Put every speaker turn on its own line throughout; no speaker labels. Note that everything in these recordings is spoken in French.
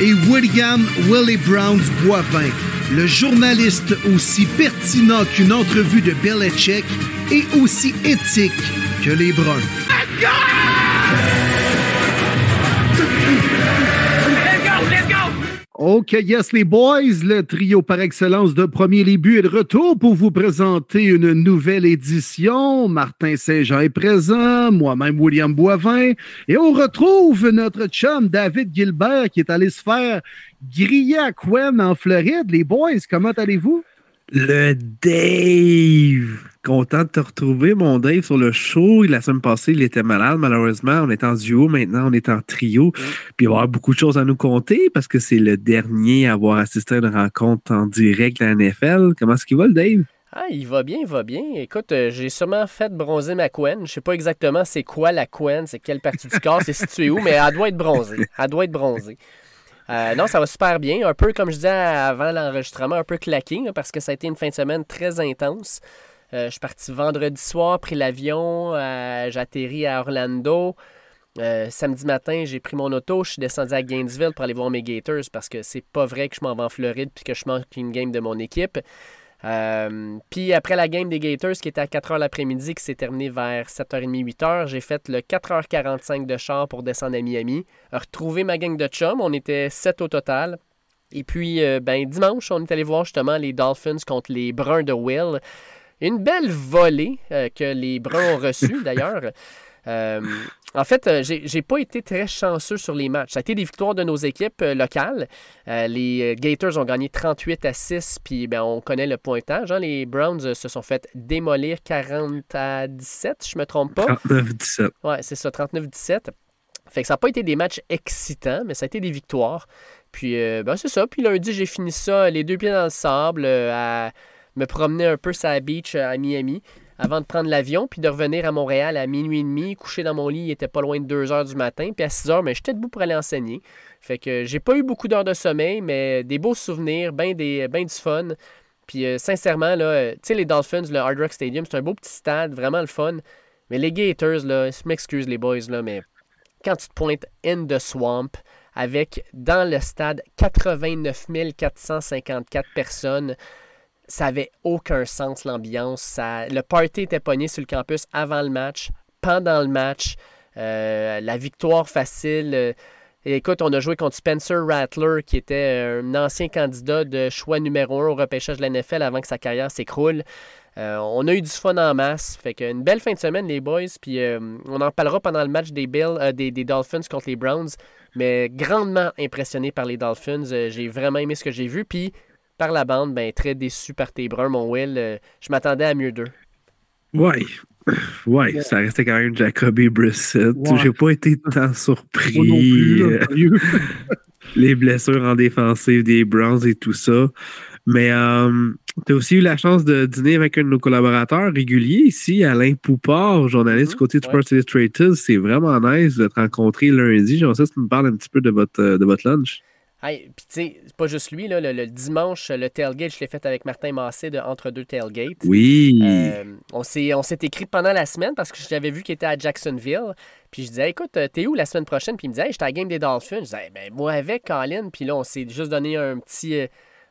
Et William Willie Browns Boivin, le journaliste aussi pertinent qu'une entrevue de Belichick et aussi éthique que les Bruns. OK, yes, les boys, le trio par excellence de Premier Buts est de retour pour vous présenter une nouvelle édition. Martin Saint-Jean est présent, moi-même William Boivin, et on retrouve notre chum David Gilbert qui est allé se faire griller à Quen en Floride. Les boys, comment allez-vous?
Le Dave! Content de te retrouver, mon Dave, sur le show. La semaine passée, il était malade, malheureusement. On est en duo, maintenant, on est en trio. Puis il va y avoir beaucoup de choses à nous compter parce que c'est le dernier à avoir assisté à une rencontre en direct à la NFL. Comment est-ce qu'il va, le Dave?
Ah, il va bien, il va bien. Écoute, euh, j'ai sûrement fait bronzer ma couenne. Je sais pas exactement c'est quoi la couenne, c'est quelle partie du corps, c'est situé où, mais elle doit être bronzée. Elle doit être bronzée. Euh, non, ça va super bien. Un peu, comme je disais avant l'enregistrement, un peu claqué, là, parce que ça a été une fin de semaine très intense. Euh, je suis parti vendredi soir, pris l'avion, euh, j'ai atterri à Orlando. Euh, samedi matin, j'ai pris mon auto, je suis descendu à Gainesville pour aller voir mes Gators parce que c'est pas vrai que je m'en vais en Floride puis que je manque une game de mon équipe. puis après la game des Gators qui était à 4h l'après-midi, qui s'est terminée vers 7h30, 8h, j'ai fait le 4h45 de char pour descendre à Miami, retrouver ma gang de chums. On était 7 au total. Et puis, ben, dimanche, on est allé voir justement les Dolphins contre les Bruns de Will. Une belle volée euh, que les Bruns ont reçue d'ailleurs. Euh, en fait, euh, j'ai pas été très chanceux sur les matchs. Ça a été des victoires de nos équipes locales. les Gators ont gagné 38 à 6, puis ben, on connaît le pointage. Hein. Les Browns se sont fait démolir 40 à 17, je me trompe pas.
39-17.
Ouais, c'est ça, 39-17. Fait que ça n'a pas été des matchs excitants, mais ça a été des victoires. Puis, ben, c'est ça. Puis lundi, j'ai fini ça les deux pieds dans le sable à me promener un peu sur la beach euh, à Miami avant de prendre l'avion, puis de revenir à Montréal à minuit et demi, coucher dans mon lit, il était pas loin de 2 heures du matin, puis à 6 heures, mais j'étais debout pour aller enseigner. Fait que j'ai pas eu beaucoup d'heures de sommeil, mais des beaux souvenirs, bien ben du fun. Puis euh, sincèrement, là, euh, tu sais, les Dolphins, le Hard Rock Stadium, c'est un beau petit stade, vraiment le fun. Mais les Gators, là, je m'excuse les boys, là, mais quand tu te pointes in the swamp, avec dans le stade 89 454 personnes, ça avait aucun sens l'ambiance. le party était pogné sur le campus avant le match, pendant le match. Euh, la victoire facile. Euh, écoute, on a joué contre Spencer Rattler, qui était un ancien candidat de choix numéro un au repêchage de la NFL avant que sa carrière s'écroule. Euh, on a eu du fun en masse. Fait que une belle fin de semaine, les boys. On en parlera pendant le match des, des, des, Dolphins contre les Browns. Mais grandement impressionné par les Dolphins. j'ai vraiment aimé ce que j'ai vu. Puis par la bande, ben, très déçu par tes bruns, mon Will. Euh, je m'attendais à mieux d'eux.
Ouais. Ouais, ça restait quand même Jacoby Brissett. J'ai pas été tant surpris. Euh, les blessures en défensive des Browns et tout ça. Mais euh, tu as aussi eu la chance de dîner avec un de nos collaborateurs réguliers ici, Alain Poupard, journaliste du mm-hmm. côté de Sports Illustrated. C'est vraiment nice de te rencontrer lundi. J'aimerais ça que tu me parles un petit peu de votre, de votre lunch.
Puis, tu sais, c'est pas juste lui, là, le, dimanche, le tailgate, je l'ai fait avec Martin Massé de Entre deux tailgates.
Oui.
Euh, on s'est écrit pendant la semaine parce que j'avais vu qu'il était à Jacksonville. Puis je disais, écoute, euh, t'es où la semaine prochaine? Puis il me disait, j'étais à la game des Dolphins. Je disais, ben, moi avec, Colin. Puis là, on s'est juste donné un petit. Euh,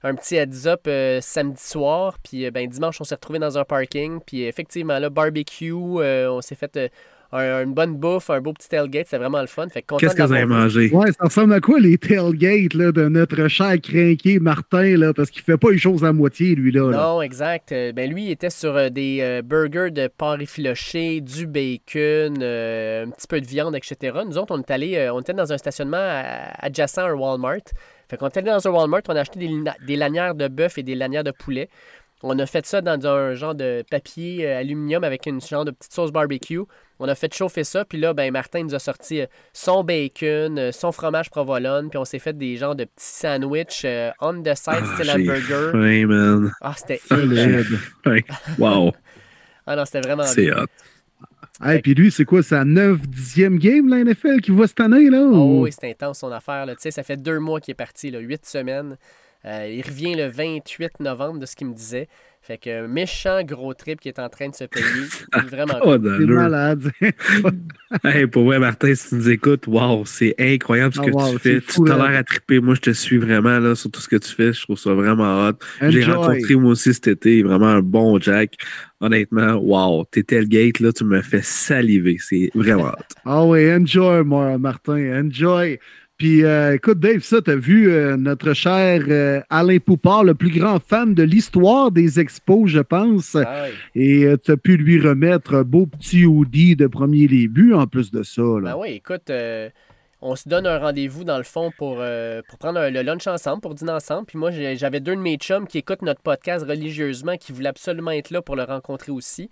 un petit heads-up samedi soir, puis ben, dimanche, on s'est retrouvé dans un parking, puis effectivement, là, barbecue, on s'est fait une bonne bouffe, un beau petit tailgate. C'est vraiment le fun.
Qu'est-ce que vous avez mangé?
Ouais, ça ressemble à quoi les tailgates là, de notre cher crinqué Martin, là, parce qu'il fait pas les choses à moitié, lui. là.
Non, exact. Euh, ben, lui, il était sur euh, des euh, burgers de porc effiloché, du bacon, un petit peu de viande, etc. Nous autres, on est allé, on était dans un stationnement adjacent à un Walmart. Fait qu'on était allé dans un Walmart, on a acheté des, des lanières de bœuf et des lanières de poulet. On a fait ça dans un genre de papier aluminium avec une genre de petite sauce barbecue. On a fait chauffer ça, puis là, ben, Martin nous a sorti son bacon, son fromage provolone, puis on s'est fait des genres de petits sandwichs on the side,
ah,
style hamburger.
Faim, man.
Ah, c'était
Wow.
ah non, c'était vraiment
C'est hot.
Et puis lui, c'est quoi, sa 9-10e game, la NFL, qui va cette année, là?
Oh oui, c'est intense son affaire. Là. Ça fait deux mois qu'il est parti, là, huit semaines. Euh, il revient le 28 novembre de ce qu'il me disait. Fait que méchant gros trip qui est en train de se payer. Il vraiment
oh, C'est malade.
hey, pour vrai, Martin, si tu nous écoutes, wow, c'est incroyable ce que tu fais. tu as l'air à triper. Moi, je te suis vraiment là, sur tout ce que tu fais. Je trouve ça vraiment hot. J'ai rencontré moi aussi cet été. Vraiment un bon Jack. Honnêtement, wow, t'es tel gate, là, tu me fais saliver. C'est vraiment hot.
Ah oui, enjoy, moi, Martin. Enjoy. Puis euh, écoute, Dave, ça, tu as vu euh, notre cher euh, Alain Poupard, le plus grand fan de l'histoire des expos, je pense.
Ah
Et tu as pu lui remettre un beau petit hoodie de premier début en plus de ça. Là.
Ben oui, écoute, on se donne un rendez-vous dans le fond pour, pour prendre le lunch ensemble, pour dîner ensemble. Puis moi, j'avais deux de mes chums qui écoutent notre podcast religieusement, qui voulaient absolument être là pour le rencontrer aussi.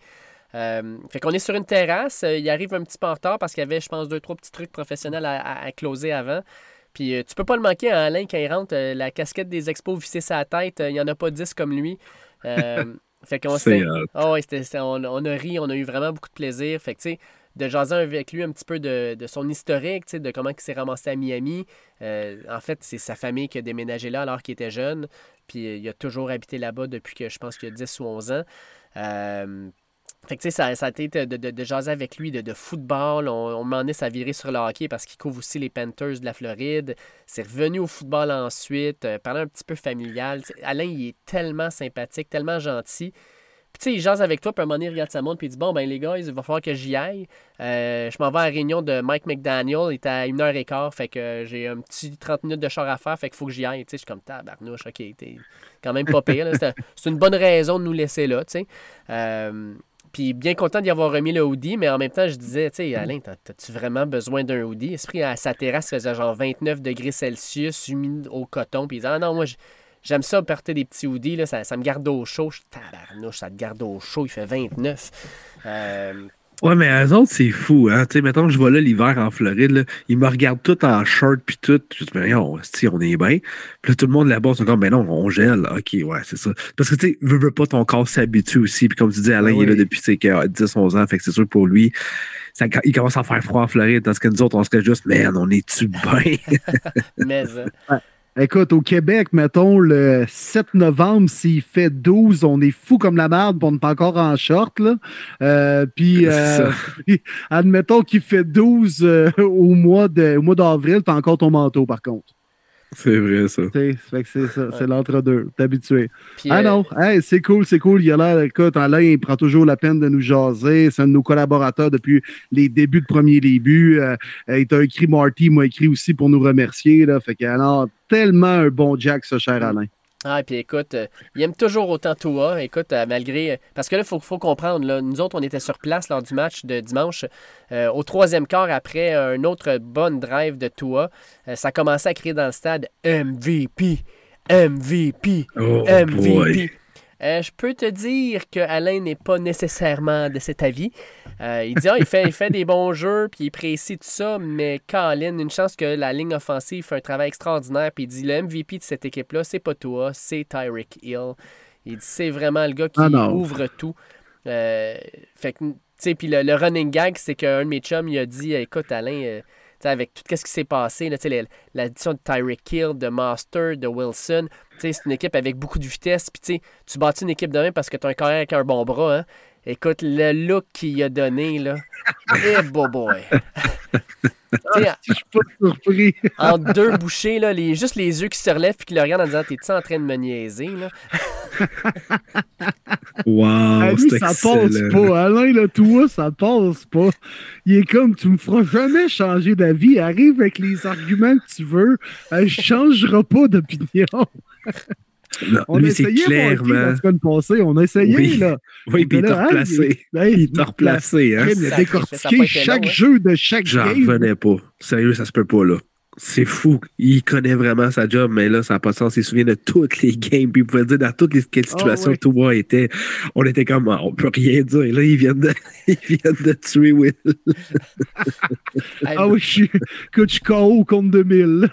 Euh, fait qu'on est sur une terrasse. Euh, il arrive un petit peu en retard parce qu'il y avait, je pense, deux, trois petits trucs professionnels à, closer avant. Puis euh, tu peux pas le manquer à Alain quand il rentre. la casquette des expos vissée sa tête, il n'y en a pas dix comme lui. fait qu'on s'est. Oh, ouais, on, on, a ri, on a eu vraiment beaucoup de plaisir. Fait que tu sais, de jaser avec lui un petit peu de, son historique, de comment il s'est ramassé à Miami. en fait, c'est sa famille qui a déménagé là alors qu'il était jeune. Puis il a toujours habité là-bas depuis que je pense qu'il a 10 ou 11 ans. Fait que, ça, ça a été de, de, jaser avec lui de, de football. On, on m'en est viré sur le hockey parce qu'il couvre aussi les Panthers de la Floride. C'est revenu au football ensuite, euh, parler un petit peu familial. Alain, il est tellement sympathique, tellement gentil. Puis, tu sais, il jase avec toi, puis à un moment il regarde sa montre, puis il dit Bon, ben, les gars, il va falloir que j'y aille. Euh, je m'en vais à la réunion de Mike McDaniel. Il est à une heure et quart, fait que j'ai un petit 30 minutes de char à faire, fait qu'il faut que j'y aille. Tu sais, je suis comme tabarnouche, ok, t'es quand même pas pire. C'est une bonne raison de nous laisser là, tu sais. Euh, puis bien content d'y avoir remis le hoodie, mais en même temps, je disais, tu sais, Alain, as-tu vraiment besoin d'un hoodie? Esprit à sa terrasse faisait genre 29 degrés Celsius, humide au coton. Puis il disait, ah non, moi, j'aime ça porter des petits hoodies, là, ça, ça me garde au chaud. Je tabarnouche, ça te garde au chaud, il fait 29. Euh,
Ouais, mais eux autres, c'est fou, hein. Tu sais, mettons que je vais là l'hiver en Floride, là, ils me regardent tout en short puis tout. Je dis, mais on, on est bien. Puis là, tout le monde là-bas sont comme, mais non, on gèle. OK, ouais, c'est ça. Parce que, tu sais, veux, veux pas, ton corps s'habitue aussi. Puis comme tu dis, Alain, il est là depuis 10, 11 ans. Fait que c'est sûr pour lui, ça, il commence à faire froid en Floride. Tandis que nous autres, on serait juste, man, on est-tu bien?
mais,
ça. Écoute, au Québec, mettons, le 7 novembre, s'il fait 12, on est fou comme la merde pour ne pas encore en short. Là. Euh, puis, euh, admettons qu'il fait 12 euh, au mois d'avril, tu as encore ton manteau, par contre.
C'est vrai, ça.
C'est ça, c'est l'entre-deux. T'es habitué. ah euh, non, c'est cool, c'est cool. Il a l'air, écoute, Alain, il prend toujours la peine de nous jaser. C'est un de nos collaborateurs depuis les débuts de premier début. Euh, il t'a écrit Marty, m'a écrit aussi pour nous remercier. Là. Fait que, alors, tellement un bon Jack, ce cher Alain.
Ah, puis écoute, euh, il aime toujours autant Tua. Écoute, euh, malgré. Parce que là, il faut, faut, comprendre, là, nous autres, on était sur place lors du match de dimanche. Euh, au troisième quart, après un autre bonne drive de Tua, ça commençait à crier dans le stade MVP, MVP, MVP. Euh, je peux te dire que Alain n'est pas nécessairement de cet avis. Euh, il dit ah, il, fait, il fait des bons jeux, puis il est précis, tout ça, mais Colin, une chance que la ligne offensive fait un travail extraordinaire, puis il dit le MVP de cette équipe-là, c'est pas toi, c'est Tyreek Hill. Il dit c'est vraiment le gars qui ah ouvre tout. Euh, fait que, tu sais, puis le, running gag, c'est qu'un de mes chums, il a dit écoute, Alain, avec tout ce qui s'est passé, l'addition de Tyreek Hill, de Master, de Wilson, c'est une équipe avec beaucoup de vitesse. Puis tu bâtis une équipe demain parce que tu as un carrière avec un bon bras. Hein. Écoute, le look qu'il a donné, là. Eh, boy.
Ah, je suis pas surpris.
en deux bouchées, là, les, juste les yeux qui se relèvent puis qui le regardent en disant T'es-tu en train de me niaiser? Là?
wow!
lui, ça passe pas. Alain, là, toi, ça passe pas. Il est comme Tu me feras jamais changer d'avis. Arrive avec les arguments que tu veux. Euh, je changerai pas d'opinion
on a essayé clairement... la
semaine passée, on a essayé
oui.
là.
Oui, puis il t'a replacé. il t'a replacé. Hein?
Il a décortiqué chaque hein. jeu de chaque
J'en revenais pas. Sérieux, ça se peut pas là. C'est fou. Il connaît vraiment sa job, mais là, ça n'a pas de sens. Il se souvient de toutes les games. Puis il pouvait dire dans toutes les quelles ah situations tout ouais. était. On était comme, ah, on peut rien dire. Là, ils viennent de, ils viennent de tuer Will.
ah oui, je suis, que je KO contre 2000.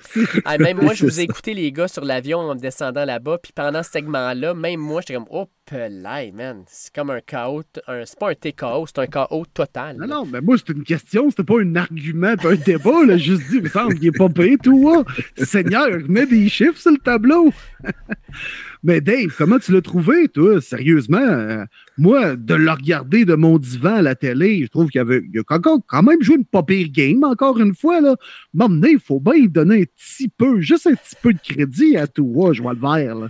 Ah, même moi, je vous ai écouté, les gars, sur l'avion en descendant là-bas. Puis pendant ce segment-là, même moi, j'étais comme, oh, Pelay, man. C'est comme un chaos. C'est pas un TKO, c'est un chaos total.
Non, non, mais moi, c'est une question, c'était pas un argument, pas un débat. Là. Juste dit, il me semble qu'il est pas payé, toi. Seigneur, mets des chiffres sur le tableau. mais Dave, comment tu l'as trouvé, toi? Sérieusement, euh, moi, de le regarder de mon divan à la télé, je trouve qu'il avait il a quand même joué une pas pire game, encore une fois. Là. M'emmener, il faut bien lui donner un petit peu, juste un petit peu de crédit à toi, je vois le vert. Là.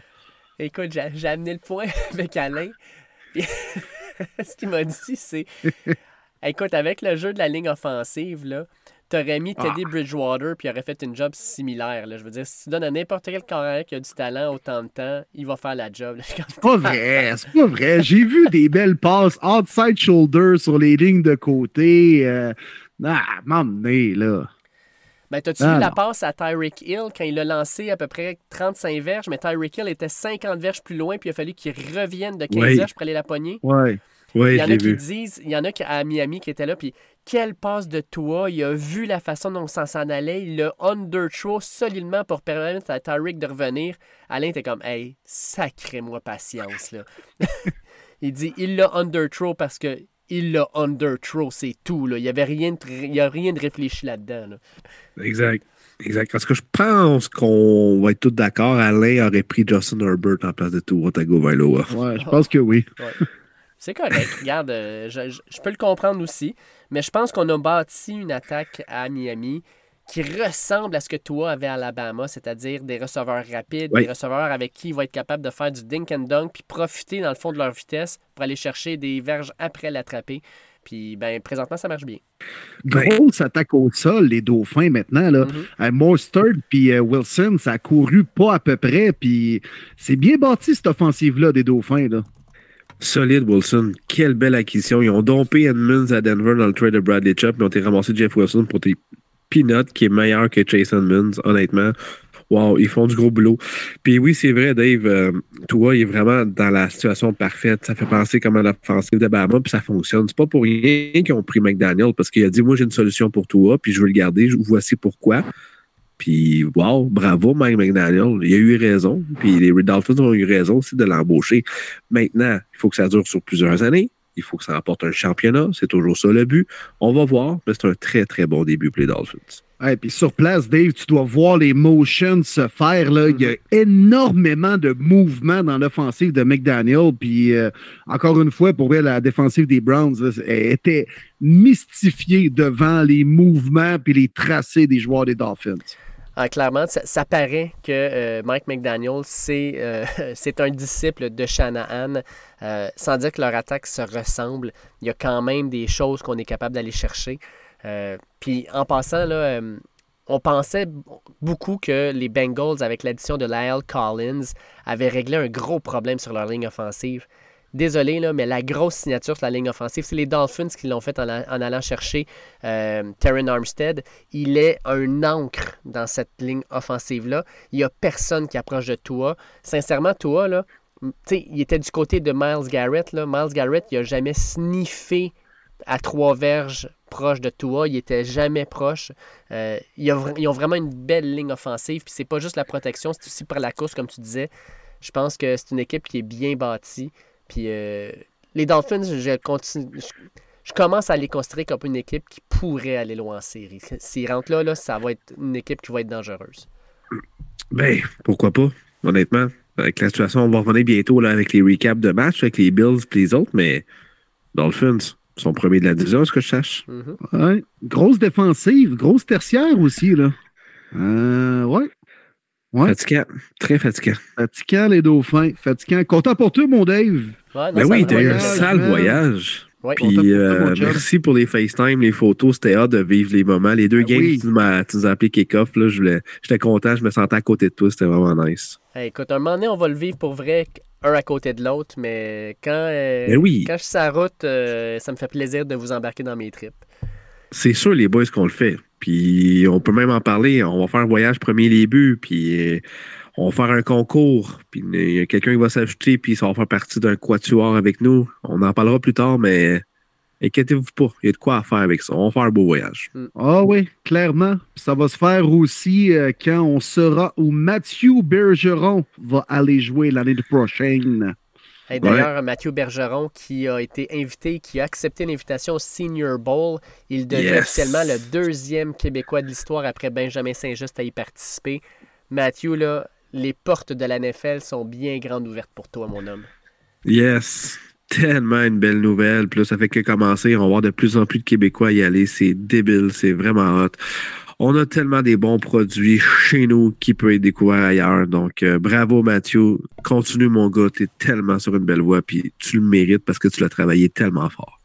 Écoute, j'ai amené le point avec Alain. ce qu'il m'a dit, c'est Écoute, avec le jeu de la ligne offensive, là, t'aurais mis Teddy ah. Bridgewater puis il aurait fait une job similaire. Là. Je veux dire, si tu donnes à n'importe quel carrière qui a du talent autant de temps, il va faire la job.
C'est pas vrai, c'est pas vrai. J'ai vu des belles passes outside shoulder sur les lignes de côté. Euh... Ah, m'emmener, là.
Ben, t'as-tu vu la passe à Tyreek Hill quand il a lancé à peu près 35 verges, mais Tyreek Hill était 50 verges plus loin, puis il a fallu qu'il revienne de 15 verges pour aller la pogner?
Oui.
Oui,
il y en
a
qui disent, il y en a à Miami qui étaient là, puis quelle passe de toi, il a vu la façon dont ça s'en allait, il l'a under-throw solidement pour permettre à Tyreek de revenir. Alain était comme, hey, sacré-moi patience, là. il dit, il l'a under-throw parce que il l'a under-throw, c'est tout. Là. Il n'y avait rien de, il y a rien de réfléchi là-dedans.
Exact. Exact. Parce que je pense qu'on va être tous d'accord. Alain aurait pris Justin Herbert en place de Tua Tagovailoa.
Ouais, je pense que oui.
C'est correct. Regarde, euh, je, je, peux le comprendre aussi. Mais je pense qu'on a bâti une attaque à Miami qui ressemble à ce que toi avais à Alabama, c'est-à-dire des receveurs rapides, des receveurs avec qui il va être capable de faire du dink and dunk, puis profiter dans le fond de leur vitesse pour aller chercher des verges après l'attraper. Puis, ben, présentement, ça marche bien.
Grosse attaque au sol, les Dauphins, maintenant. Là. Mm-hmm. Euh, puis euh, Wilson, ça a couru pas à peu près. Puis, c'est bien bâti, cette offensive-là, des Dauphins. Là.
Solide, Wilson. Quelle belle acquisition. Ils ont dompé Edmonds à Denver dans le trade de Bradley Chubb, mais ont été ramassé Jeff Wilson pour tes Peanut qui est meilleur que Chase Edmonds, honnêtement. Wow, ils font du gros boulot. Puis oui, c'est vrai, Dave, euh, toi, il est vraiment dans la situation parfaite. Ça fait penser comme à l'offensive de Bama, puis ça fonctionne. C'est pas pour rien qu'ils ont pris McDaniel, parce qu'il a dit, moi, j'ai une solution pour toi, puis je veux le garder. Voici pourquoi. Puis, wow, bravo, Mike McDaniel. Il a eu raison. Puis les Red Dolphins ont eu raison aussi de l'embaucher. Maintenant, il faut que ça dure sur plusieurs années il faut que ça rapporte un championnat. C'est toujours ça le but. On va voir, mais c'est un très, très bon début pour les Dolphins.
Et puis sur place, Dave, tu dois voir les motions se faire. Là. Il y a énormément de mouvements dans l'offensive de McDaniel. Puis euh, encore une fois, pour la défensive des Browns était mystifiée devant les mouvements puis les tracés des joueurs des Dolphins.
Ah, clairement, ça, paraît que euh, Mike McDaniel, euh, c'est un disciple de Shanahan. Euh, sans dire que leur attaque se ressemble, il y a quand même des choses qu'on est capable d'aller chercher. Puis en passant, on pensait beaucoup que les Bengals, avec l'addition de Lyle Collins, avaient réglé un gros problème sur leur ligne offensive. Désolé, là, mais la grosse signature sur la ligne offensive, c'est les Dolphins qui l'ont fait en, allant chercher euh, Armstead. Il est un encre dans cette ligne offensive-là. Il n'y a personne qui approche de toi. Sincèrement, toi, là, il était du côté de Miles Garrett. Miles Garrett, il n'a jamais sniffé à trois verges proche de toi. Il était jamais proche. Euh, ils, ont, vraiment une belle ligne offensive. Puis c'est pas juste la protection, c'est aussi pour la course, comme tu disais. Je pense que c'est une équipe qui est bien bâtie. Puis euh, les Dolphins, je, continue, je, commence à les considérer comme une équipe qui pourrait aller loin en série. S'ils rentrent là, là, ça va être une équipe qui va être dangereuse.
Ben, pourquoi pas, honnêtement. Avec la situation, on va revenir bientôt là, avec les recaps de match avec les Bills et les autres, mais Dolphins sont premiers de la division, ce que je cherche.
Mm-hmm. Grosse défensive, grosse tertiaire aussi, là. Euh, ouais.
Ouais. Fatigant. Très fatigant.
Fatigant, les dauphins. Fatigant. Content pour toi, mon Dave.
Ouais, ben oui, t'as eu un sale voyage. Ouais. Puis euh, merci pour les FaceTime, les photos. C'était hâte de vivre les moments. Les deux ben games que tu, nous as appelé kick-off, j'étais content. Je me sentais à côté de toi. C'était vraiment nice.
écoute, un moment donné, on va le vivre pour vrai, un à côté de l'autre. Mais quand, euh,
ben oui.
quand je suis sur la route, euh, ça me fait plaisir de vous embarquer dans mes trips.
C'est sûr, les boys, qu'on le fait. Puis on peut même en parler. On va faire un voyage premier début, puis euh, on va faire un concours. Puis il y a quelqu'un qui va s'ajouter, puis ça va faire partie d'un quatuor avec nous. On en parlera plus tard, mais inquiétez-vous pas. Il y a de quoi faire avec ça. On va faire un beau voyage.
Mm. Ah oui, clairement. Ça va se faire aussi euh, quand on sera où Mathieu Bergeron va aller jouer l'année prochaine.
D'ailleurs, Mathieu Bergeron qui a été invité, qui a accepté l'invitation au Senior Bowl. Il devient officiellement le deuxième Québécois de l'histoire après Benjamin Saint-Just à y participer. Mathieu, là, les portes de la NFL sont bien grandes ouvertes pour toi, mon homme.
Yes. Tellement une belle nouvelle. Là, ça fait que commencer. On va voir de plus en plus de Québécois y aller. C'est débile. C'est vraiment hot on a tellement des bons produits chez nous qui peuvent être découverts ailleurs. Donc, euh, bravo Mathieu. Continue, mon gars. Tu es tellement sur une belle voie, puis tu le mérites parce que tu l'as travaillé tellement fort.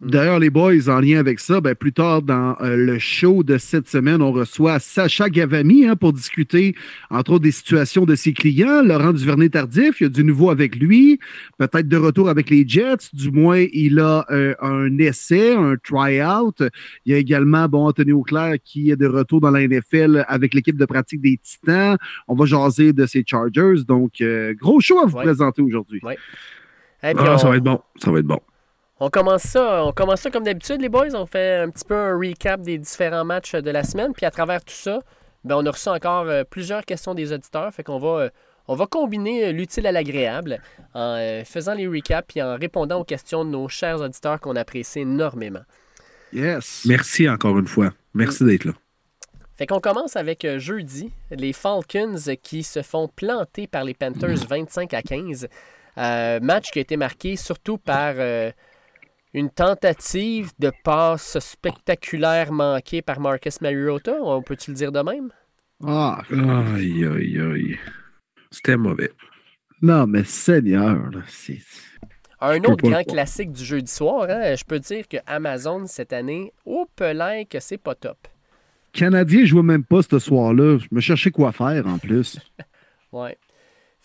D'ailleurs, les boys, en lien avec ça, ben, plus tard dans euh, le show de cette semaine, on reçoit Sacha Gavami hein, pour discuter, entre autres, des situations de ses clients. Laurent Duvernay-Tardif, il y a du nouveau avec lui, peut-être de retour avec les Jets. Du moins, il a euh, un essai, un try-out. Il y a également, bon, Anthony Auclair qui est de retour dans la NFL avec l'équipe de pratique des Titans. On va jaser de ses Chargers. Donc, euh, gros show à vous présenter aujourd'hui.
Ouais. Ah, ça va être bon. Ça va être bon.
On commence ça, on commence ça comme d'habitude, les boys. On fait un petit peu un recap des différents matchs de la semaine. Puis à travers tout ça, ben, on a reçu encore euh, plusieurs questions des auditeurs. Fait qu'on va, euh, on va combiner euh, l'utile à l'agréable en faisant les recaps et en répondant aux questions de nos chers auditeurs qu'on apprécie énormément.
Yes. Merci encore une fois. Merci d'être là.
Fait qu'on commence avec jeudi, les Falcons qui se font planter par les Panthers 25 à 15. match qui a été marqué surtout par une tentative de passe spectaculaire manquée par Marcus Mariota, on peut-tu le dire de même?
Ah, aïe, aïe, aïe. C'était mauvais.
Non, mais Seigneur, c'est.
Un autre grand classique du jeudi soir, hein? je peux dire que Amazon cette année, au pelin que c'est pas top.
Canadien jouait même pas ce soir-là. Je me cherchais quoi faire en plus.
ouais.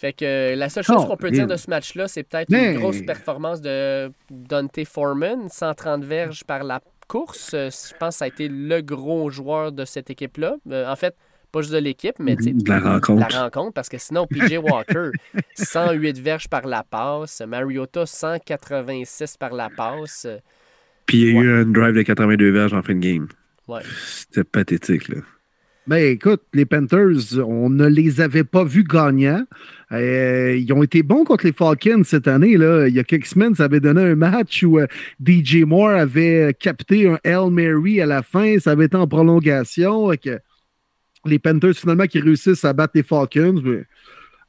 Fait que euh, la seule chose oh, qu'on peut dire de ce match-là, c'est peut-être une grosse performance de Dante Foreman, 130 verges par la course. Euh, je pense que ça a été le gros joueur de cette équipe-là. Euh, en fait, pas juste de l'équipe, mais
de la rencontre.
la rencontre. Parce que sinon, PJ Walker, 108 verges par la passe. Mariota, 186 par la passe.
Puis il y a eu un drive de 82 verges en fin de game.
Ouais.
C'était pathétique, là.
Ben écoute, les Panthers, on ne les avait pas vus gagnants. Euh, ils ont été bons contre les Falcons cette année. Là. Il y a quelques semaines, ça avait donné un match où euh, DJ Moore avait capté un Hail Mary à la fin. Ça avait été en prolongation. les Panthers, finalement, qui réussissent à battre les Falcons.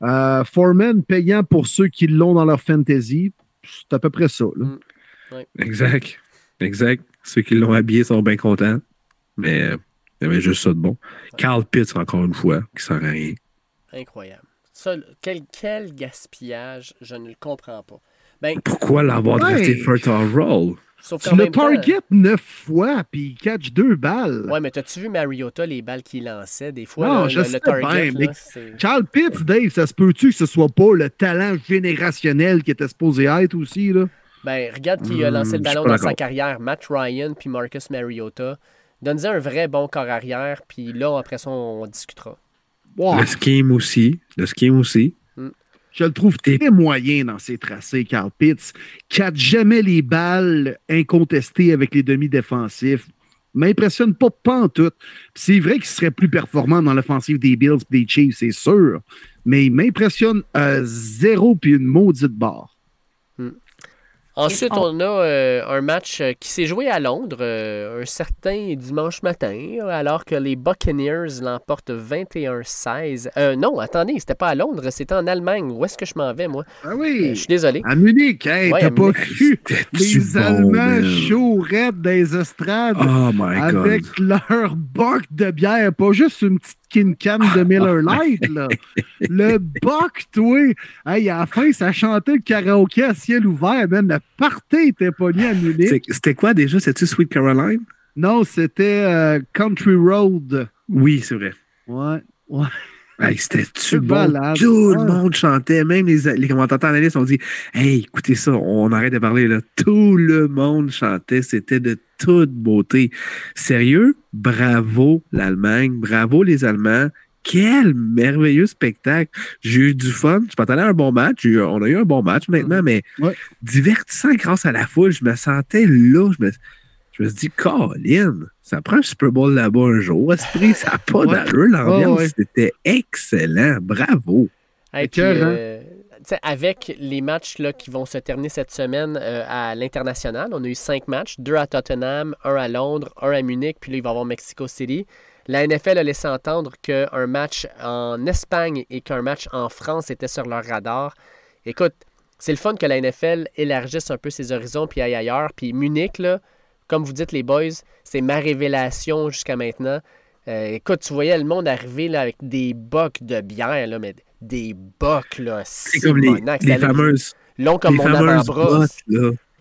Euh, Foreman payant pour ceux qui l'ont dans leur fantasy. C'est à peu près ça. Mm.
Exact. Exact. Ceux qui l'ont habillé sont bien contents. Mais il y avait juste ça de bon. Carl Pitts, encore une fois, qui sert à rien.
Incroyable. quel, quel, gaspillage, je ne le comprends pas. Ben,
Pourquoi l'avoir drafté first roll?
tu le target neuf fois, puis il catch deux balles.
Ouais, mais t'as-tu vu Mariota, les balles qu'il lançait? Des fois,
non,
le,
je sais target, bien, Carl Pitts, Dave, ça se peut-tu que ce soit pas le talent générationnel qui était supposé être aussi? Là?
Ben, regarde qui a lancé le hmm, ballon dans sa carrière. Matt Ryan puis Marcus Mariota. Donne-y un vrai bon corps arrière, puis là, après ça, on, discutera.
Le scheme aussi. Le scheme aussi.
Mm. Je le trouve très moyen dans ses tracés, Carl Pitts. Catch jamais les balles incontestées avec les demi-défensifs. M'impressionne pas, pas en tout. C'est vrai qu'il serait plus performant dans l'offensive des Bills et des Chiefs, c'est sûr. Mais il m'impressionne à zéro puis une maudite barre.
Ensuite, on a euh, un match euh, qui s'est joué à Londres euh, un certain dimanche matin, alors que les Buccaneers l'emportent 21-16. non, attendez, c'était pas à Londres, c'était en Allemagne. Où est-ce que je m'en vais, moi?
Ah oui!
je suis désolé.
À Munich, hein, t'as pas cru les Allemands chauds des estrades
oh
avec leur boc de bière, pas juste une petite une canne de Miller Lite, là. le Buck, toi. Hey, à la fin, ça chantait le karaoké à ciel ouvert, même. Le party était pogné à Munich.
C'était quoi déjà? C'était-tu Sweet Caroline?
Non, c'était euh, Country Road.
Oui, c'est vrai.
Ouais, ouais.
C'était-tu bon? Tout le monde chantait, même les, les commentateurs analystes ont dit Hey, écoutez ça, on arrête de parler là. Tout le monde chantait, c'était de toute beauté. Sérieux, bravo l'Allemagne, bravo les Allemands. Quel merveilleux spectacle. J'ai eu du fun. Je m'attendais à un bon match. On a eu un bon match maintenant, mais divertissant grâce à la foule. Je me sentais là. Je me, je me suis dit, Colin, ça prend un Super Bowl là-bas un jour. Esprit, ça n'a pas d'allure. L'ambiance, c'était excellent. Bravo.
Euh, avec les matchs là, qui vont se terminer cette semaine euh, à l'international, on a eu cinq matchs, deux à Tottenham, un à Londres, un à Munich, puis là, il va y avoir Mexico City. La NFL a laissé entendre qu'un match en Espagne et qu'un match en France était sur leur radar. Écoute, c'est le fun que la NFL élargisse un peu ses horizons puis aille ailleurs. Puis Munich, là, comme vous dites, les boys, c'est ma révélation jusqu'à maintenant. Euh, écoute, tu voyais le monde arriver là, avec des bocs de bière, là, mais des bocs, là.
C'est comme les, les fameuses.
Long comme mon avant-bras.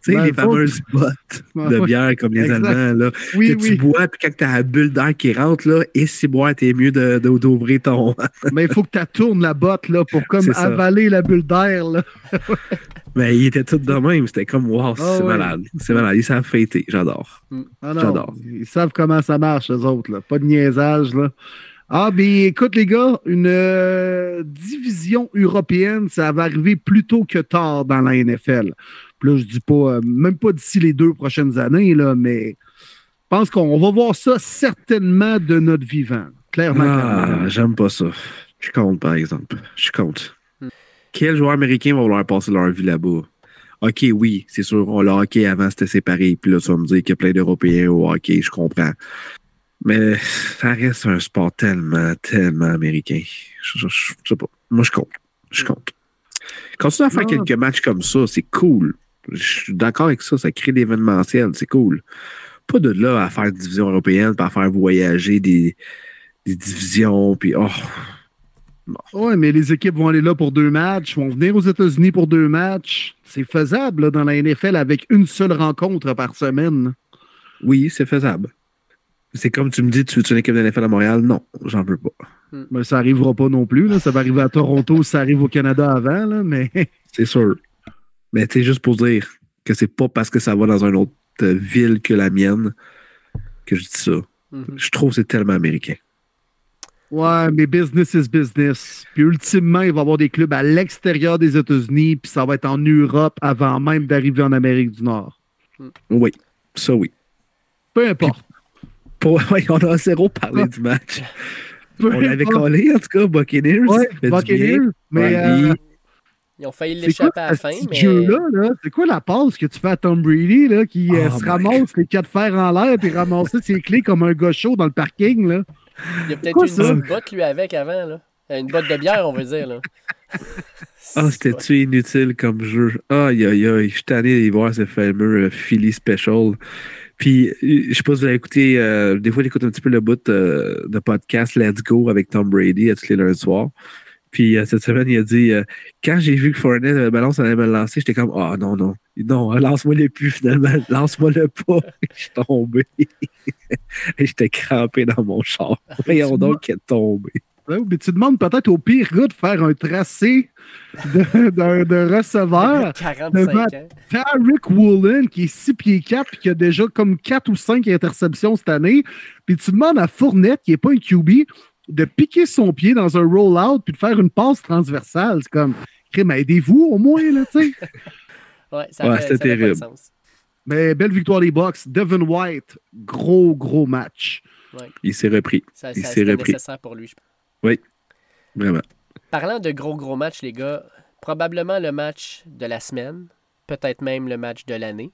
Tu sais, ben, les fameuses bottes de bière comme les Allemands, là, que tu bois, puis quand tu as la bulle d'air qui rentre, là, et si boire, t'es mieux d'ouvrir ton.
Mais il faut que tu tournes la botte là, pour comme avaler la bulle d'air.
Mais il était tout de même. C'était comme, wow, ah c'est malade. C'est malade. Ils savent fêter. J'adore.
Mm. Ah J'adore. Ils savent comment ça marche, eux autres. Là. Pas de niaisage. Là. Ah, ben écoute, les gars, une euh, division européenne, ça va arriver plus tôt que tard dans la NFL. Là, je dis pas, euh, même pas d'ici les deux prochaines années, là, mais je pense qu'on va voir ça certainement de notre vivant. Clairement.
Ah, j'aime pas ça. Je compte, par exemple. Je compte. Hmm. Quel joueur américain va vouloir passer leur vie là-bas? OK, oui, c'est sûr, le hockey avant c'était séparé, puis là, tu vas me dire qu'il y a plein d'Européens au hockey, je comprends. Mais ça reste un sport tellement, tellement américain. Je, sais pas. Moi, je compte. Je compte. Continue à faire quelques matchs comme ça, c'est cool. Je suis d'accord avec ça. Ça crée l'événementiel, c'est cool. Pas de là à faire des divisions européennes, pas à faire voyager des, divisions, puis oh.
Oui, mais les équipes vont aller là pour deux matchs, vont venir aux États-Unis pour deux matchs. C'est faisable dans la NFL avec une seule rencontre par semaine.
Oui, c'est faisable. C'est comme tu me dis, tu veux une équipe de NFL à Montréal? Non, j'en veux pas.
Hmm. Mais ça n'arrivera pas non plus. Là. Ça va arriver à Toronto, ça arrive au Canada avant, là, mais.
c'est sûr. Mais tu juste pour dire que c'est pas parce que ça va dans une autre ville que la mienne que je dis ça. Hmm. Je trouve que c'est tellement américain.
Ouais, mais business is business. Puis ultimement, il va y avoir des clubs à l'extérieur des États-Unis, puis ça va être en Europe avant même d'arriver en Amérique du Nord.
Hmm. Oui, ça oui.
Peu importe.
on a zéro parlé du match. on l'avait collé, en tout cas, Buccaneers.
Ouais, Buccaneers. Mais, euh,
ils ont failli l'échapper à la fin.
Ce jeu-là, -là, c'est quoi la passe que tu fais à Tom Brady là, qui euh, oh se ramasse les quatre fers en l'air et ramasser ses clés comme un gaucho dans le parking? Là?
Il y a peut-être une, botte lui avec avant. Là. Une botte de bière, on veut dire. Là.
Ah, c'était-tu inutile comme jeu? Aïe, aïe, aïe. Je suis allé voir ce fameux euh, Philly Special. Puis, euh, je sais pas si vous avez écouté, euh, des fois, j'écoute un petit peu le bout euh, de podcast Let's Go avec Tom Brady à tous les lundis soirs. Puis, cette semaine, il a dit Quand j'ai vu que Fournette le ballon, ça allait me lancer, j'étais comme Ah, oh, non, non, non, lance-moi le plus finalement, lance-moi le pas. je suis tombé. Et j'étais crampé dans mon char. Voyons donc qu'il est tombé
mais tu demandes peut-être au pire gars de faire un tracé de, de, receveur. 45 ans. Tarek Woolen, qui est 6 pieds 4 et qui a déjà comme 4 ou 5 interceptions cette année. Puis tu demandes à Fournette, qui n'est pas un QB, de piquer son pied dans un roll-out puis de faire une passe transversale. C'est comme, mais aidez-vous au moins, là, tu sais.
ouais, ça ouais, c'était terrible.
Mais belle victoire des Bucks. Devin White, gros, gros match.
Il s'est repris. Ça, il s'est repris.
nécessaire pour lui, je pense.
Oui, vraiment.
Parlant de gros, gros matchs, les gars, probablement le match de la semaine, peut-être même le match de l'année.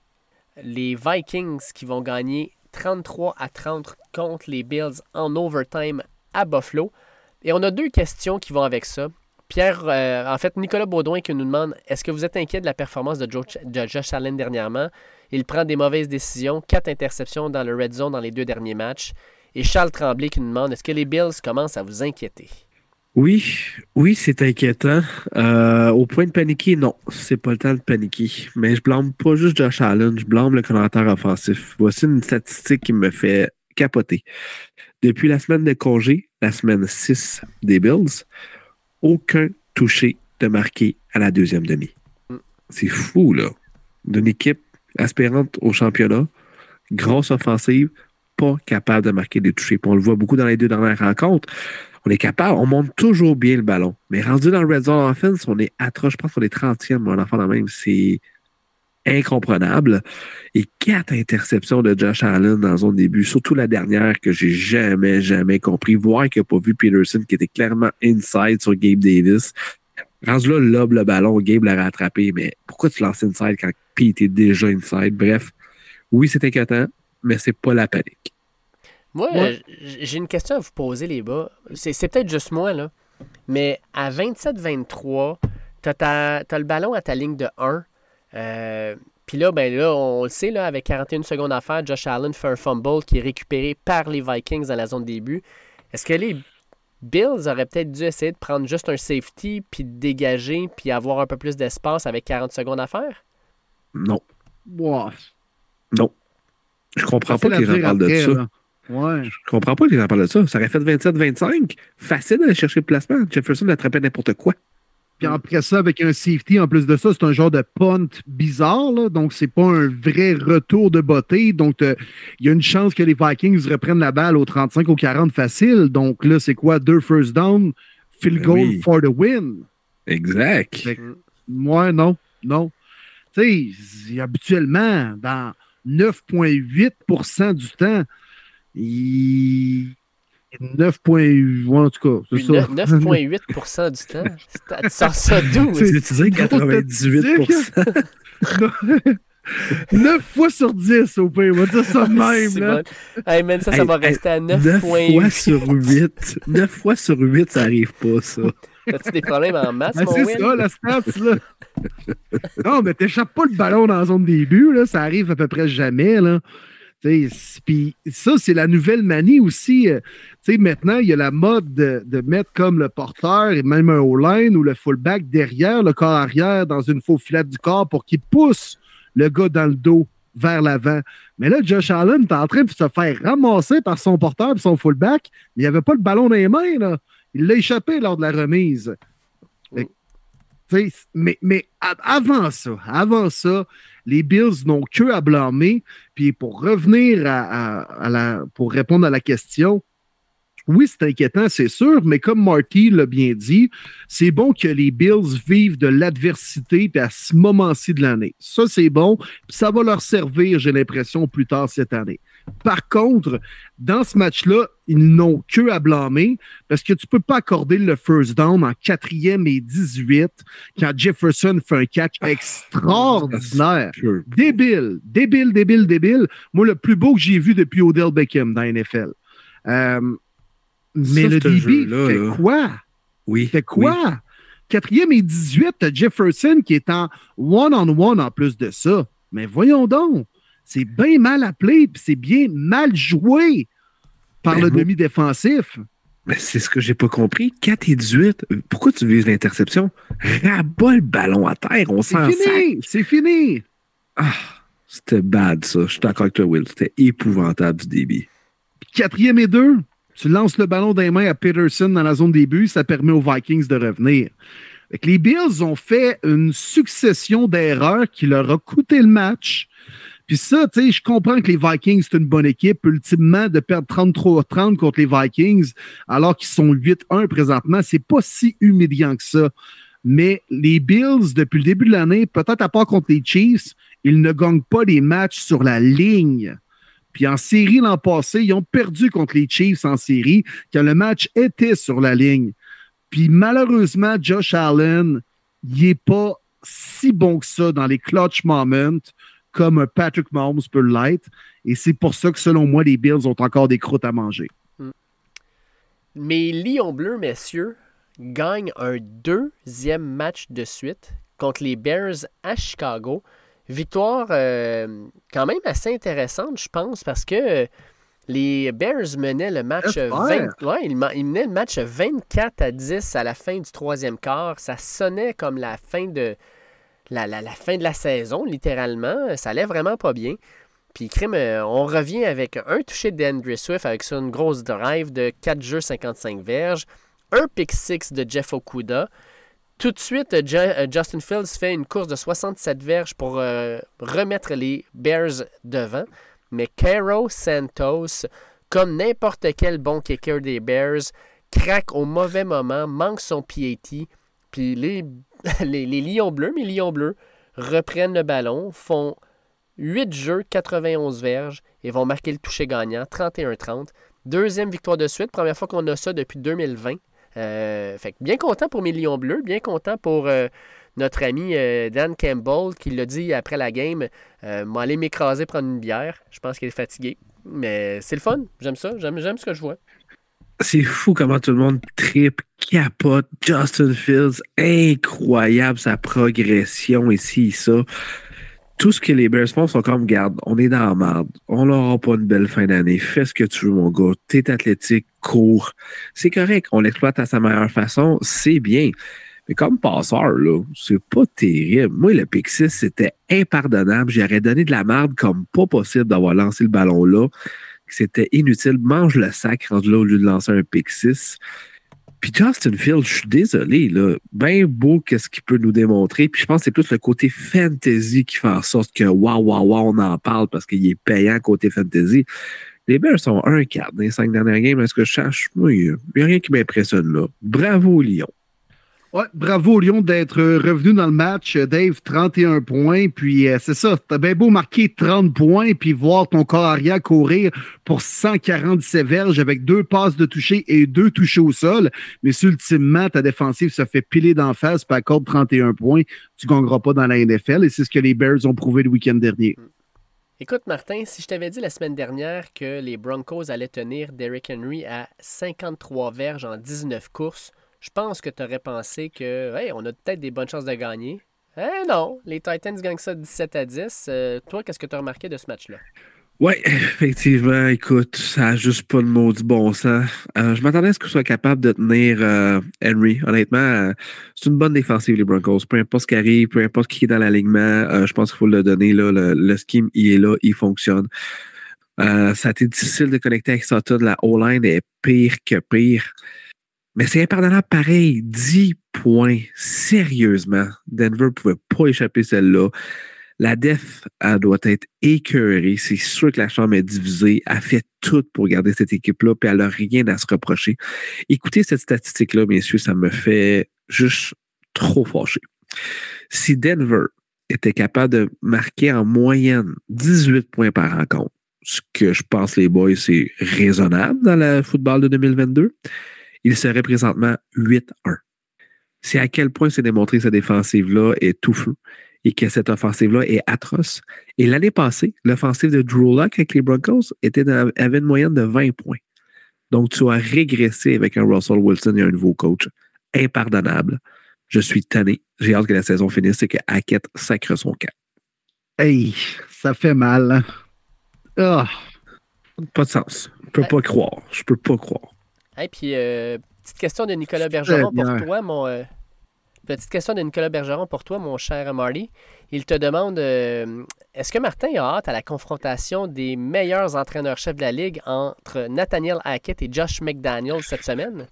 Les Vikings qui vont gagner 33 à 30 contre les Bills en overtime à Buffalo. Et on a deux questions qui vont avec ça. Pierre, euh, en fait, Nicolas Baudouin qui nous demande est-ce que vous êtes inquiet de la performance de, Josh Allen dernièrement? Il prend des mauvaises décisions, quatre interceptions dans le red zone dans les deux derniers matchs. Et Charles Tremblay qui nous demande est-ce que les Bills commencent à vous inquiéter?
Oui, oui, c'est inquiétant. Euh, au point de paniquer, non, c'est pas le temps de paniquer. Mais je blâme pas juste Josh Allen, je blâme le commentaire offensif. Voici une statistique qui me fait capoter. Depuis la semaine de congé, la semaine 6 des Bills, aucun touché de marqué à la deuxième demi. C'est fou, là. D'une équipe aspirante au championnat, grosse offensive, pas capable de marquer des touchés. on le voit beaucoup dans les deux dernières rencontres. On est capable, on monte toujours bien le ballon. Mais rendu dans le red zone offense, on est atroce. Je pense qu'on est 30e, mon enfant, dans même. C'est incomprenable. Et quatre interceptions de Josh Allen dans son début, surtout la dernière que j'ai jamais, jamais compris. Voir qu'il n'a pas vu Peterson qui était clairement inside sur Gabe Davis. Rendu là, lobe le ballon, Gabe l'a rattrapé, mais pourquoi tu lances inside quand Pete était déjà inside? Bref, oui, c'est inquiétant, mais c'est pas la panique.
Moi, j'ai une question à vous poser, les gars. C'est peut-être juste moi, là. Mais à 27-23, tu as, le ballon à ta ligne de 1. Euh, puis là, ben là, on le sait, là, avec 41 secondes à faire, Josh Allen fait un fumble qui est récupéré par les Vikings dans la zone de début. Est-ce que les Bills auraient peut-être dû essayer de prendre juste un safety, puis de dégager, puis avoir un peu plus d'espace avec 40 secondes à faire?
Non.
Wow.
Non. Je comprends pas qu'ils en parlent de ça. Ouais. Je comprends pas qu'ils en parlent de ça. Ça aurait fait 27-25. Facile d'aller chercher le placement. Jefferson attrapait n'importe quoi.
Puis après ça, avec un safety, en plus de ça, c'est un genre de punt bizarre. Là. Donc, c'est pas un vrai retour de beauté. Donc, il y a une chance que les Vikings reprennent la balle au 35 ou 40 facile. Donc là, c'est quoi? Deux first down, field ben goal for the win.
Exact.
Moi, non. Non. Tu sais, habituellement, dans 9,8% du temps, il 9,8 en tout cas, c'est ça.
9,8% du temps? Tu sors ça d'où?
C'est utilisé 98
9 fois sur 10 au pire, on va dire ça de même. Là.
Hey, man, ça, ça va rester à 9,8.
9 fois sur 8. 9 fois sur 8, ça arrive pas, ça.
As-tu des problèmes en maths, ah, mon
C'est ça, la stats, là. non, mais t'échappes pas le ballon dans la zone début, là. Ça arrive à peu près jamais, là. Ça, c'est la nouvelle manie aussi. Euh, maintenant, il y a la mode de, mettre comme le porteur et même un O-line ou le fullback derrière le corps arrière dans une faux filette du corps pour qu'il pousse le gars dans le dos vers l'avant. Mais là, Josh Allen est en train de se faire ramasser par son porteur et son fullback. Mais il avait pas le ballon dans les mains. Il l'a échappé lors de la remise. mais, mais avant ça, avant ça, les Bills n'ont que à blâmer. Puis pour revenir à, la, pour répondre à la question, oui, c'est inquiétant, c'est sûr, mais comme Marty l'a bien dit, c'est bon que les Bills vivent de l'adversité à ce moment-ci de l'année. Ça, c'est bon, puis ça va leur servir, j'ai l'impression, plus tard cette année. Par contre, dans ce match-là, ils n'ont que à blâmer parce que tu ne peux pas accorder le first down en quatrième et 18 quand Jefferson fait un catch ah, extraordinaire. Débile, débile, débile, débile. Moi, le plus beau que j'ai vu depuis Odell Beckham dans NFL. Euh, mais le débit fait quoi?
Oui.
Fait quoi? Quatrième et 18, tu Jefferson qui est en one-on-one en plus de ça. Mais voyons donc. C'est bien mal appelé, puis c'est bien mal joué par ben, le demi-défensif.
Mais c'est ce que j'ai pas compris. 4 et 18, pourquoi tu vises l'interception? Rabat le ballon à terre, on s'en
C'est fini, c'est fini.
Ah, c'était bad ça. Je suis d'accord avec toi, Will. C'était épouvantable du débit.
Quatrième et deux, tu lances le ballon des mains à Peterson dans la zone début, ça permet aux Vikings de revenir. les Bills ont fait une succession d'erreurs qui leur a coûté le match. Puis ça, tu sais, je comprends que les Vikings, c'est une bonne équipe. Ultimement, de perdre 33-30 contre les Vikings, alors qu'ils sont 8-1 présentement, c'est pas si humiliant que ça. Mais les Bills, depuis le début de l'année, peut-être à part contre les Chiefs, ils ne gagnent pas les matchs sur la ligne. Puis en série l'an passé, ils ont perdu contre les Chiefs en série quand le match était sur la ligne. Puis malheureusement, Josh Allen, il n'est pas si bon que ça dans les clutch moments comme Patrick Mahomes peut l'être. Et c'est pour ça que, selon moi, les Bills ont encore des croûtes à manger. Hmm.
Mais Lyon Bleu, messieurs, gagne un deuxième match de suite contre les Bears à Chicago. Victoire euh, quand même assez intéressante, je pense, parce que les Bears menaient le match 20, ouais, ils menaient le match 24 à 10 à la fin du troisième quart. Ça sonnait comme la fin de, la, fin de la saison, littéralement. Ça allait vraiment pas bien. Puis, crime, euh, on revient avec un touché d'Andrew Swift avec ça, une grosse drive de 4 jeux, 55 verges, un pick 6 de Jeff Okuda. Tout de suite, euh, Justin Fields fait une course de 67 verges pour remettre les Bears devant. Mais Caro Santos, comme n'importe quel bon kicker des Bears, craque au mauvais moment, manque son PAT. Puis les, les, Lions bleus, les Lions bleus reprennent le ballon, font 8 jeux, 91 verges et vont marquer le toucher gagnant, 31-30. Deuxième victoire de suite, première fois qu'on a ça depuis 2020. Euh, fait bien content pour mes Lions bleus, bien content pour euh, notre ami euh, Dan Campbell qui l'a dit après la game Moi, aller m'écraser, prendre une bière. Je pense qu'il est fatigué. Mais c'est le fun. J'aime ça. J'aime ce que je vois.
C'est fou comment tout le monde tripe, capote. Justin Fields, incroyable sa progression ici, ça. Tout ce que les Bears font sont comme, garde, on est dans la merde. On n'aura pas une belle fin d'année. Fais ce que tu veux, mon gars. T'es athlétique, cours. C'est correct. On l'exploite à sa meilleure façon. C'est bien. Mais comme passeur, là, c'est pas terrible. Moi, le pick c'était impardonnable. J'aurais donné de la merde comme pas possible d'avoir lancé le ballon là c'était inutile. Mange le sac rendu là au lieu de lancer un pick 6. Puis Justin Field, je suis désolé, là, bien beau qu'est-ce qu'il peut nous démontrer. Puis je pense que c'est plus le côté fantasy qui fait en sorte que waouh, waouh, waouh, on en parle parce qu'il est payant côté fantasy. Les Bears sont 1-4 dans les cinq dernières games. Est-ce que je cherche? Il n'y a rien qui m'impressionne là. Bravo, Lyon.
Ouais, bravo Lyon d'être revenu dans le match. Dave, 31 points. Puis euh, c'est ça, t'as bien beau marquer 30 points puis voir ton corps arrière courir pour 147 verges avec deux passes de toucher et deux touchés au sol. Mais ultimement, ta défensive se fait piler d'en face puis accorde 31 points. Tu ne gagneras pas dans la NFL et c'est ce que les Bears ont prouvé le week-end dernier.
Écoute, Martin, si je t'avais dit la semaine dernière que les Broncos allaient tenir Derrick Henry à 53 verges en 19 courses, je pense que tu aurais pensé que, hey, on a peut-être des bonnes chances de gagner. Eh non, les Titans gagnent ça 17 à 10. Euh, toi, qu'est-ce que tu as remarqué de ce match-là?
Oui, effectivement, écoute, ça n'a juste pas de du bon sens. Euh, je m'attendais à ce que soit capable de tenir euh, Henry. Honnêtement, c'est une bonne défensive, les Broncos. Peu importe ce qui arrive, peu importe qui est dans l'alignement, je pense qu'il faut le donner. Là, le, scheme, il est là, il fonctionne. ça a été difficile de connecter avec Sutton. La O-line est pire que pire. Mais c'est impardonnable pareil. 10 points. Sérieusement. Denver ne pouvait pas échapper celle-là. La def, elle doit être écœurée. C'est sûr que la chambre est divisée. Elle fait tout pour garder cette équipe-là, puis elle n'a rien à se reprocher. Écoutez cette statistique-là, messieurs, ça me fait juste trop fâcher. Si Denver était capable de marquer en moyenne 18 points par rencontre, ce que je pense, les boys, c'est raisonnable dans le football de 2022, il serait présentement 8-1. C'est à quel point c'est démontré que cette défensive-là est tout feu et que cette offensive-là est atroce. Et l'année passée, l'offensive de Drew Lock avec les Broncos était avait une moyenne de 20 points. Donc, tu as régressé avec un Russell Wilson et un nouveau coach. Impardonnable. Je suis tanné. J'ai hâte que la saison finisse et que Hackett sacre son camp.
Hey, ça fait mal. Hein? Ah.
Pas de sens. Je peux pas croire. Je peux pas croire.
Et puis, euh, petite question de Nicolas Bergeron pour toi, mon. Euh, petite question de Nicolas Bergeron pour toi, mon cher Marty. Il te demande euh, est-ce que Martin a hâte à la confrontation des meilleurs entraîneurs-chefs de la Ligue entre Nathaniel Hackett et Josh McDaniels cette semaine?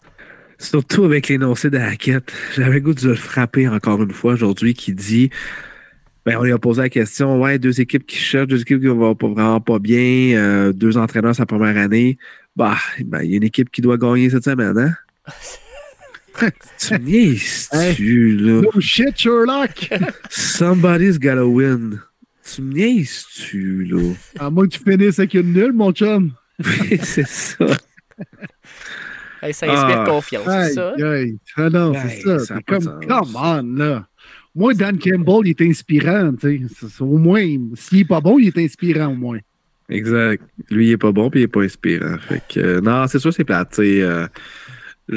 Surtout avec l'énoncé de Hackett. J'avais goût de le frapper encore une fois aujourd'hui qui dit ben, on lui a posé la question ouais, deux équipes qui cherchent, deux équipes qui vont pas, vraiment pas bien, deux entraîneurs sa première année. Bah, ben, il y a une équipe qui doit gagner cette semaine, hein? tu niaises-tu, là?
Oh shit, Sherlock!
Somebody's gotta win. Tu me niaises-tu, là?
À moins que tu finisses avec une nulle, mon chum.
Oui, c'est ça.
ça inspire ah. confiance, c'est ça?
Ah non, c'est ça. C'est comme, come on, là. Moi, Dan Campbell, il est inspirant, tu sais. Au moins, s'il n'est pas bon, il est inspirant, au moins.
Exact. Lui, il est pas bon puis il est pas inspirant. Fait que, euh, non, c'est sûr, c'est plate. Euh,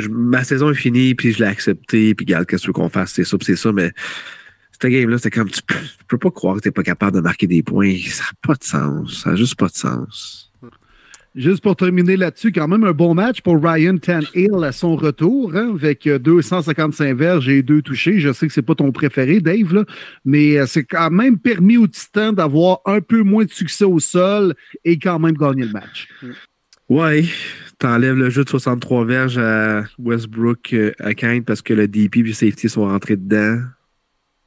ma saison est finie puis je l'ai accepté puis regarde, qu'est-ce qu'on fasse, c'est ça c'est ça, mais cette game-là, c'est comme tu peux, pas croire que t'es pas capable de marquer des points. Ça n'a pas de sens. Ça n'a juste pas de sens.
Juste pour terminer là-dessus, quand même un bon match pour Ryan Tannehill à son retour, hein, avec 255 verges et deux touchés. Je sais que c'est pas ton préféré, Dave, là, mais euh, c'est quand même permis aux Titans d'avoir un peu moins de succès au sol et quand même gagner le match.
Ouais, t'enlèves le jeu de 63 verges à Westbrook euh, à Kane parce que le DP et le safety sont rentrés dedans.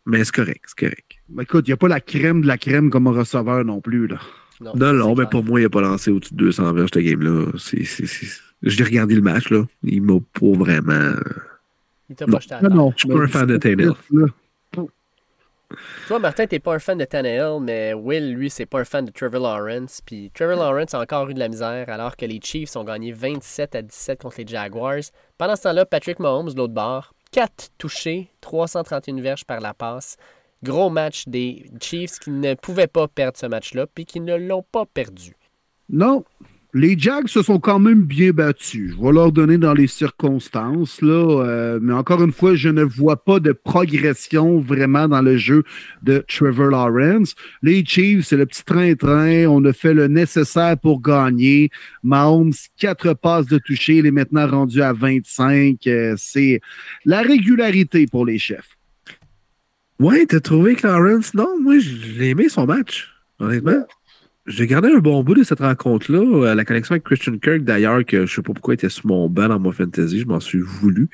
Mais c'est correct, c'est correct.
écoute, il n'y a pas la crème de la crème comme un receveur non plus. Là.
Non, non, mais pour moi, il n'a pas lancé au-dessus de 200 verges, ce game-là. J'ai regardé le match, là. Il m'a pas vraiment.
Il t'a pas jeté à
Non, je suis pas un fan de Tannehill.
Toi, Martin, t'es pas un fan de Tannehill, mais Will, lui, c'est pas un fan de Trevor Lawrence. Puis Trevor Lawrence a encore eu de la misère, alors que les Chiefs ont gagné 27 à 17 contre les Jaguars. Pendant ce temps-là, Patrick Mahomes, de l'autre bord, 4 touchés, 331 verges par la passe. Gros match des Chiefs qui ne pouvaient pas perdre ce match-là, puis qui ne l'ont pas perdu.
Non, les Jags se sont quand même bien battus. Je vais leur donner dans les circonstances. Euh, mais encore une fois, je ne vois pas de progression vraiment dans le jeu de Trevor Lawrence. Les Chiefs, c'est le petit train-train. On a fait le nécessaire pour gagner. Mahomes, quatre passes de toucher. Il est maintenant rendu à 25. Euh, c'est la régularité pour les chefs.
Ouais, t'as trouvé que Lawrence? Non, moi, j'ai aimé son match, honnêtement. J'ai gardé un bon bout de cette rencontre-là. Euh, la connexion avec Christian Kirk, d'ailleurs, que je sais pas pourquoi il était sur mon banc dans mon fantasy, je m'en suis voulu.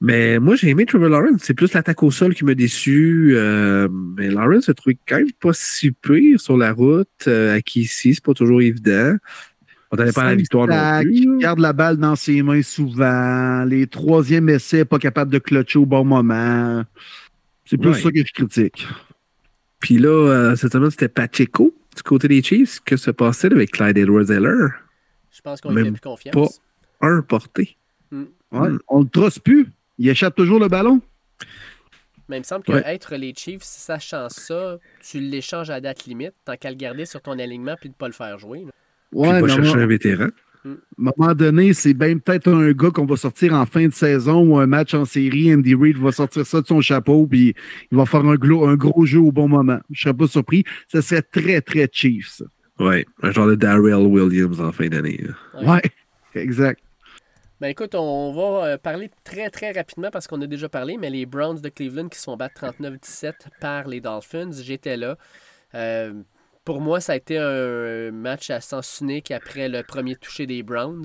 Mais moi, j'ai aimé Trevor Lawrence. C'est plus l'attaque au sol qui m'a déçu. Euh, mais Lawrence se trouvé quand même pas si pire sur la route. Euh, à qui ici, c'est pas toujours évident. On n'avait pas la victoire non plus.
Il garde la balle dans ses mains souvent. Les troisièmes essais, pas capable de clutcher au bon moment. C'est plus ça que je critique.
Puis là, euh, cette semaine, c'était Pacheco du côté des Chiefs. Que se passait avec Clyde Edwards-Heller?
Je pense qu'on lui fait plus confiance.
Pas un porté.
Hmm. Ouais, On le trosse plus. Il échappe toujours le ballon.
Mais il me semble qu'être les Chiefs, sachant ça, tu l'échanges à date limite, tant qu'à le garder sur ton alignement puis de ne pas le faire jouer.
Ouais, puis pas chercher un vétéran.
À un moment donné, c'est bien peut-être un gars qu'on va sortir en fin de saison ou un match en série. Andy Reid va sortir ça de son chapeau puis il va faire un gros, un gros jeu au bon moment. Je ne serais pas surpris. Ça serait très, très chief, ça.
Ouais, un genre de Darrell Williams en fin d'année.
Ouais. exact.
Ben écoute, on va euh, parler très très rapidement parce qu'on a déjà parlé, mais les Browns de Cleveland qui sont battus 39-17 par les Dolphins, j'étais là. Euh, pour moi, ça a été un match à sens unique après le premier toucher des Browns.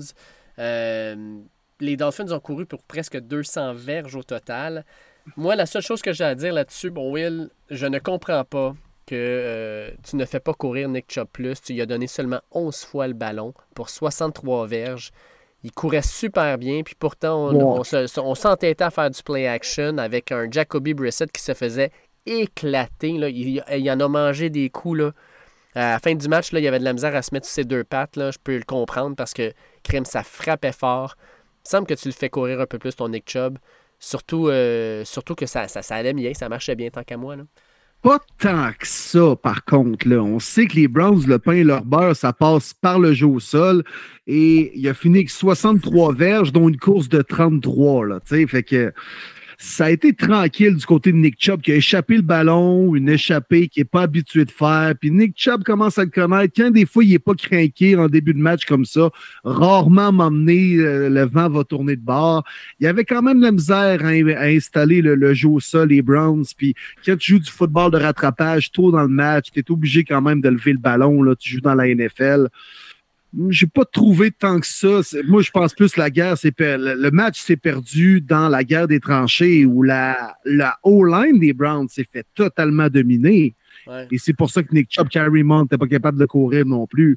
Euh, les Dolphins ont couru pour presque 200 verges au total. Moi, la seule chose que j'ai à dire là-dessus, bon, Will, je ne comprends pas que euh, tu ne fais pas courir Nick Chubb plus. Tu lui as donné seulement 11 fois le ballon pour 63 verges. Il courait super bien, puis pourtant, on, s'entêtait à faire du play action avec un Jacoby Brissett qui se faisait éclater. Il, il, en a mangé des coups. Là. À la fin du match, là, il y avait de la misère à se mettre sur ses deux pattes. Là. Je peux le comprendre parce que Crème, ça frappait fort. Il semble que tu le fais courir un peu plus, ton Nick Chubb. Surtout, euh, surtout que ça, ça, allait bien, ça marchait bien tant qu'à moi.
Pas tant que ça, par contre. Là. On sait que les Browns, le pain et leur beurre, ça passe par le jeu au sol. Et il a fini avec 63 verges, dont une course de 33. Là, fait que ça a été tranquille du côté de Nick Chubb qui a échappé le ballon, une échappée qu'il n'est pas habitué de faire. Puis Nick Chubb commence à le connaître. Quand des fois, il n'est pas craqué en début de match comme ça, rarement m'emmener, euh, le vent va tourner de bord. Il y avait quand même la misère à, installer le, jeu au sol, les Browns. Puis quand tu joues du football de rattrapage tôt dans le match, tu es obligé quand même de lever le ballon. Là, tu joues dans la NFL j'ai pas trouvé tant que ça. Moi, je pense plus que la guerre, c'est le match s'est perdu dans la guerre des tranchées où la, la O-line des Browns s'est fait totalement dominer. Et c'est pour ça que Nick Chubb, Carrie Mont n'était pas capable de courir non plus.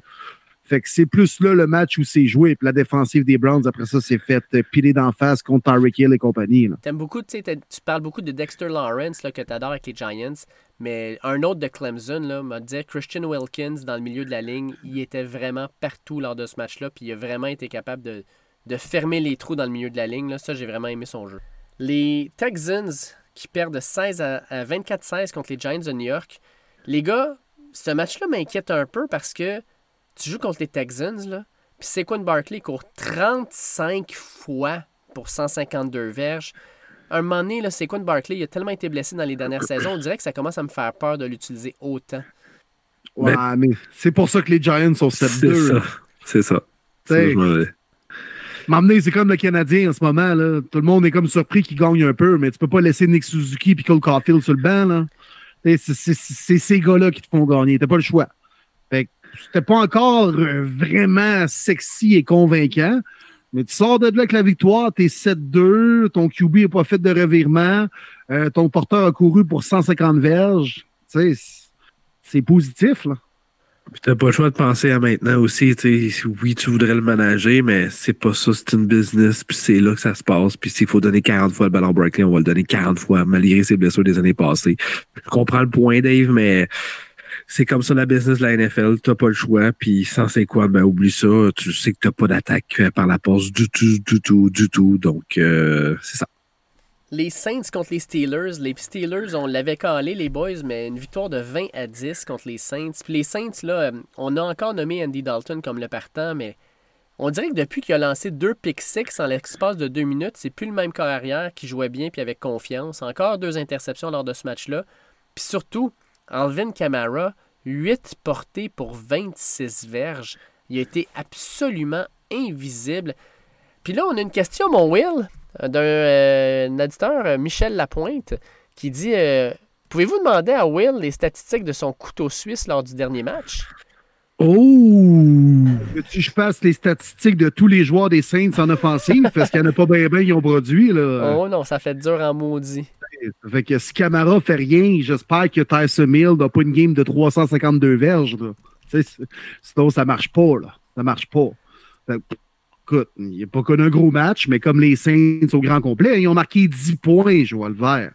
Fait que c'est plus là le match où c'est joué. Puis la défensive des Browns, après ça, c'est fait euh, piler d'en face contre Tyreek Hill et compagnie.
T'aimes beaucoup, tu parles beaucoup de Dexter Lawrence là, que tu adores avec les Giants. Mais un autre de Clemson m'a dit Christian Wilkins dans le milieu de la ligne, il était vraiment partout lors de ce match-là. Puis il a vraiment été capable de, de, fermer les trous dans le milieu de la ligne. Là. Ça, j'ai vraiment aimé son jeu. Les Texans qui perdent 16 à, à 24-16 contre les Giants de New York. Les gars, ce match-là m'inquiète un peu parce que tu joues contre les Texans, là, puis Saquon Barkley court 35 fois pour 152 verges. Un moment donné, là, Saquon Barkley il a tellement été blessé dans les dernières saisons, on dirait que ça commence à me faire peur de l'utiliser autant.
Ouais, mais, c'est pour ça que les Giants sont 7-2.
C'est ça.
M'emmener, c'est comme le Canadien en ce moment. Là. Tout le monde est comme surpris qu'il gagne un peu, mais tu peux pas laisser Nick Suzuki et Cole Caulfield sur le banc. Là. C'est, ces gars-là qui te font gagner. T'as pas le choix. Fait c'était pas encore euh, vraiment sexy et convaincant. Mais tu sors de là avec la victoire, t'es 7-2, ton QB n'est pas fait de revirement, euh, ton porteur a couru pour 150 verges. C'est positif, là.
Puis t'as pas le choix de penser à maintenant aussi, oui, tu voudrais le manager, mais c'est pas ça, c'est une business, puis c'est là que ça se passe. Puis s'il faut donner 40 fois le ballon Berkeley, on va le donner 40 fois, malgré ses blessures des années passées. Je comprends le point, Dave, mais c'est comme ça la business de la NFL. T'as pas le choix. Puis sans c'est quoi, ben oublie ça. Tu sais que t'as pas d'attaque par la passe du tout, du tout, du tout. Donc euh, c'est ça.
Les Saints contre les Steelers. Les Steelers, on l'avait calé, les boys, mais une victoire de 20 à 10 contre les Saints. Puis les Saints, là, on a encore nommé Andy Dalton comme le partant, mais on dirait que depuis qu'il a lancé deux pick six en l'espace de deux minutes, c'est plus le même corps arrière qui jouait bien puis avec confiance. Encore deux interceptions lors de ce match-là. Puis surtout, Alvin Kamara, 8 portées pour 26 verges. Il a été absolument invisible. Puis là, on a une question, mon Will, d'un euh, auditeur, euh, Michel Lapointe, qui dit euh, Pouvez-vous demander à Will les statistiques de son couteau suisse lors du dernier match?
Oh! Que je fasse les statistiques de tous les joueurs des Saints en offensive parce qu'il n'y en a pas bien, bien, ils ont produit. Là?
Oh non, ça fait dur en maudit.
Ça fait que si Camara fait rien, j'espère que Tyson Mill n'a pas une game de 352 verges. Sinon, ça marche pas. Là. Ça marche pas. écoute, il n'a pas connu un gros match, mais comme les Saints au grand complet, ils ont marqué 10 points, je vois le vert.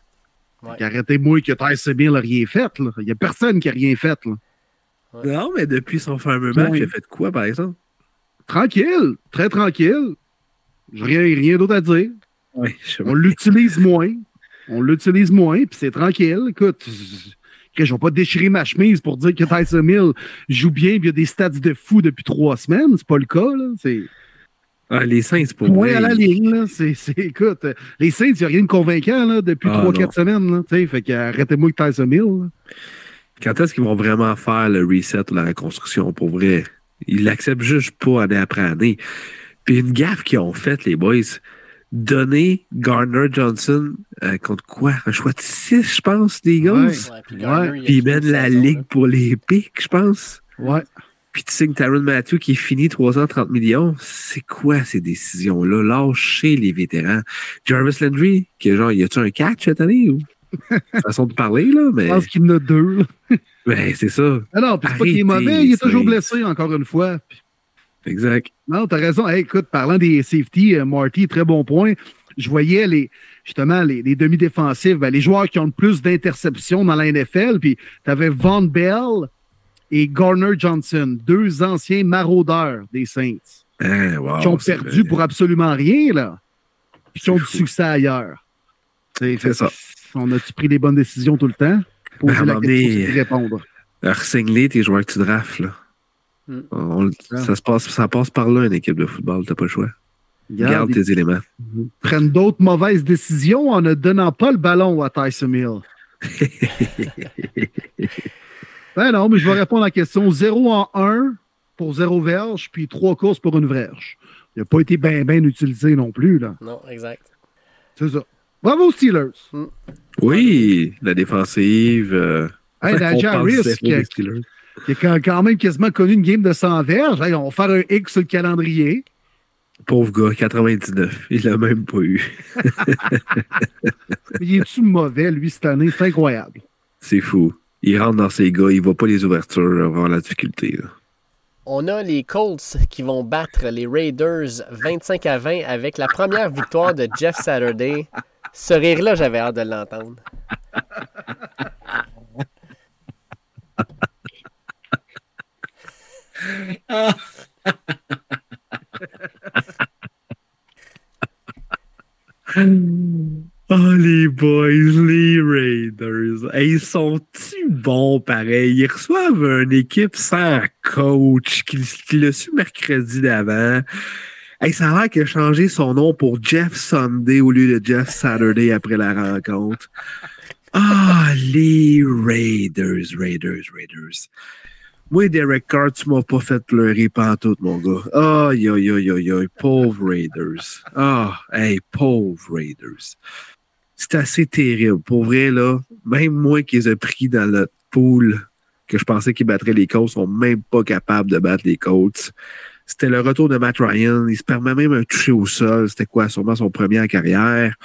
Arrêtez-moi que Tyson Mill n'a rien fait. Il n'y a personne qui a rien fait. Là.
Non, mais depuis son fameux match, il a fait quoi, par exemple?
Tranquille, très tranquille. Rien, rien d'autre à dire. on l'utilise moins. On l'utilise moins, puis c'est tranquille. Écoute, je ne vais pas déchirer ma chemise pour dire que Tyson Mill joue bien et il y a des stats de fou depuis trois semaines. C'est pas le cas. Là. C'est...
Ah, les Saints, pour
Point à la ligne, là. C'est, écoute, les Saints, il n'y a rien de convaincant là, depuis ah, trois, quatre semaines. Là, fait qu'arrêtez-moi avec Tyson Mill.
Quand est-ce qu'ils vont vraiment faire le reset ou la reconstruction pour vrai? Ils l'acceptent juste pas année après année. Puis une gaffe qu'ils ont faite, les boys, donner Garner Johnson euh, contre quoi? Un choix de 6, je pense, des Eagles. Ouais. puis, ils mènent la ligue pour les pics, je pense.
Ouais.
Puis tu signes Taron Matthew qui est fini 330 millions. C'est quoi ces décisions-là? Lâcher les vétérans. Jarvis Landry, qui genre, y a-tu un catch cette année? Ou? façon de parler, là. Mais...
Je pense qu'il en a deux.
ben, c'est ça.
Ah non, c'est pas qu'il est mauvais, il est toujours blessé, encore une fois.
Exact.
Non, t'as raison. écoute, parlant des safety, euh, Marty, très bon point. Je voyais les, justement les, demi-défensifs, ben, les joueurs qui ont le plus d'interceptions dans la NFL. Puis t'avais Von Bell et Garner Johnson, deux anciens maraudeurs des Saints.
Ah,
qui ont perdu pour absolument rien, là. Puis qui ont du succès ailleurs.
C'est ça.
On a-tu pris les bonnes décisions tout le temps?
Pour ben, la question, répondre. Ressingler tes joueurs que tu drafts, là. Hmm. ça, se passe, ça passe par là, une équipe de football, t'as pas le choix. Garde, tes éléments.
Mhm. Prennent d'autres mauvaises décisions en ne donnant pas le ballon à Tyson Mill. ben non, mais je vais répondre à la question 0 en 1 pour 0 verge, puis 3 courses pour une verge. Il n'a pas été bien ben utilisé non plus. Là.
Non, exact.
C'est ça. Bravo Steelers. Hmm.
Oui, la défensive. Euh,
hey, Harris, qui, a quand même quasiment connu une game de 100 verges. on va faire un X sur le calendrier.
Pauvre gars, 99. Il l'a même pas eu.
il est-tu mauvais, lui, cette année? C'est incroyable.
C'est fou. Il rentre dans ses gars, il voit pas les ouvertures avant la difficulté.
On a les Colts qui vont battre les Raiders 25 à 20 avec la première victoire de Jeff Saturday. Ce rire-là, j'avais hâte de l'entendre.
Oh, les boys, les Raiders. ils sont-ils bons pareil? Ils reçoivent une équipe sans coach qui, qui l'a su mercredi d'avant. Hey, ça a l'air qu'il a changé son nom pour Jeff Sunday au lieu de Jeff Saturday après la rencontre. Ah, les Raiders, Raiders, Raiders. Moi, Derek Carr, tu m'as pas fait pleurer pantoute, mon gars. Aïe, aïe, aïe, aïe, aïe, pauvre Raiders. Ah, hey, pauvre Raiders. C'est assez terrible. Pour vrai, là, même moi qui les ai pris dans le pool que je pensais qu'ils battraient les Colts, sont même pas capables de battre les Colts. C'était le retour de Matt Ryan. Il se permet même un toucher au sol. C'était quoi? Sûrement son premier en carrière.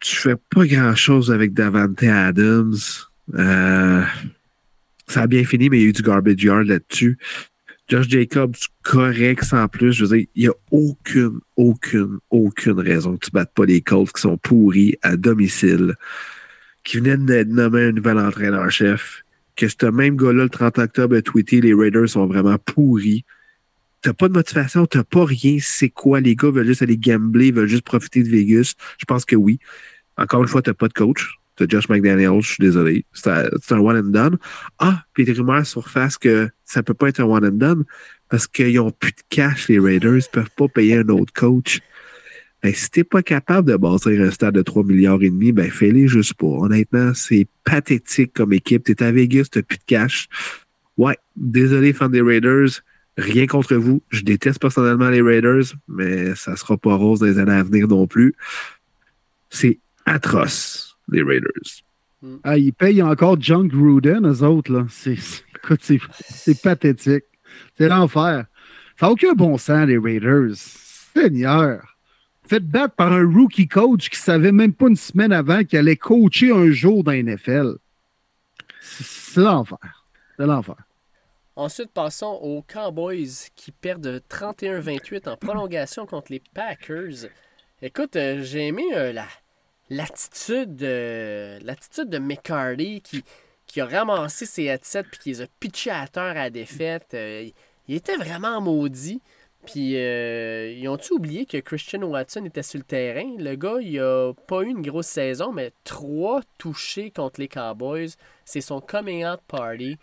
Tu fais pas grand-chose avec Davante Adams. Euh, ça a bien fini, mais il y a eu du garbage yard là-dessus. Josh Jacobs, correct sans plus. Je veux dire, il n'y a aucune, aucune, aucune raison que tu ne battes pas les Colts qui sont pourris à domicile, qui venaient de nommer un nouvel entraîneur-chef, que ce même gars-là, le 30 octobre, a tweeté les Raiders sont vraiment pourris. T'as pas de motivation, t'as pas rien. C'est quoi? Les gars veulent juste aller gambler, veulent juste profiter de Vegas. Je pense que oui. Encore une fois, t'as pas de coach. T'as Josh McDaniels, je suis désolé. C'est un one and done. Ah, puis les rumeurs surface que ça peut pas être un one and done parce qu'ils ont plus de cash, les Raiders, ils peuvent pas payer un autre coach. Ben, si t'es pas capable de bâtir un stade de 3 milliards et demi, ben fais-les juste pas. Honnêtement, c'est pathétique comme équipe. T'es à Vegas, t'as plus de cash. Ouais, désolé, fan des Raiders. Rien contre vous. Je déteste personnellement les Raiders, mais ça sera pas rose dans les années à venir non plus. C'est atroce, les Raiders.
Ah, ils payent encore John Gruden, eux autres. Là. C'est, c'est, pathétique. C'est l'enfer. Ça n'a aucun bon sens, les Raiders. Seigneur. Faites battre par un rookie coach qui savait même pas une semaine avant qu'il allait coacher un jour dans la NFL. C'est l'enfer. C'est l'enfer.
Ensuite, passons aux Cowboys qui perdent 31-28 en prolongation contre les Packers. Écoute, euh, j'ai aimé euh, la, l'attitude, euh, l'attitude de McCarty qui, qui a ramassé ses headsets puis qui les a pitchés à terre à défaite. il était vraiment maudit. Puis, ils ont-tu oublié que Christian Watson était sur le terrain? Le gars, il a pas eu une grosse saison, mais trois touchés contre les Cowboys. C'est son coming out party.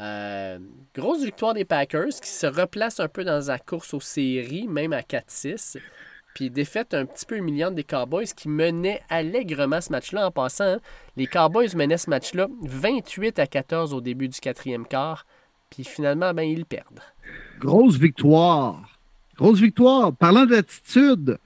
Euh, grosse victoire des Packers qui se replacent un peu dans la course aux séries, même à 4-6. Puis défaite un petit peu humiliante des Cowboys qui menaient allègrement ce match-là en passant. Hein. Les Cowboys menaient ce match-là 28 à 14 au début du quatrième quart. Puis finalement, ben, ils perdent.
Grosse victoire. Grosse victoire. Parlant d'attitude,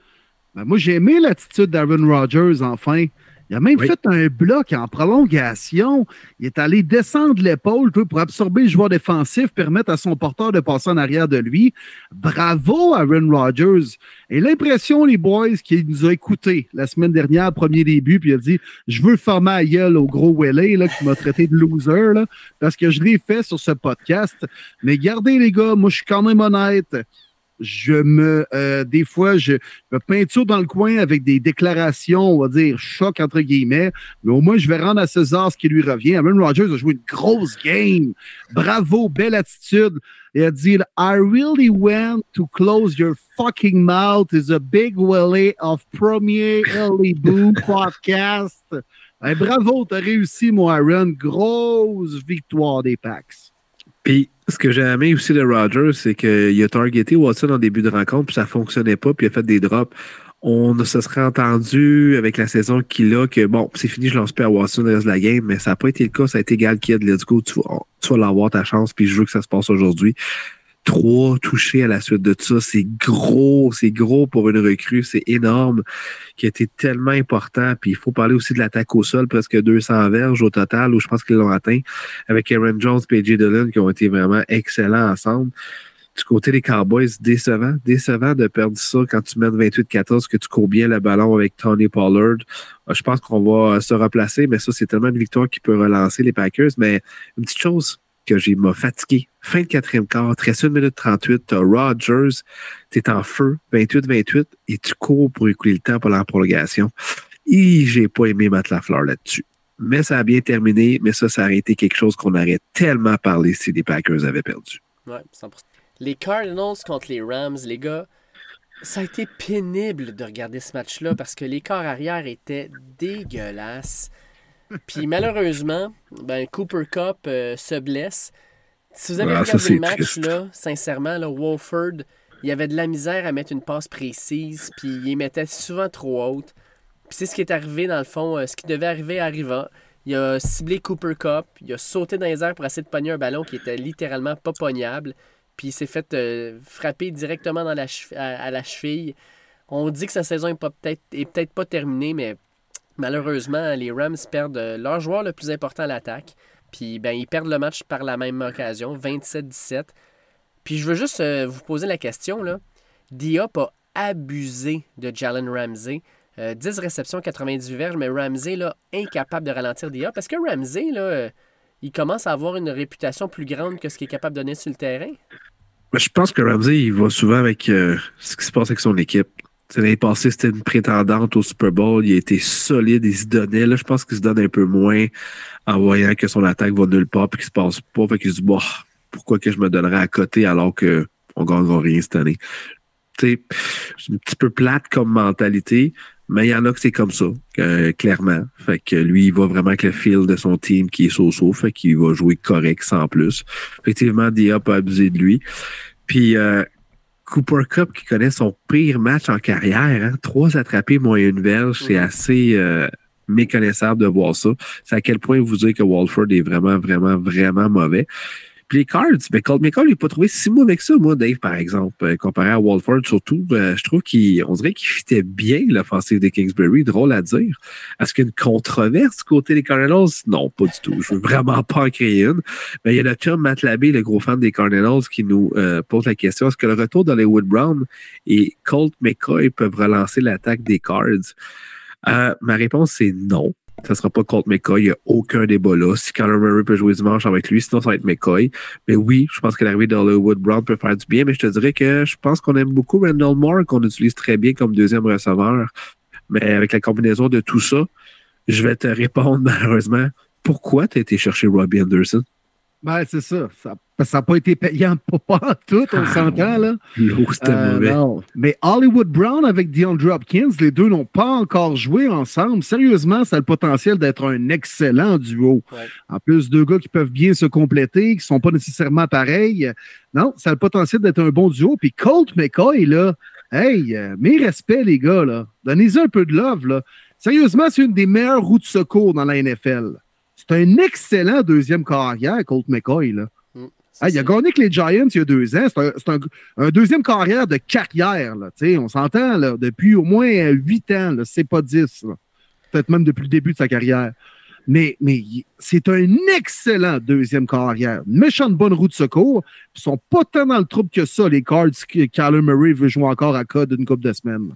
ben, moi j'ai aimé l'attitude d'Aaron Rodgers enfin. Il a même fait un bloc en prolongation. Il est allé descendre l'épaule pour absorber le joueur défensif, permettre à son porteur de passer en arrière de lui. Bravo Aaron Rodgers. Et l'impression, les boys, qu'il nous a écoutés la semaine dernière, premier début, puis il a dit Je veux former à gueule au gros Welly là, qui m'a traité de loser, là, parce que je l'ai fait sur ce podcast. Mais gardez, les gars, moi, je suis quand même honnête je me, euh, des fois, je me peinture dans le coin avec des déclarations, on va dire, choc entre guillemets, mais au moins, je vais rendre à César ce qui lui revient. Aaron Rodgers a joué une grosse game. Bravo, belle attitude. Il a dit, I really went to close your fucking mouth is a big willy of Premier Ellie Boo podcast. bravo, t'as réussi, mon Aaron. Grosse victoire des Packs.
Puis, ce que j'ai aimé aussi de Rogers, c'est qu'il a targeté Watson en début de rencontre, puis ça fonctionnait pas, puis il a fait des drops. On se serait entendu avec la saison qu'il a que bon, c'est fini, je lance plus à Watson le reste de la game, mais ça n'a pas été le cas. Ça a été égal kid, let's go, tu vas, vas l'avoir ta chance, puis je veux que ça se passe aujourd'hui trois touchés à la suite de ça. C'est gros, c'est gros pour une recrue, c'est énorme, qui a été tellement important. Puis il faut parler aussi de l'attaque au sol, presque 200 verges au total, où je pense qu'ils l'ont atteint, avec Aaron Jones et. Dillon, qui ont été vraiment excellents ensemble. Du côté des Cowboys, décevant, décevant de perdre ça quand tu mets 28-14, que tu cours bien le ballon avec Tony Pollard. Euh, je pense qu'on va se replacer, mais ça, c'est tellement une victoire qui peut relancer les Packers. Mais une petite chose, que j'ai m'a fatigué. Fin de quatrième quart, 13 minute 38, t'as Rogers, t'es en feu, 28-28, et tu cours pour écouler le temps pour la prolongation. Et j'ai pas aimé mettre la fleur là-dessus. Mais ça a bien terminé, mais ça, ça aurait été quelque chose qu'on aurait tellement parlé si les Packers avaient perdu.
Ouais, 100%. Les Cardinals contre les Rams, les gars, ça a été pénible de regarder ce match-là parce que les corps arrière étaient dégueulasses. Puis malheureusement, ben, Cooper Cup euh, se blesse. Si vous avez regardé le match, là, sincèrement, là, Wolford, il avait de la misère à mettre une passe précise, puis il mettait souvent trop haute. Puis c'est ce qui est arrivé, dans le fond, euh, ce qui devait arriver arriva. Il a ciblé Cooper Cup. Il a sauté dans les airs pour essayer de pogner un ballon qui était littéralement pas pognable. Puis il s'est fait euh, frapper directement dans la à, la cheville. On dit que sa saison est peut-être peut pas terminée, mais malheureusement, les Rams perdent euh, leur joueur le plus important à l'attaque. Puis ben, ils perdent le match par la même occasion, 27-17. Puis je veux juste euh, vous poser la question. Là. Diop a abusé de Jalen Ramsey. 10 euh, réceptions, 98 verges, mais Ramsey, là, incapable de ralentir Diop. Parce que Ramsey, là, il commence à avoir une réputation plus grande que ce qu'il est capable de donner sur le terrain?
je pense que Ramsey, il va souvent avec ce qui se passe avec son équipe. L'année passée, c'était une prétendante au Super Bowl. Il a été solide, il se donnait. Là, je pense qu'il se donne un peu moins en voyant que son attaque va nulle part et qu'il se passe pas. Fait qu'il se dit, bah, pourquoi que je me donnerais à côté alors qu'on ne gagnera rien cette année? C'est un petit peu plate comme mentalité, mais il y en a que c'est comme ça, clairement. Fait que lui, il va vraiment avec le fil de son team qui est so-so, fait qu'il va jouer correct sans plus. Effectivement, Diop a abusé de lui. Puis euh, Cooper Cup qui connaît son pire match en carrière, hein? trois attrapés moins une verge, c'est assez euh, méconnaissable de voir ça. C'est à quel point vous dire que Walford est vraiment, vraiment, vraiment mauvais. Puis les Cards, ben Colt McCall, il n'a pas trouvé si mauvais que ça, moi, Dave, par exemple, euh, comparé à Walford, surtout. Euh, je trouve qu'on dirait qu'il fitait bien l'offensive des Kingsbury, drôle à dire. Est-ce qu'il y a une controverse du côté des Cardinals? Non, pas du tout. Je veux vraiment pas en créer une. Mais il y a le chum Matt Labé, le gros fan des Cardinals, qui nous euh, pose la question est-ce que le retour d'Hollywood Brown et Colt McCoy peuvent relancer l'attaque des Cards? ma réponse, c'est non ça sera pas Colt McCoy. Il n'y a aucun débat là. Si Conor Murray peut jouer dimanche avec lui, sinon ça va être McCoy. Mais oui, je pense que l'arrivée d'Hollywood Brown peut faire du bien, mais je te dirais que je pense qu'on aime beaucoup Randall Moore, qu'on utilise très bien comme deuxième receveur. Mais avec la combinaison de tout ça, je vais te répondre malheureusement. Pourquoi tu as été chercher Robbie Anderson?
Ben, c'est ça. Ça n'a pas été payant pour pas tout, on ah, s'entend, là.
c'était euh, mauvais.
Mais Hollywood Brown avec DeAndre Hopkins, les deux n'ont pas encore joué ensemble. Sérieusement, ça a le potentiel d'être un excellent duo. En plus, deux gars qui peuvent bien se compléter, qui ne sont pas nécessairement pareils. Non, ça a le potentiel d'être un bon duo. Puis Colt McCoy, là, hey, euh, mes respects, les gars, là. Donnez-y un peu de love, là. Sérieusement, c'est une des meilleures routes de secours dans la NFL. C'est un excellent deuxième carrière, Colt McCoy. Là. Mm, il a gagné avec les Giants il y a deux ans. C'est un, deuxième carrière de carrière. Là, on s'entend depuis au moins huit ans. C'est pas dix. Peut-être même depuis le début de sa carrière. Mais, mais c'est un excellent deuxième carrière. Une méchante bonne route de secours. Ils sont pas tant dans le trouble que ça, les Cards que Kyler Murray veut jouer encore à code une couple de semaines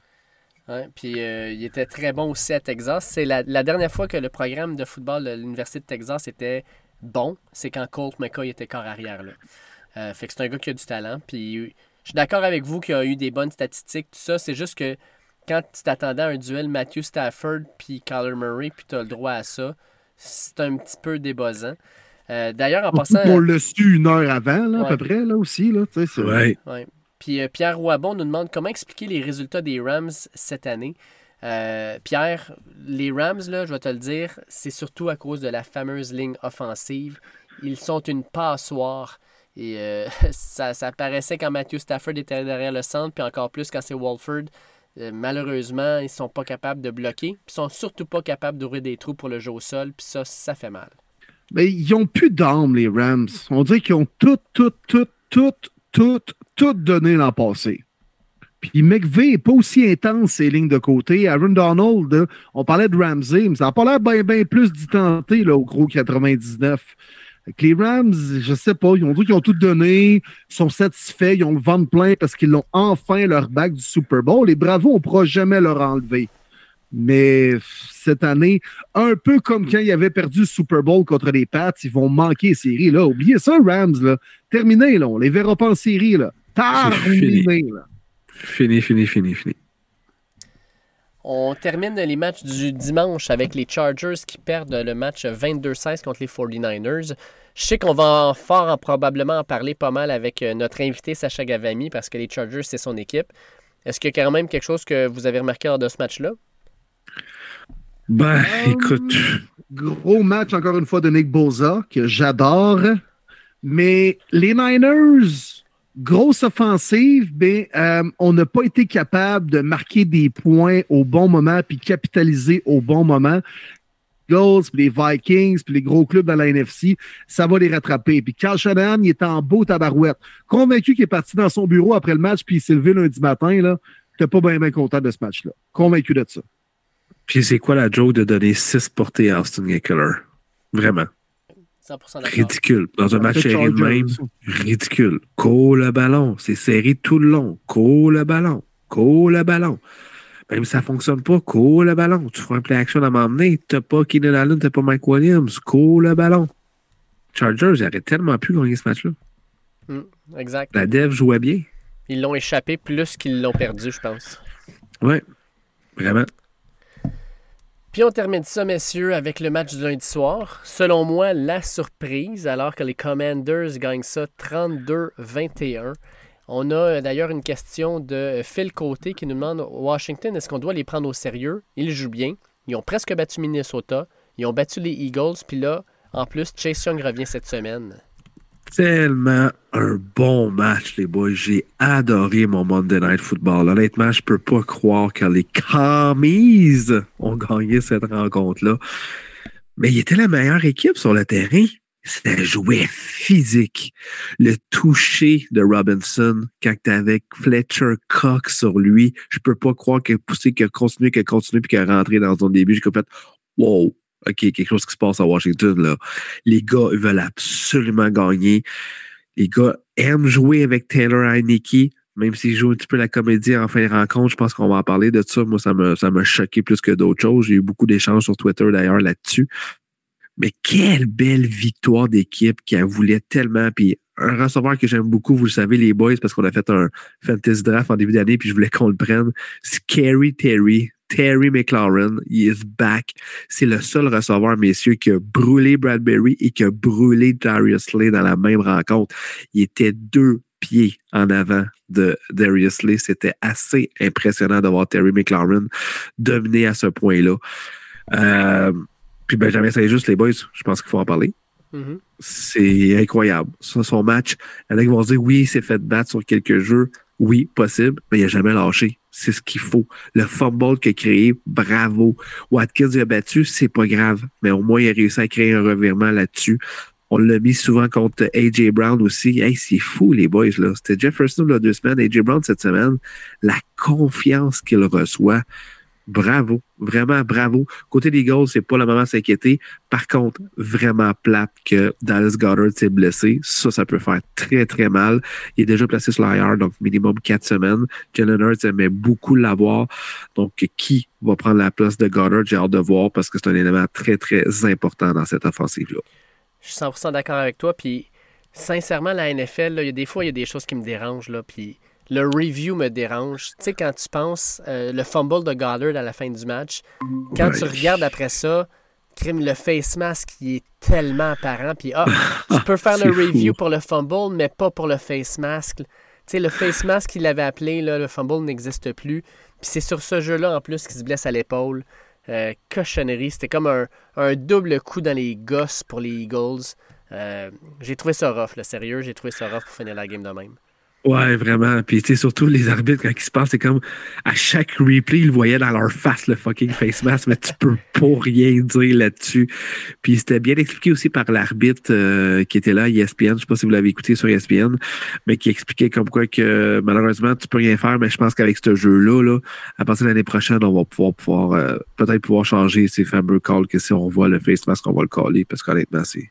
puis euh, il était très bon aussi à Texas. C'est la, dernière fois que le programme de football de l'Université de Texas était bon, c'est quand Colt McCoy était corps arrière. Là. Euh, fait que c'est un gars qui a du talent. Puis je suis d'accord avec vous qu'il a eu des bonnes statistiques, tout ça. C'est juste que quand tu t'attendais à un duel Matthew Stafford puis Kyler Murray, puis tu as le droit à ça, c'est un petit peu débossant. Euh, d'ailleurs, en passant.
On l'a su une heure avant, là, à peu près, là aussi. Là,
ouais.
ouais. Puis euh, Pierre Roibon nous demande comment expliquer les résultats des Rams cette année. Euh, Pierre, les Rams, là, je vais te le dire, c'est surtout à cause de la fameuse ligne offensive. Ils sont une passoire. Et euh, ça, ça, paraissait quand Matthew Stafford était derrière le centre, puis encore plus quand c'est Walford. malheureusement, ils sont pas capables de bloquer. Ils sont surtout pas capables d'ouvrir des trous pour le jeu au sol. Puis ça, ça fait mal.
Mais ils n'ont plus d'armes, les Rams. On dirait qu'ils ont tout, tout, tout, tout, tout, tout donné l'an passé. Puis McVeigh n'est pas aussi intense ses lignes de côté. Aaron Donald, on parlait de Ramsey, mais ça n'a pas l'air bien ben plus d'identité au gros 99. les Rams, je sais pas, ils ont dit qu'ils ont tout donné, ils sont satisfaits, ils ont le ventre plein parce qu'ils ont enfin leur bac du Super Bowl. Les Bravos, on ne pourra jamais leur enlever. Mais cette année, un peu comme quand ils avaient perdu le Super Bowl contre les Pats, ils vont manquer les séries. Là. Oubliez ça, Rams. Là. Terminé, là. on les verra pas en série. Là. Là.
Fini, fini, fini, fini.
On termine les matchs du dimanche avec les Chargers qui perdent le match 22-16 contre les 49ers. Je sais qu'on va en fort probablement en parler pas mal avec euh, notre invité Sacha Gavami parce que les Chargers, c'est son équipe. Est-ce qu'il y a quand même quelque chose que vous avez remarqué lors de ce match-là?
Ben, euh, écoute.
Gros match, encore une fois, de Nick Boza, que j'adore. Mais les Niners, grosse offensive, mais euh, on n'a pas été capable de marquer des points au bon moment puis capitaliser au bon moment. Eagles, puis les Vikings, puis les gros clubs dans la NFC, ça va les rattraper. Puis Carl Shanahan, il est en beau tabarouette. Convaincu qu'il est parti dans son bureau après le match, puis il s'est levé lundi matin, là. T'es pas bien, bien content de ce match-là. Convaincu de ça.
Puis c'est quoi la joke de donner 6 portées à Austin Eckler? Vraiment. Ridicule. Dans un match serré de même, ridicule. Cours le ballon. C'est serré tout le long. Cours le ballon. Cours le ballon. Même si ça ne fonctionne pas, cours le ballon. Tu feras un play action à m'emmener. T'as pas Keenan Allen, t'as pas Mike Williams. Cours le ballon. Chargers, ils auraient tellement pu gagner ce match-là.
Hmm, exact.
La dev jouait bien.
Ils l'ont échappé plus qu'ils l'ont perdu, je pense.
Ouais, vraiment.
Puis on termine ça, messieurs, avec le match du lundi soir. Selon moi, la surprise, alors que les Commanders gagnent ça 32-21. On a euh, d'ailleurs une question de Phil Côté qui nous demande Washington, est-ce qu'on doit les prendre au sérieux? Ils jouent bien. Ils ont presque battu Minnesota. Ils ont battu les Eagles. Puis là, en plus, Chase Young revient cette semaine.
Tellement un bon match, les boys. J'ai adoré mon Monday Night Football. Honnêtement, je peux pas croire que les Commies ont gagné cette rencontre-là. Mais il était la meilleure équipe sur le terrain ça jouait physique. Le toucher de Robinson, quand tu avec Fletcher Cox sur lui, je peux pas croire qu'il a poussé, qu'il a continué, qu'il a continué, puis qu'il a rentré dans son début. J'ai fait, wow, OK, quelque chose qui se passe à Washington, là. Les gars, veulent absolument gagner. Les gars aiment jouer avec Taylor Heineke, même s'il joue un petit peu la comédie en fin de rencontre. Je pense qu'on va en parler de ça. Moi, ça m'a ça choqué plus que d'autres choses. J'ai eu beaucoup d'échanges sur Twitter, d'ailleurs, là-dessus. Mais quelle belle victoire d'équipe qui voulu tellement. Puis un receveur que j'aime beaucoup, vous le savez, les boys, parce qu'on a fait un fantasy draft en début d'année, puis je voulais qu'on le prenne. Scary Terry. Terry McLaurin, he is back. C'est le seul receveur, messieurs, qui a brûlé Bradbury et qui a brûlé Darius Lee dans la même rencontre. Il était deux pieds en avant de Darius Lee. C'était assez impressionnant de voir Terry McLaurin dominer à ce point-là. Euh, puis Benjamin juste les boys, je pense qu'il faut en parler. Mm-hmm. C'est incroyable. son match, il y en a qui vont se dire oui, il s'est fait battre sur quelques jeux. Oui, possible, mais il n'a jamais lâché. C'est ce qu'il faut. Le fumble qu'il a créé, bravo. Watkins a battu, c'est pas grave. Mais au moins, il a réussi à créer un revirement là-dessus. On l'a mis souvent contre AJ Brown aussi. Hey, c'est fou, les boys, là. C'était Jefferson, là, deux semaines. AJ Brown, cette semaine. La confiance qu'il reçoit bravo, vraiment bravo. Côté des Eagles, c'est pas le moment de s'inquiéter. Par contre, vraiment plate que Dallas Goddard s'est blessé. Ça, ça peut faire très, très mal. Il est déjà placé sur l'IR, donc minimum quatre semaines. Jalen Hurts aimait beaucoup l'avoir. Donc, qui va prendre la place de Goddard? J'ai hâte de voir parce que c'est un élément très, très important dans cette offensive-là.
Je suis 100% d'accord avec toi. Puis, sincèrement, la NFL, il y a des fois, il y a des choses qui me dérangent. Là, puis, le review me dérange. Tu sais, quand tu penses euh, le fumble de Goddard à la fin du match, quand tu regardes après ça, le face mask qui est tellement apparent. Puis, ah, tu peux faire le review pour le fumble, mais pas pour le face mask. Tu sais, le face mask qu'il avait appelé, là, le fumble n'existe plus. Puis c'est sur ce jeu-là, en plus, qu'il se blesse à l'épaule. Euh, cochonnerie. C'était comme un, double coup dans les gosses pour les Eagles. Euh, j'ai trouvé ça rough, le sérieux. J'ai trouvé ça rough pour finir la game de même.
Ouais, vraiment. Puis, tu sais, surtout les arbitres, quand ils se passent, c'est comme à chaque replay, ils voyaient dans leur face le fucking face mask, mais tu peux pas rien dire là-dessus. Puis, c'était bien expliqué aussi par l'arbitre euh, qui était là, ESPN. Je sais pas si vous l'avez écouté sur ESPN, mais qui expliquait comme quoi que malheureusement, tu peux rien faire, mais je pense qu'avec ce jeu-là, là, à partir de l'année prochaine, on va pouvoir, pouvoir euh, peut-être pouvoir changer ces fameux calls que si on voit le face mask, on va le caller, parce qu'honnêtement, c'est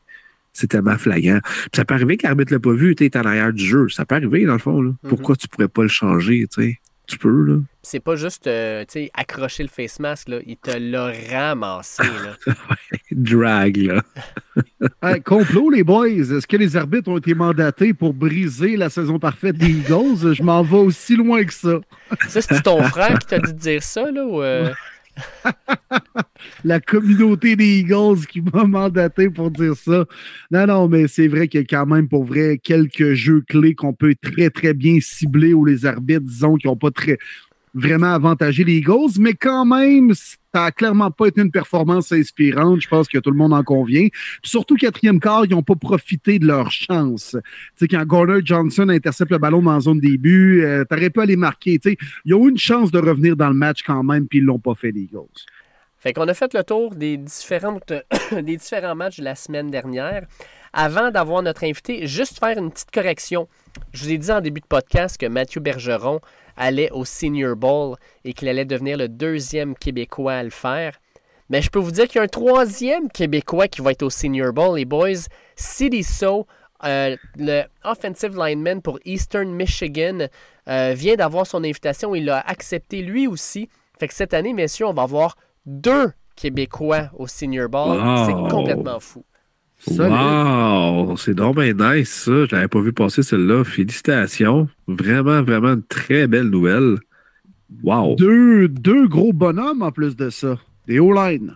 c'est tellement flagrant. ça peut arriver que l'arbitre l'a pas vu, tu es en arrière du jeu. Ça peut arriver, dans le fond. Là. Mhm. Pourquoi tu pourrais pas le changer, tu sais? Tu peux, là.
C'est pas juste, euh, tu sais, accrocher le face mask, là. Il te l'a ramassé, là.
Drag,
là. complot, les boys. Est-ce que les arbitres ont été mandatés pour briser la saison parfaite des Eagles? Je m'en vais aussi loin que ça.
ça, c'est ton frère qui t'a dit de dire ça, là? Ou euh?
la communauté des Eagles qui m'a mandaté pour dire ça. Non, non, mais c'est vrai qu'il y a quand même pour vrai quelques jeux clés qu'on peut très, très bien cibler ou les arbitres, disons, qui n'ont pas très vraiment avantagé les Eagles, mais quand même, ça a clairement pas été une performance inspirante. Je pense que tout le monde en convient. surtout, quatrième quart, ils n'ont pas profité de leur chance. Tu sais, quand Gordon Johnson intercepte le ballon dans la zone début, euh, tu aurais pu aller marquer. Tu sais, ils ont eu une chance de revenir dans le match quand même, puis ils l'ont pas fait, les Eagles.
Fait qu'on a fait le tour des, différentes, des différents matchs de la semaine dernière. Avant d'avoir notre invité, juste faire une petite correction. Je vous ai dit en début de podcast que Mathieu Bergeron allait au Senior Bowl et qu'il allait devenir le deuxième Québécois à le faire. Mais je peux vous dire qu'il y a un troisième Québécois qui va être au Senior Bowl, les boys. City So, euh, le offensive lineman pour Eastern Michigan, euh, vient d'avoir son invitation. Il l'a accepté lui aussi. Fait que cette année, messieurs, on va avoir deux Québécois au Senior Bowl. C'est complètement fou.
Wow! C'est donc bien nice, ça. J'avais pas vu passer celle-là. Félicitations. Vraiment, vraiment une très belle nouvelle. Wow!
Deux, deux gros bonhommes en plus de ça. Des O-line.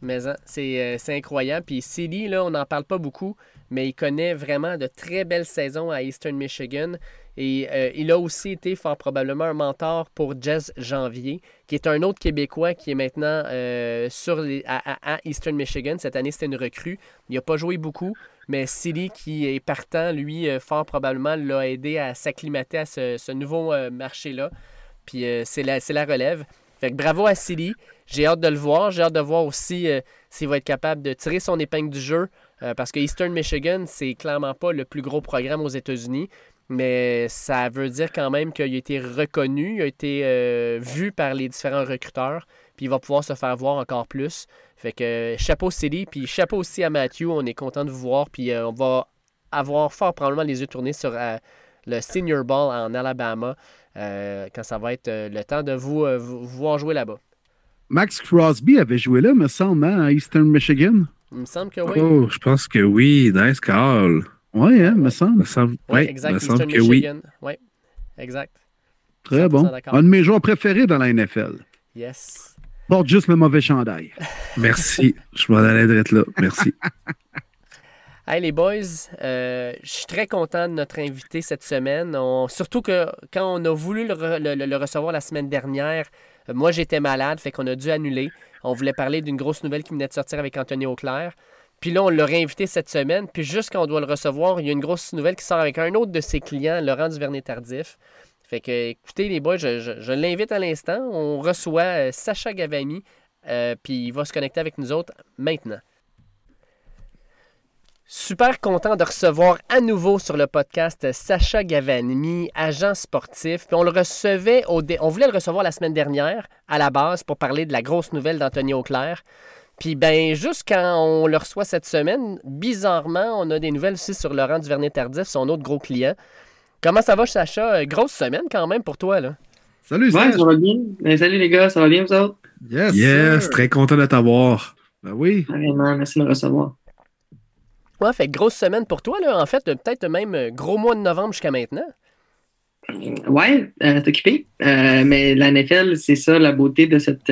Mais hein, euh, c'est incroyable. Puis Silly, là, on n'en parle pas beaucoup, mais il connaît vraiment de très belles saisons à Eastern Michigan. Et euh, il a aussi été fort probablement un mentor pour Jazz Janvier, qui est un autre Québécois qui est maintenant euh, sur à, Eastern Michigan. Cette année, c'était une recrue. Il n'a pas joué beaucoup, mais Silly, qui est partant, lui, euh, fort probablement l'a aidé à s'acclimater à ce, nouveau marché-là. Puis c'est la, la, relève. Fait que bravo à Silly. J'ai hâte de le voir. J'ai hâte de voir aussi s'il va être capable de tirer son épingle du jeu. Parce que Eastern Michigan, c'est clairement pas le plus gros programme aux États-Unis mais ça veut dire quand même qu'il a été reconnu, il a été euh, vu par les différents recruteurs, puis il va pouvoir se faire voir encore plus. Fait que chapeau City, puis chapeau aussi à Matthew, on est content de vous voir, puis euh, on va avoir fort probablement les yeux tournés sur euh, le Senior Ball en Alabama quand ça va être le temps de vous, vous voir jouer là-bas.
Max Crosby avait joué là, me semble, hein, à Eastern Michigan?
Il me semble que oui.
Oh, je pense que oui. Nice call.
Oui, hein, me semble.
Me semble,
ouais, exact. Me semble que oui. Oui, exact.
Très bon. Un de mes joueurs préférés dans la NFL.
Yes.
Porte juste le mauvais chandail.
Merci. Je m'en allais d'être là. Merci.
Hey les boys, euh, je suis très content de notre invité cette semaine. surtout que quand on a voulu le, recevoir la semaine dernière, euh, moi j'étais malade, fait qu'on a dû annuler. On voulait parler d'une grosse nouvelle qui venait de sortir avec Anthony Auclair. Puis là, on l'a réinvité cette semaine. Puis juste quand on doit le recevoir, il y a une grosse nouvelle qui sort avec un autre de ses clients, Laurent Duvernay-Tardif. Fait que, écoutez, les boys, je, l'invite à l'instant. On reçoit euh, Sacha Gavani, euh, puis il va se connecter avec nous autres maintenant. Super content de recevoir à nouveau sur le podcast Sacha Gavani, agent sportif. Puis on le recevait, au on voulait le recevoir la semaine dernière à la base pour parler de la grosse nouvelle d'Anthony Auclair. Puis ben juste quand on le reçoit cette semaine, bizarrement, on a des nouvelles aussi sur Laurent Duvernay-Tardif, son autre gros client. Comment ça va, Sacha? Euh, grosse semaine quand même pour toi, là.
Salut, Ouais, ça va bien. Ben, salut les gars, ça va bien vous autres?
Yes. Yes, très content de t'avoir.
Ben oui.
Vraiment, merci de me recevoir.
Fait grosse semaine pour toi, là. En fait, peut-être même euh, gros mois de novembre jusqu'à maintenant.
Ouais, euh, t'es occupé. mais la NFL, c'est ça la beauté de cette,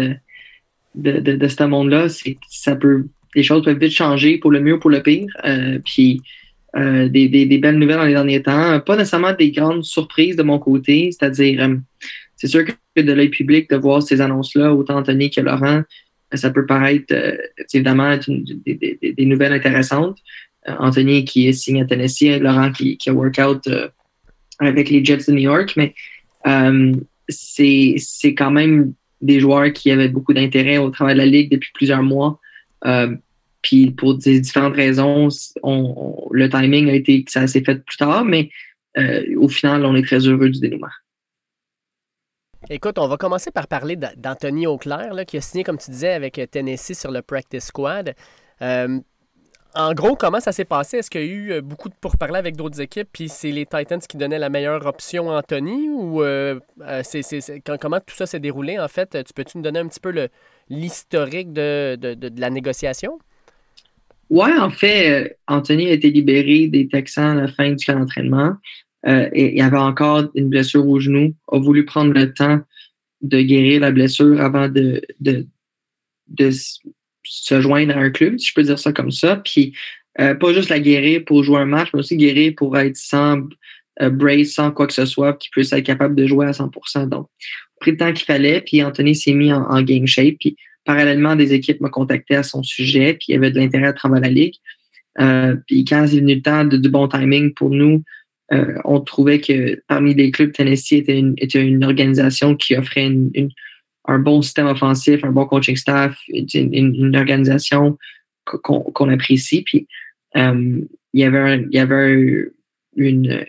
de, de, ce monde-là, c'est ça peut les choses peuvent vite changer pour le mieux ou pour le pire. Euh, puis euh, des, des, belles nouvelles dans les derniers temps. Pas nécessairement des grandes surprises de mon côté, c'est-à-dire euh, c'est sûr que de l'œil public, de voir ces annonces-là, autant Anthony que Laurent, ça peut paraître évidemment des, nouvelles intéressantes. Anthony qui est signé à Tennessee, Laurent qui, qui a workout avec les Jets de New York, mais c'est quand même des joueurs qui avaient beaucoup d'intérêt au travail de la Ligue depuis plusieurs mois. Euh, puis pour différentes raisons, le timing a été que ça s'est fait plus tard, mais euh, au final, on est très heureux du dénouement.
Écoute, on va commencer par parler d'Anthony Auclair, qui a signé, comme tu disais, avec Tennessee sur le Practice Squad. Euh, en gros, comment ça s'est passé? Est-ce qu'il y a eu euh, beaucoup de pourparlers avec d'autres équipes, puis c'est les Titans qui donnaient la meilleure option à Anthony? Ou euh, euh, c'est, comment tout ça s'est déroulé, en fait? Tu peux-tu nous donner un petit peu l'historique de, la négociation?
Oui, en fait, Anthony a été libéré des Texans à la fin du camp d'entraînement. et il avait encore une blessure au genou, a voulu prendre le temps de guérir la blessure avant de, de, de se joindre à un club, si je peux dire ça comme ça. Puis euh, pas juste la guérir pour jouer un match, mais aussi guérir pour être sans euh, brace, sans quoi que ce soit, qui puisse être capable de jouer à 100%. Donc, pris le temps qu'il fallait, puis Anthony s'est mis en, game shape. Puis parallèlement, des équipes m'ont contacté à son sujet, puis il y avait de l'intérêt à travers la ligue. Euh, puis quand c'est venu le temps de, du bon timing pour nous, on trouvait que parmi les clubs, Tennessee était une, était une organisation qui offrait une un bon système offensif, un bon coaching staff, une, organisation qu'on apprécie. Puis il y avait un, il y avait une,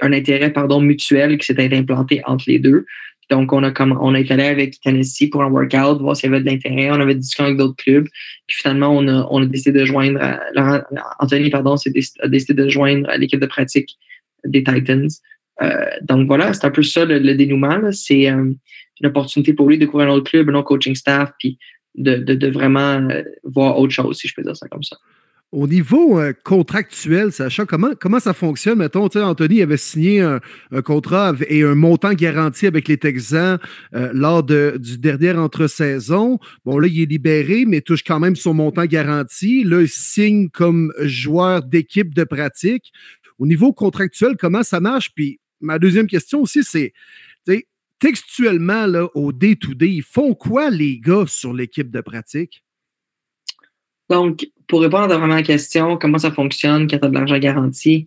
un intérêt pardon, mutuel qui s'était implanté entre les deux. Donc, on a comme on est allé avec Tennessee pour un workout, voir s'il y avait de l'intérêt. On avait discuté avec d'autres clubs. Puis finalement, on a, on a décidé de joindre Anthony, pardon, a décidé de joindre l'équipe de pratique des Titans. Euh, donc voilà, c'est un peu ça le, dénouement. C'est euh, une opportunité pour lui de découvrir un autre club, un autre coaching staff, puis de, vraiment euh, voir autre chose, si je peux dire ça comme ça.
Au niveau contractuel, Sacha, comment, comment ça fonctionne? Mettons, Anthony avait signé un, contrat et un montant garanti avec les Texans lors du dernier entre-saison. Bon, là, il est libéré, mais touche quand même son montant garanti. Là, il signe comme joueur d'équipe de pratique. Au niveau contractuel, comment ça marche? Puis ma deuxième question aussi, c'est textuellement, là, au day-to-day, ils font quoi les gars sur l'équipe de pratique?
Donc, pour répondre à vraiment la question, comment ça fonctionne quand tu as de l'argent garanti?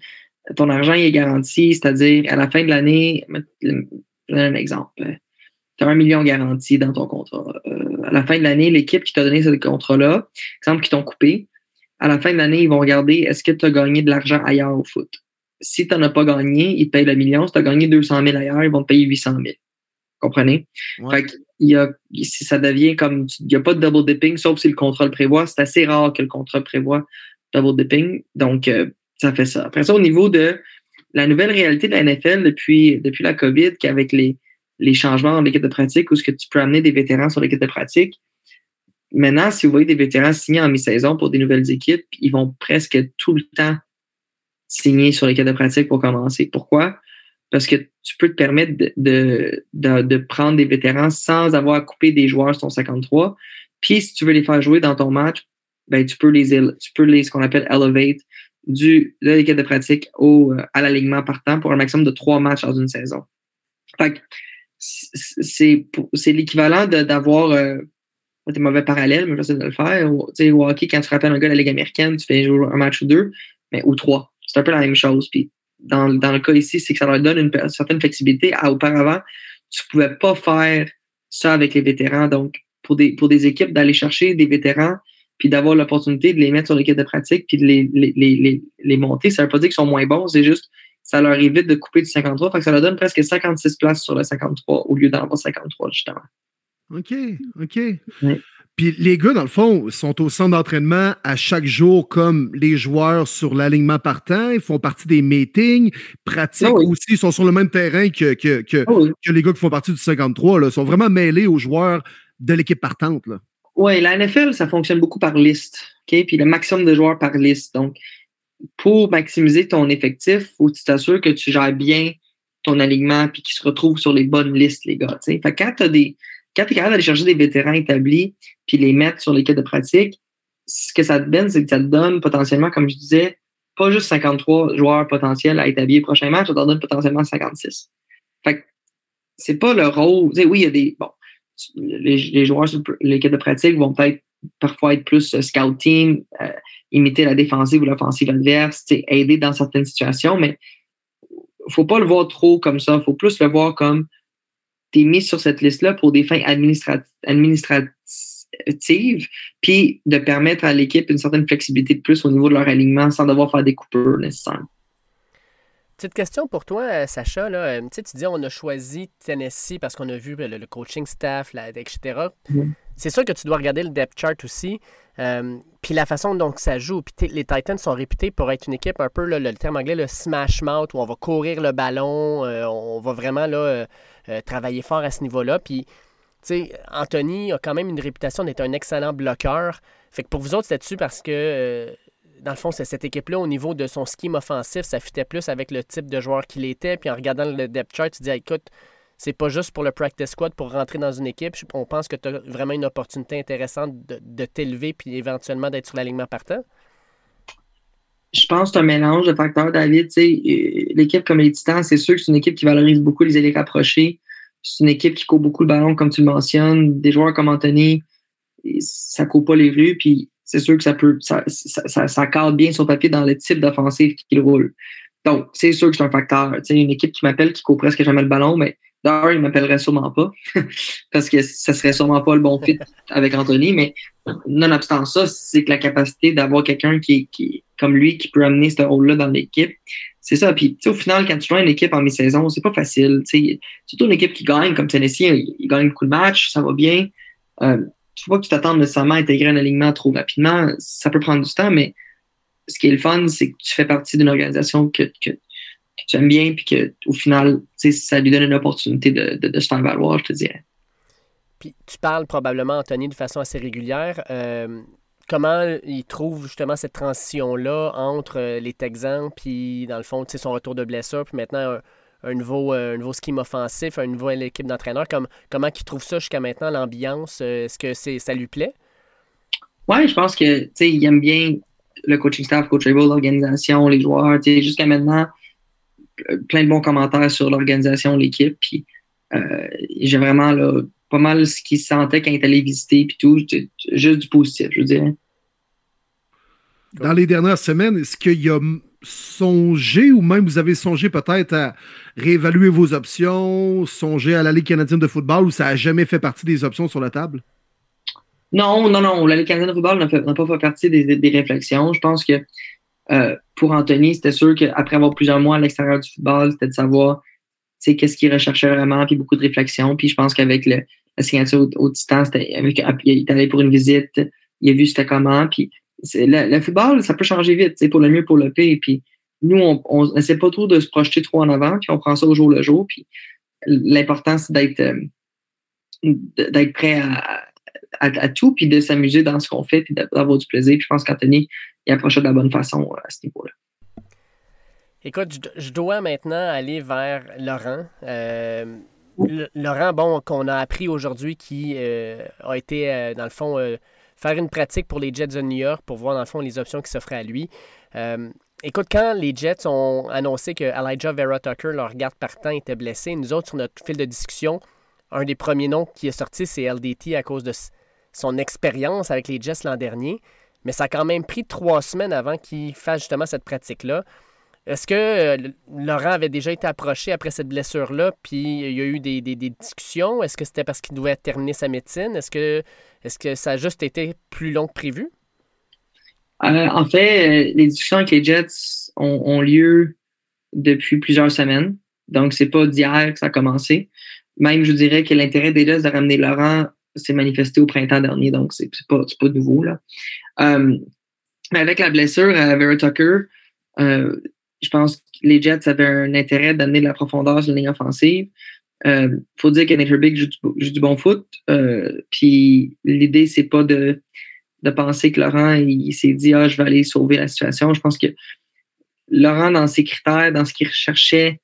Ton argent est garanti, c'est-à-dire à la fin de l'année, je donne un exemple. Tu as un million garanti dans ton contrat. Euh, à la fin de l'année, l'équipe qui t'a donné ce contrat-là, exemple, qui t'ont coupé, à la fin de l'année, ils vont regarder est-ce que tu as gagné de l'argent ailleurs au foot? Si tu n'en as pas gagné, ils te payent le million. Si tu as gagné 200 000 ailleurs, ils vont te payer 800 000. Comprenez? Fait il y a, ça devient comme, il n'y a pas de double dipping, sauf si le contrat le prévoit. C'est assez rare que le contrat prévoit double dipping. Donc, euh, ça fait ça. Après ça, au niveau de la nouvelle réalité de la NFL depuis, depuis la COVID, qu'avec les, les changements dans l'équipe de pratique, où ce que tu peux amener des vétérans sur l'équipe de pratique, maintenant, si vous voyez des vétérans signer en mi-saison pour des nouvelles équipes, ils vont presque tout le temps signer sur l'équipe de pratique pour commencer. Pourquoi? parce que tu peux te permettre de, de, de, prendre des vétérans sans avoir à couper des joueurs sur ton 53. Puis si tu veux les faire jouer dans ton match, ben, tu peux les, tu peux les ce qu'on appelle elevate du, de l'équipe de pratique au, euh, à l'alignement partant pour un maximum de trois matchs dans une saison. Fait c'est, c'est l'équivalent d'avoir euh, des mauvais parallèles, mais j'essaie de le faire. sais au hockey, quand tu rappelles un gars de la Ligue américaine, tu fais jouer un match ou deux, mais ou trois. C'est un peu la même chose. Puis dans, le cas ici, c'est que ça leur donne une, certaine flexibilité. auparavant, tu ne pouvais pas faire ça avec les vétérans. Donc, pour des, pour des équipes, d'aller chercher des vétérans, puis d'avoir l'opportunité de les mettre sur l'équipe de pratique, puis de les, les, les, les monter, ça ne veut pas dire qu'ils sont moins bons, c'est juste ça leur évite de couper du 53. Fait que ça leur donne presque 56 places sur le 53 au lieu d'en avoir 53, justement.
OK, OK. Puis les gars, dans le fond, sont au centre d'entraînement à chaque jour comme les joueurs sur l'alignement partant. Ils font partie des meetings, pratiquent ah aussi. Ils sont sur le même terrain que, que, que, ah les gars qui font partie du 53. Là. Ils sont vraiment mêlés aux joueurs de l'équipe partante.
Oui, la NFL, ça fonctionne beaucoup par liste. OK? Puis le maximum de joueurs par liste. Donc, pour maximiser ton effectif, il faut que tu t'assures que tu gères bien ton alignement puis qu'ils se retrouvent sur les bonnes listes, les gars. Fait quand tu as des quand tu es capable d'aller chercher des vétérans établis puis les mettre sur l'équipe de pratique, ce que ça te donne, c'est que ça te donne potentiellement, comme je disais, pas juste 53 joueurs potentiels à établir prochain match, ça te donne potentiellement 56. Fait que c'est pas le rôle. Tu sais, oui, il y a des. Bon, les, joueurs sur l'équipe de pratique vont peut-être parfois être plus euh, scout team, euh, imiter la défensive ou l'offensive adverse, aider dans certaines situations, mais faut pas le voir trop comme ça. faut plus le voir comme tu es mis sur cette liste-là pour des fins administratives, puis de permettre à l'équipe une certaine flexibilité de plus au niveau de leur alignement sans devoir faire des coupures nécessaires.
Petite question pour toi, euh, Sacha. Là. Euh, tu dis on a choisi Tennessee parce qu'on a vu le, coaching staff, etc. C'est sûr que tu dois regarder le depth chart aussi. Euh, puis la façon dont ça joue. Puis les Titans sont réputés pour être une équipe un peu, le terme anglais, le smash mouth, où on va courir le ballon, on va vraiment là, travailler fort à ce niveau-là. Puis, tu sais, Anthony a quand même une réputation d'être un excellent bloqueur. Fait que pour vous autres, c'était dessus parce que dans le fond, c'est cette équipe-là, au niveau de son scheme offensif, ça fitait plus avec le type de joueur qu'il était. Puis en regardant le depth chart, tu dis, écoute, c'est pas juste pour le practice squad pour rentrer dans une équipe. On pense que tu as vraiment une opportunité intéressante de, t'élever puis éventuellement d'être sur l'alignement partant.
Je pense que c'est un mélange de facteurs, David. Euh, l'équipe comme les Titans, c'est sûr que c'est une équipe qui valorise beaucoup les élèves rapprochés. C'est une équipe qui court beaucoup le ballon, comme tu le mentionnes. Des joueurs comme Anthony, ça court pas les rues. Puis c'est sûr que ça peut ça, ça, ça, cadre bien sur papier dans le type d'offensive qu'il roule. Donc, c'est sûr que c'est un facteur. Tu sais, une équipe qui m'appelle qui court presque jamais le ballon, mais D'ailleurs, il m'appellerait sûrement pas, parce que ça serait sûrement pas le bon fit avec Anthony, mais nonobstant ça, c'est que la capacité d'avoir quelqu'un qui, qui, comme lui qui peut amener ce rôle-là dans l'équipe, c'est ça. Puis, au final, quand tu joins une équipe en mi-saison, c'est pas facile. sais surtout une équipe qui gagne, comme Tennessee, il, gagne beaucoup de matchs, ça va bien. Euh, tu pas que tu t'attendes nécessairement à intégrer un alignement trop rapidement. Ça peut prendre du temps, mais ce qui est le fun, c'est que tu fais partie d'une organisation que, que, tu aimes bien, puis qu'au final, ça lui donne une opportunité de, de, se faire valoir, je te dirais.
Puis tu parles probablement, Anthony, de façon assez régulière. Euh, comment il trouve justement cette transition-là entre euh, les Texans, puis dans le fond, son retour de blessure, puis maintenant un, nouveau, euh, un nouveau scheme offensif, une nouvelle équipe d'entraîneurs. Comme, comment il trouve ça jusqu'à maintenant, l'ambiance? Est-ce que c'est, ça lui plaît?
Oui, je pense que il aime bien le coaching staff, coach l'organisation, les joueurs. Jusqu'à maintenant, plein de bons commentaires sur l'organisation, l'équipe. Puis euh, j'ai vraiment là, pas mal ce qu'il sentait quand il est allé visiter, puis tout. Juste du positif, je dirais.
Dans les dernières semaines, est-ce qu'il y a songé ou même vous avez songé peut-être à réévaluer vos options, songer à la Ligue canadienne de football ou ça n'a jamais fait partie des options sur la table?
Non, non, non. La Ligue canadienne de football n'a pas fait partie des, des, réflexions. Je pense que euh, pour Anthony, c'était sûr qu'après avoir plusieurs mois à l'extérieur du football, c'était de savoir qu'est-ce qu'il recherchait vraiment, puis beaucoup de réflexion. Puis je pense qu'avec la signature au, au distance, il est allé pour une visite, il a vu c'était comment. Puis le, le, football, ça peut changer vite, pour le mieux, pour le pire. Puis nous, on n'essaie pas trop de se projeter trop en avant, puis on prend ça au jour le jour. Puis l'important, c'est d'être euh, prêt à, à, tout, puis de s'amuser dans ce qu'on fait, puis d'avoir du plaisir. Puis je pense qu'Anthony, il approche de la bonne façon euh, à ce niveau-là.
Écoute, je, dois maintenant aller vers Laurent. Euh, Laurent, bon, qu'on a appris aujourd'hui qui euh, a été, dans le fond, faire une pratique pour les Jets de New York pour voir, dans le fond, les options qui s'offraient à lui. écoute, quand les Jets ont annoncé que Elijah Vera Tucker, leur garde partant, était blessé, nous autres, sur notre fil de discussion, un des premiers noms qui est sorti, c'est LDT à cause de son expérience avec les Jets l'an dernier. Mais ça a quand même pris trois semaines avant qu'il fasse justement cette pratique-là. Est-ce que euh, Laurent avait déjà été approché après cette blessure-là, puis il y a eu des, discussions? Est-ce que c'était parce qu'il devait terminer sa médecine? Est-ce que, ça a juste été plus long que prévu?
Euh, en fait, euh, les discussions avec les Jets ont, lieu depuis plusieurs semaines. Donc, c'est pas d'hier que ça a commencé. Même, je dirais que l'intérêt des Jets de ramener Laurent s'est manifesté au printemps dernier, donc c'est pas, pas nouveau. Là. Euh, avec la blessure à Vera Tucker, euh, je pense que les Jets avaient un intérêt d'amener de la profondeur sur la ligne offensive. Il euh, faut dire que Big joue, du bon foot. Puis l'idée, c'est pas de, de penser que Laurent il, s'est dit Ah, je vais aller sauver la situation. Je pense que Laurent, dans ses critères, dans ce qu'il recherchait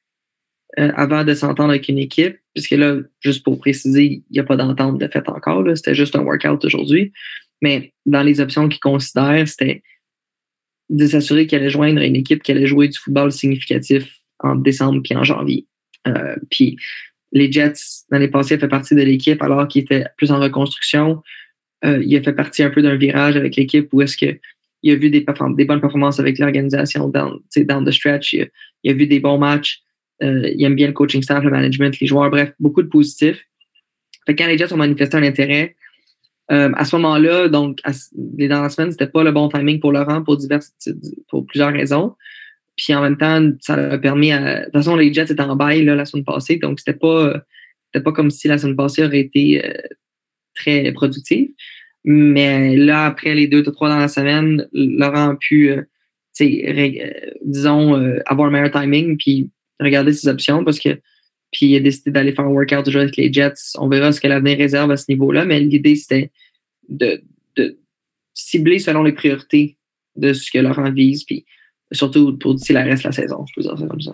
avant de s'entendre avec une équipe, puisque là, juste pour préciser, il n'y a pas d'entente de fait encore. C'était juste un workout aujourd'hui. Mais dans les options qu'il considère, c'était de s'assurer qu'il allait joindre une équipe qui allait jouer du football significatif en décembre puis en janvier. Euh, puis les Jets, l'année passée, fait partie de l'équipe alors qu'il était plus en reconstruction. Euh, il a fait partie un peu d'un virage avec l'équipe où est-ce que il a vu des, des bonnes performances avec l'organisation dans, dans the stretch. Il a, il a, vu des bons matchs. Euh, il aime bien le coaching staff, le management, les joueurs, bref, beaucoup de positifs. Fait quand les Jets ont manifesté un intérêt, euh, à ce moment-là, donc, les dans la semaine, c'était pas le bon timing pour Laurent pour diverses, pour plusieurs raisons. Puis en même temps, ça a permis à. De toute façon, les Jets étaient en bail la semaine passée, donc c'était pas, c'était pas comme si la semaine passée aurait été euh, très productive. Mais là, après les deux ou trois dans la semaine, Laurent a pu, disons, avoir un meilleur timing, puis regarder ses options parce que puis il a décidé d'aller faire un workout toujours avec les Jets. On verra ce que l'avenir réserve à ce niveau-là, mais l'idée, c'était de, cibler selon les priorités de ce que Laurent vise, puis surtout pour d'ici la reste de la saison, je peux dire ça comme ça.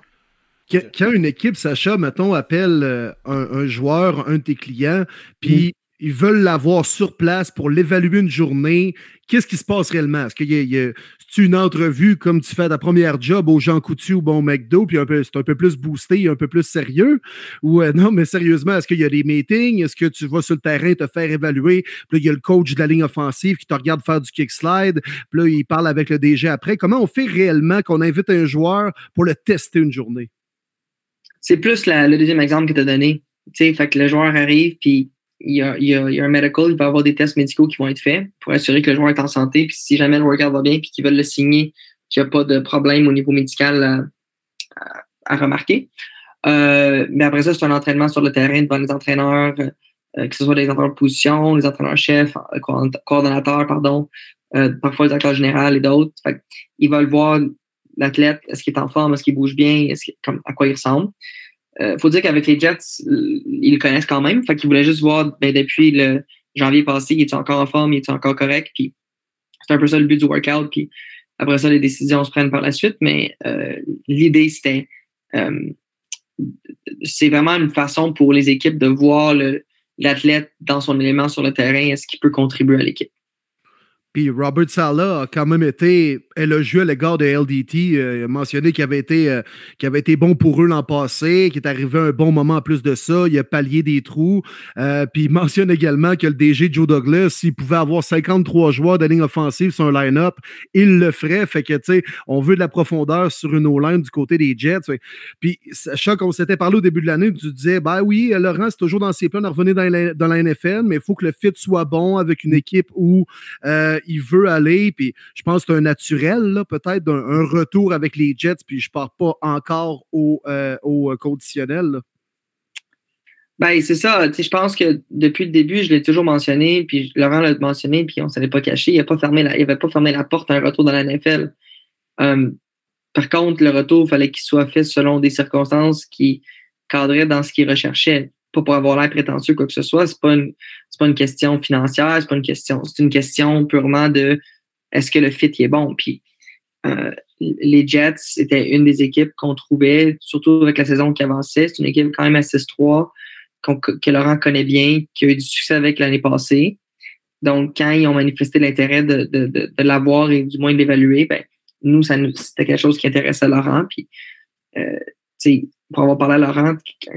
Quand une équipe, Sacha, mettons, appelle euh, un, joueur, un de tes clients, puis mm ils veulent l'avoir sur place pour l'évaluer une journée. Qu'est-ce qui se passe réellement? Est-ce y a, une entrevue comme tu fais ta première job au Jean Coutu ou bon McDo, puis c'est un peu plus boosté, un peu plus sérieux? Ou euh, non, mais sérieusement, est-ce qu'il y a des meetings? Est-ce que tu vas sur le terrain te faire évaluer? Puis là, il y a le coach de la ligne offensive qui te regarde faire du kick slide. Puis là, il parle avec le DG après. Comment on fait réellement qu'on invite un joueur pour le tester une journée?
C'est plus le deuxième exemple que tu as donné. fait que le joueur arrive, puis il y, a, y un medical, il va avoir des tests médicaux qui vont être faits pour assurer que le joueur est en santé, puis si jamais le workout va bien, puis qu'ils veulent le signer, qu'il n'y a pas de problème au niveau médical à, remarquer. Euh, mais après ça, c'est un entraînement sur le terrain devant les entraîneurs, euh, que ce soit les entraîneurs de position, les entraîneurs-chefs, euh, coordonnateurs, pardon, parfois les acteurs généraux et d'autres. Ils veulent voir l'athlète, est-ce qu'il est en forme, est-ce qu'il bouge bien, à quoi il ressemble. Il faut dire qu'avec les Jets, ils le connaissent quand même. Fait voulaient juste voir ben, depuis le janvier passé, il est encore en forme, il est encore correct? Puis c'est un peu ça le but du workout. Puis après ça, les décisions se prennent par la suite, mais euh, l'idée, c'était. Euh, c'est vraiment une façon pour les équipes de voir l'athlète dans son élément sur le terrain, est-ce qu'il peut contribuer à l'équipe.
Puis Robert Sala a quand même été élogieux à l'égard de LDT. Euh, mentionné qu'il avait, été, euh, été bon pour eux l'an passé, qu'il est arrivé un bon moment en plus de ça. Il a pallié des trous. Euh, puis il mentionne également que le DG Joe Douglas, s'il pouvait avoir 53 joueurs de ligne offensive sur un line-up, il le ferait. Fait que, tu sais, on veut de la profondeur sur une O-line du côté des Jets. Puis, sachant qu'on s'était parlé au début de l'année, tu disais, ben oui, Laurent, c'est toujours dans ses plans de revenir dans la, dans la NFL, mais il faut que le fit soit bon avec une équipe où il veut aller, puis je pense que c'est un naturel, peut-être, un, retour avec les Jets, puis je ne pars pas encore au, euh, au conditionnel.
Ben, c'est ça. Je pense que depuis le début, je l'ai toujours mentionné, puis Laurent l'a mentionné, puis on ne s'est pas caché. Il n'avait pas, fermé la, porte à un retour dans la NFL. Euh, par contre, le retour, il fallait qu'il soit fait selon des circonstances qui cadraient dans ce qu'il recherchait pas pour avoir l'air prétentieux quoi que ce soit. C'est pas une, pas une question financière, c'est pas une question, c'est une question purement de est-ce que le fit est bon? Puis euh, les Jets étaient une des équipes qu'on trouvait, surtout avec la saison qui avançait. C'est une équipe quand même à 6-3 que Laurent connaît bien, qui a eu du succès avec l'année passée. Donc, quand ils ont manifesté l'intérêt de, de, de, l'avoir et du moins de l'évaluer, ben, nous, c'était quelque chose qui intéressait Laurent. Puis, euh, pour avoir parlé à Laurent,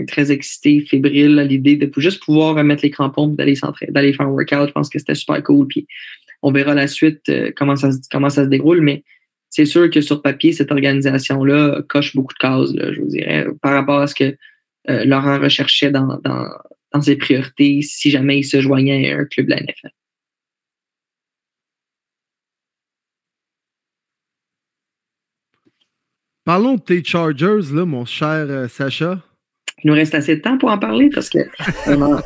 très excité, fébrile l'idée de juste pouvoir mettre les crampons d'aller d'aller faire un workout. Je pense que c'était super cool. Puis on verra la suite euh, comment, ça, comment ça se déroule. Mais c'est sûr que sur papier, cette organisation-là coche beaucoup de cases, je vous dirais, par rapport à ce que euh, Laurent recherchait dans, dans, ses priorités si jamais il se joignait à un club de la NFL.
Parlons de tes Chargers, là, mon cher euh, Sacha.
Il nous reste assez de temps pour en parler parce qu'on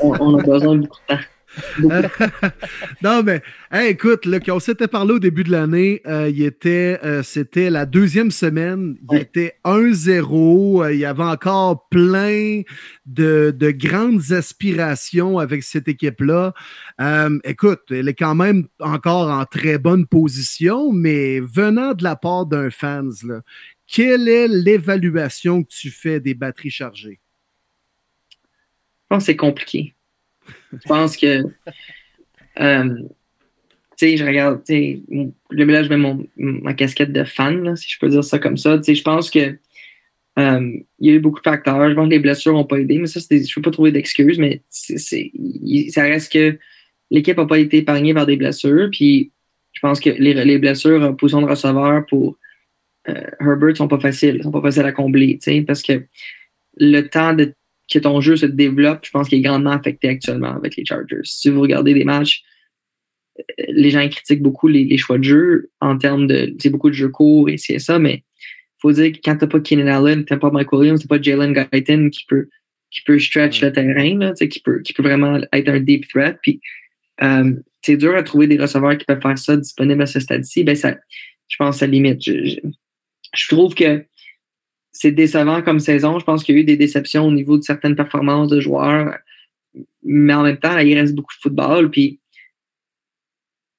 on, a besoin de beaucoup de temps.
non, mais écoute, là, on s'était parlé au début de l'année, euh, il était, euh, c'était la deuxième semaine, il était 1-0, il y avait encore plein de, de grandes aspirations avec cette équipe-là. écoute, elle est quand même encore en très bonne position, mais venant de la part d'un fans, là, quelle est l'évaluation que tu fais des batteries chargées?
Je pense que c'est compliqué. Je pense que. Euh, tu sais, je regarde. Là, je mets ma casquette de fan, si je peux dire ça comme ça. Tu sais, je pense que. Euh, il y a eu beaucoup de facteurs. Je pense que les blessures n'ont pas aidé, mais ça, je ne peux pas trouver d'excuses, mais ça reste que l'équipe n'a pas été épargnée par des blessures. Puis je pense que les, les blessures en position de receveur pour euh, Herbert sont pas faciles, sont pas faciles à combler, parce que le temps de, que ton jeu se développe, je pense qu'il est grandement affecté actuellement avec les Chargers. Si vous regardez des matchs, euh, les gens critiquent beaucoup les, choix de jeu en termes de, c'est beaucoup de jeux courts et c'est ça, mais il faut dire que quand t'as pas Keenan Allen, t'as pas Mike Williams, t'as pas Jalen Guyton qui peut, qui peut stretch le terrain, là, qui peut, qui peut vraiment être un deep threat, puis euh, c'est dur à trouver des receveurs qui peuvent faire ça disponibles à ce stade-ci, ben ça, je pense que ça limite je trouve que c'est décevant comme saison. Je pense qu'il y a eu des déceptions au niveau de certaines performances de joueurs. Mais en même temps, il reste beaucoup de football. Puis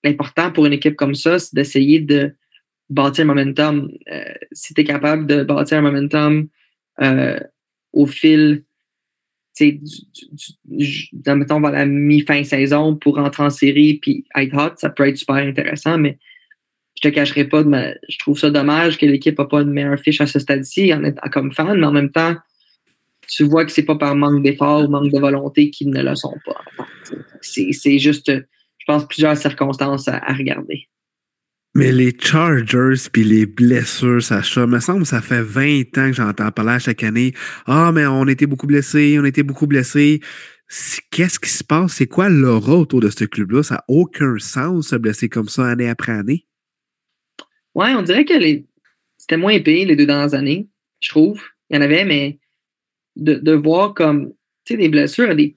l'important pour une équipe comme ça, c'est d'essayer de bâtir un momentum. Euh, si tu es capable de bâtir un momentum euh, au fil, tu mettons, vers la mi-fin saison pour rentrer en série puis être hot, ça peut être super intéressant, mais je te cacherai pas, de je trouve ça dommage que l'équipe n'a pas une meilleure fiche à ce stade-ci en étant comme fan, mais en même temps, tu vois que c'est pas par manque d'effort ou manque de volonté qu'ils ne le sont pas. C'est juste, je pense, plusieurs circonstances à, regarder.
Mais les Chargers puis les blessures, ça me semble ça fait 20 ans que j'entends parler chaque année. Ah, mais on était beaucoup blessés, on était beaucoup blessés. Qu'est-ce qui se passe? C'est quoi l'aura autour de ce club-là? Ça n'a aucun sens se blesser comme ça année après année.
Ouais, on dirait que les... c'était moins épais les deux dernières années, je trouve. Il y en avait, mais de, de voir comme, tu sais, des blessures, des...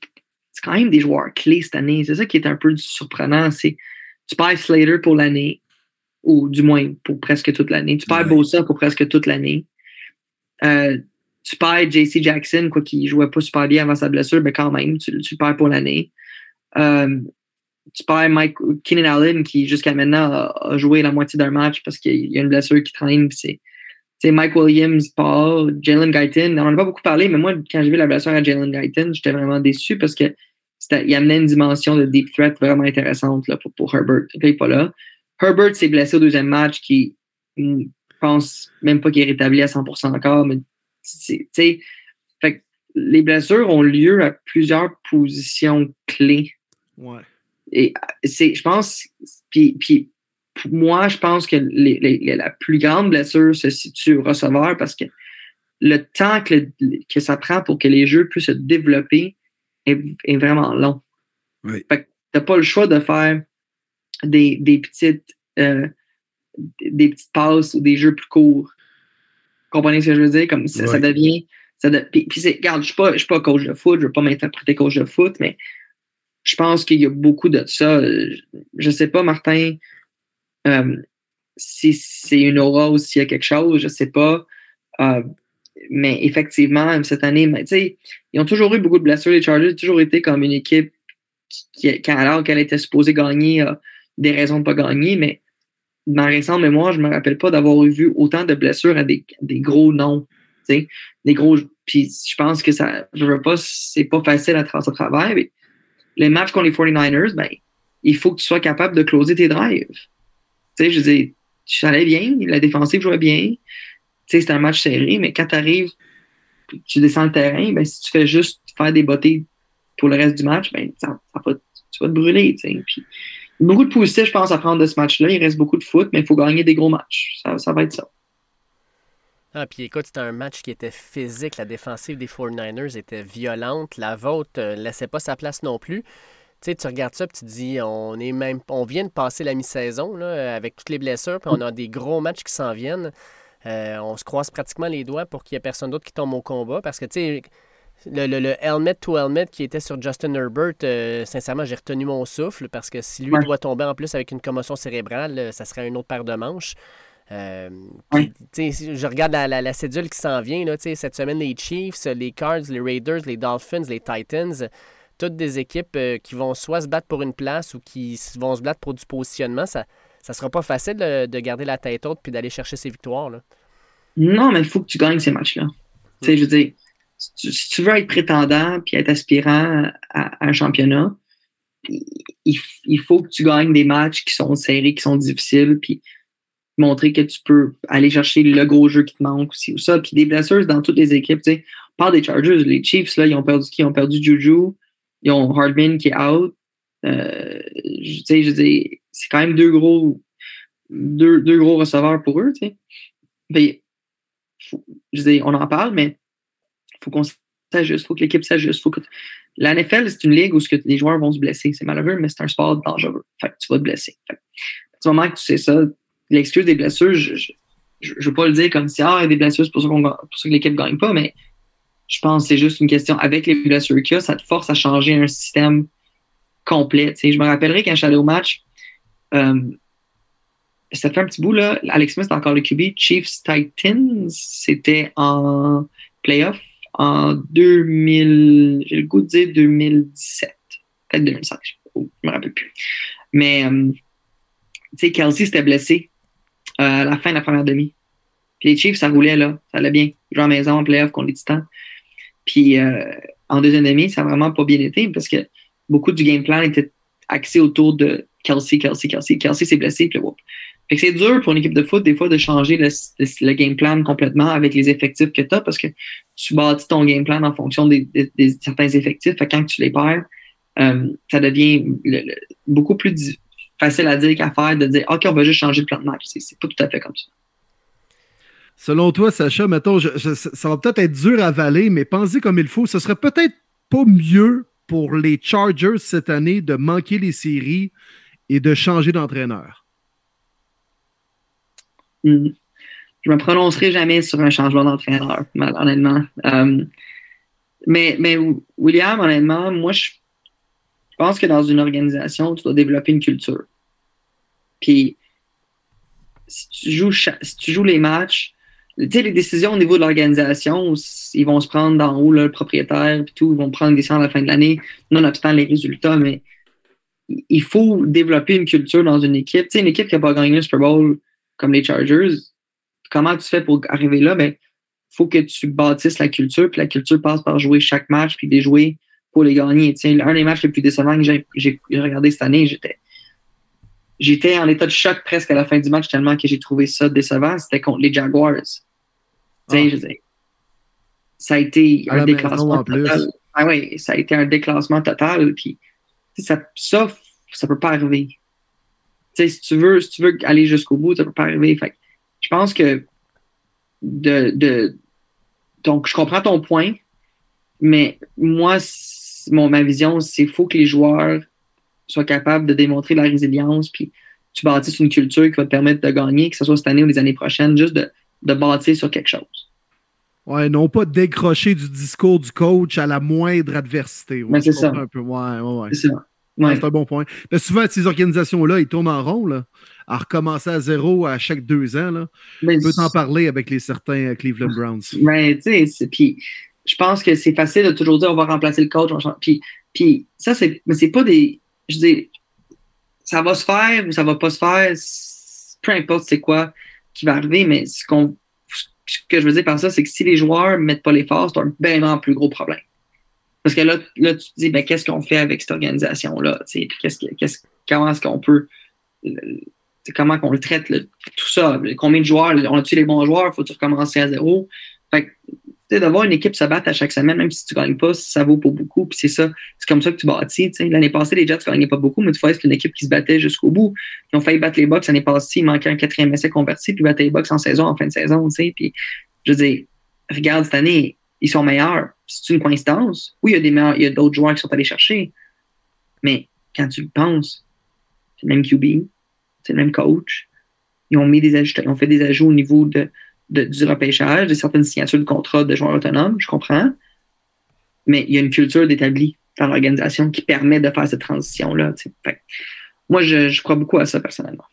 c'est quand même des joueurs clés cette année. C'est ça qui est un peu surprenant. C'est tu perds Slater pour l'année, ou du moins pour presque toute l'année. Tu perds Bosa pour presque toute l'année. Euh, tu perds JC Jackson, quoi qu'il jouait pas super bien avant sa blessure, mais quand même, tu, tu perds pour l'année. Euh, tu perds Mike Keenan Allen qui jusqu'à maintenant a, joué la moitié d'un match parce qu'il y a une blessure qui traîne. C'est Mike Williams, Paul, Jalen Guyton. On n'en a pas beaucoup parlé, mais moi, quand j'ai vu la blessure à Jalen Guyton, j'étais vraiment déçu parce que il amenait une dimension de deep threat vraiment intéressante là, pour, pour Herbert. Il n'est pas là. Herbert s'est blessé au deuxième match, qui ne pense même pas qu'il est rétabli à 100% encore, mais fait les blessures ont lieu à plusieurs positions clés.
Ouais.
Et c'est, je pense, puis, puis pour moi, je pense que la plus grande blessure se situe au receveur parce que le temps que, que ça prend pour que les jeux puissent se développer est, vraiment long.
Oui.
Fait que t'as pas le choix de faire des, des petites euh, des petites passes ou des jeux plus courts. Comprenez ce que je veux dire? Comme ça, devient. Ça Puis, regarde, je pas, suis pas coach de foot, je veux pas m'interpréter coach de foot, mais je pense qu'il y a beaucoup de ça. Je sais pas, Martin, euh, si c'est une aura ou s'il y a quelque chose, je sais pas. Euh, mais effectivement, cette année, ils ont toujours eu beaucoup de blessures. Les Chargers ont toujours été comme une équipe qui, alors qu'elle était supposée gagner, a des raisons de pas gagner. Mais dans récente mémoire, je me rappelle pas d'avoir vu autant de blessures à des, gros noms. Des gros. Puis je pense que ça. Je veux pas, c'est pas facile à travers ce travail. Les matchs contre les 49ers, ben, il faut que tu sois capable de closer tes drives. Tu sais, je dis, tu allais bien, la défensive jouait bien c'est un match serré, mais quand tu arrives, tu descends le terrain, ben, si tu fais juste faire des bottées pour le reste du match, ben, tu vas te brûler. Puis, beaucoup de positifs, je pense, à prendre de ce match-là. Il reste beaucoup de foot, mais il faut gagner des gros matchs. Ça, ça va être ça.
Ah, puis écoute, c'était un match qui était physique. La défensive des 49ers était violente. La vôtre ne euh, laissait pas sa place non plus. Tu sais, tu regardes ça et tu te dis, on, est même, on vient de passer la mi-saison avec toutes les blessures, puis on a des gros matchs qui s'en viennent. Euh, on se croise pratiquement les doigts pour qu'il n'y ait personne d'autre qui tombe au combat parce que, tu sais, le, le, helmet to helmet qui était sur Justin Herbert, euh, sincèrement, j'ai retenu mon souffle parce que si lui doit tomber en plus avec une commotion cérébrale, ça serait une autre paire de manches. Je regarde la, la, cédule qui s'en vient. Là, cette semaine, les Chiefs, les Cards, les Raiders, les Dolphins, les Titans, toutes des équipes qui vont soit se battre pour une place ou qui vont se battre pour du positionnement. Ça, ça sera pas facile de, garder la tête haute puis d'aller chercher ces victoires. Là.
Non, mais il faut que tu gagnes ces matchs-là. Je veux dire, si tu, veux être prétendant puis être aspirant à, un championnat, il, faut que tu gagnes des matchs qui sont serrés, qui sont difficiles, puis montrer que tu peux aller chercher le gros jeu qui te manque aussi ou ça. Puis des blessures dans toutes les équipes. Tu sais, parle des Chargers, les Chiefs, là, ils ont perdu qui? Ont perdu Juju, ils ont Hardman qui est out. Euh, tu sais, je dis, c'est quand même deux gros, deux, deux, gros receveurs pour eux, tu sais. Je dis, on en parle, mais faut qu'on s'ajuste, faut que l'équipe s'ajuste. Faut que... La NFL, c'est une ligue où que les joueurs vont se blesser. C'est malheureux, mais c'est un sport dangereux. Fait que tu vas te blesser. Fait à moment que tu sais ça, l'excuse des blessures, je ne veux pas le dire comme si ah, il y a des blessures, c'est pour ça, que l'équipe ne gagne pas, mais je pense que c'est juste une question. Avec les blessures qu'il y a, ça te force à changer un système complet. Je me rappellerai allé au match, euh, ça fait un petit bout, là. Alex Smith, encore le QB. Chiefs Titans, c'était en playoff en 2000, j'ai le goût de dire 2017. Peut-être 2005. je me rappelle plus. Mais, euh, tu sais, Kelsey s'était blessé à la fin de la première demi. Puis les Chiefs, ça roulait, là. Ça allait bien. Jouer en maison, en playoff contre les Titans. Puis en deuxième demi, ça n'a vraiment pas bien été parce que beaucoup du game plan était axé autour de Kelsey, Kelsey, Kelsey. Kelsey s'est blessé, puis whoop. Fait que c'est dur pour une équipe de foot, des fois, de changer le, game plan complètement avec les effectifs que tu as parce que tu bâtis ton game plan en fonction des, certains effectifs. Fait que quand tu les perds, euh, ça devient beaucoup plus facile à dire qu'à faire de dire OK, on va juste changer le plan de match. C'est pas tout à fait comme ça.
Selon toi, Sacha, mettons, ça va peut-être être dur à avaler, mais pensez comme il faut. Ce serait peut-être pas mieux pour les Chargers cette année de manquer les séries et de changer d'entraîneur?
Hmm. Je me prononcerai jamais sur un changement d'entraîneur, honnêtement. Euh, mais, mais William, honnêtement, moi, je pense que dans une organisation, tu dois développer une culture. Puis, si tu joues, si tu joues les matchs, les décisions au niveau de l'organisation, ils vont se prendre d'en haut, le propriétaire, puis tout, ils vont prendre des à la fin de l'année, nonobstant les résultats, mais il faut développer une culture dans une équipe. Tu sais, une équipe qui n'a pas gagné le Super Bowl comme les Chargers, comment tu fais pour arriver là? Ben, faut que tu bâtisses la culture, puis la culture passe par jouer chaque match, puis les jouer pour les gagner. Tu sais, un des matchs les plus décevants que j'ai regardé cette année, j'étais j'étais en état de choc presque à la fin du match tellement que j'ai trouvé ça décevant. C'était contre les Jaguars. Ah. ça a été un déclassement total. Ah oui, ça a été un déclassement total. Puis ça, ça, ça peut pas arriver. si tu veux, si tu veux aller jusqu'au bout, ça peut pas arriver. Fait, je pense que de, de donc je comprends ton point, mais moi, mon, ma vision, c'est faut que les joueurs sois capable de démontrer la résilience, puis tu bâtisses une culture qui va te permettre de gagner, que ce soit cette année ou les années prochaines, juste de, de bâtir sur quelque chose.
Ouais, non pas décrocher du discours du coach à la moindre adversité.
Ouais, c'est ça. Un
peu. Ouais, ouais,
C'est ça.
C'est un bon point. Mais souvent, ces organisations-là, ils tournent en rond, là, à recommencer à zéro à chaque deux ans. Là. Mais tu peux t'en parler avec les certains Cleveland Browns.
Mais tu sais, puis je pense que c'est facile de toujours dire on va remplacer le coach. Puis, puis ça, c'est, mais c'est pas des je dis, ça va se faire ou ça va pas se faire, peu importe c'est quoi qui va arriver, mais ce, ce que je veux dire par ça, c'est que si les joueurs mettent pas l'effort, c'est un bien plus gros problème. Parce que là, là tu te dis, ben, qu'est-ce qu'on fait avec cette organisation-là? Qu'est-ce, qu'est-ce, comment est-ce qu'on peut. comment qu'on le traite, tout ça? Combien de joueurs? On a-tu les bons joueurs? Faut-tu recommencer à zéro? Fait d'avoir une équipe se battre à chaque semaine, même si tu ne gagnes pas, ça vaut pas beaucoup. Puis c'est ça, c'est comme ça que tu bâtis. L'année passée, les Jets ne gagnaient pas beaucoup, mais tu vois, c'est une équipe qui se battait jusqu'au bout. Ils ont failli battre les Bucks l'année passée, il manquait un quatrième essai converti, puis battaient les Bucks en saison, en fin de saison. Puis je veux dire, regarde cette année, ils sont meilleurs. C'est une coïncidence. Oui, il y a des meilleurs, il y a d'autres joueurs qui sont allés chercher. Mais quand tu le penses, c'est le même QB, c'est le même coach. Ils ont mis des ajouts, ils ont fait des ajouts au niveau de du repêchage, de certaines signatures de contrats de joueurs autonomes, je comprends. Mais il y a une culture d'établi dans l'organisation qui permet de faire cette transition-là. Moi, je, crois beaucoup à ça personnellement.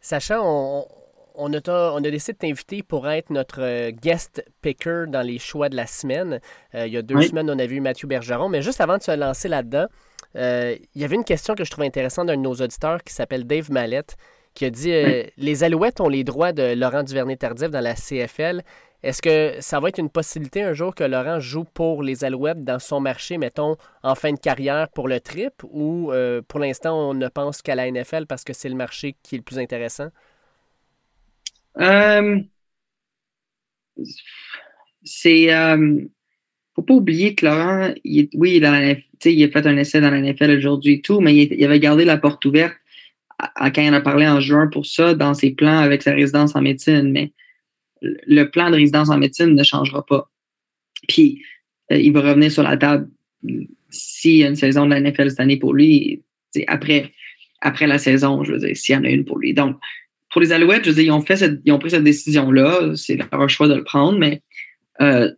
Sacha, on, on, a, on a décidé de t'inviter pour être notre guest picker dans les choix de la semaine. Euh, il y a deux semaines, on a vu Mathieu Bergeron, mais juste avant de se lancer là-dedans, euh, il y avait une question que je trouve intéressante d'un de nos auditeurs qui s'appelle Dave Mallette qui a dit euh, Les Alouettes ont les droits de Laurent Duvernay-Tardif dans la CFL. Est-ce que ça va être une possibilité un jour que Laurent joue pour les Alouettes dans son marché, mettons, en fin de carrière pour le trip, ou euh, pour l'instant, on ne pense qu'à la NFL parce que c'est le marché qui est le plus intéressant?
Euh, c'est. Faut pas oublier que Laurent, oui, il a, il a fait un essai dans la NFL aujourd'hui et tout, mais il avait gardé la porte ouverte quand il en a parlé en juin pour ça, dans ses plans avec sa résidence en médecine, mais le plan de résidence en médecine ne changera pas. Puis, euh, il va revenir sur la table s'il y a une saison de la NFL cette année pour lui, après, après la saison, je veux dire, s'il y en a une pour lui. Donc, pour les Alouettes, je veux dire, ils ont, fait ils ont pris cette décision-là, c'est leur choix de le prendre, mais euh,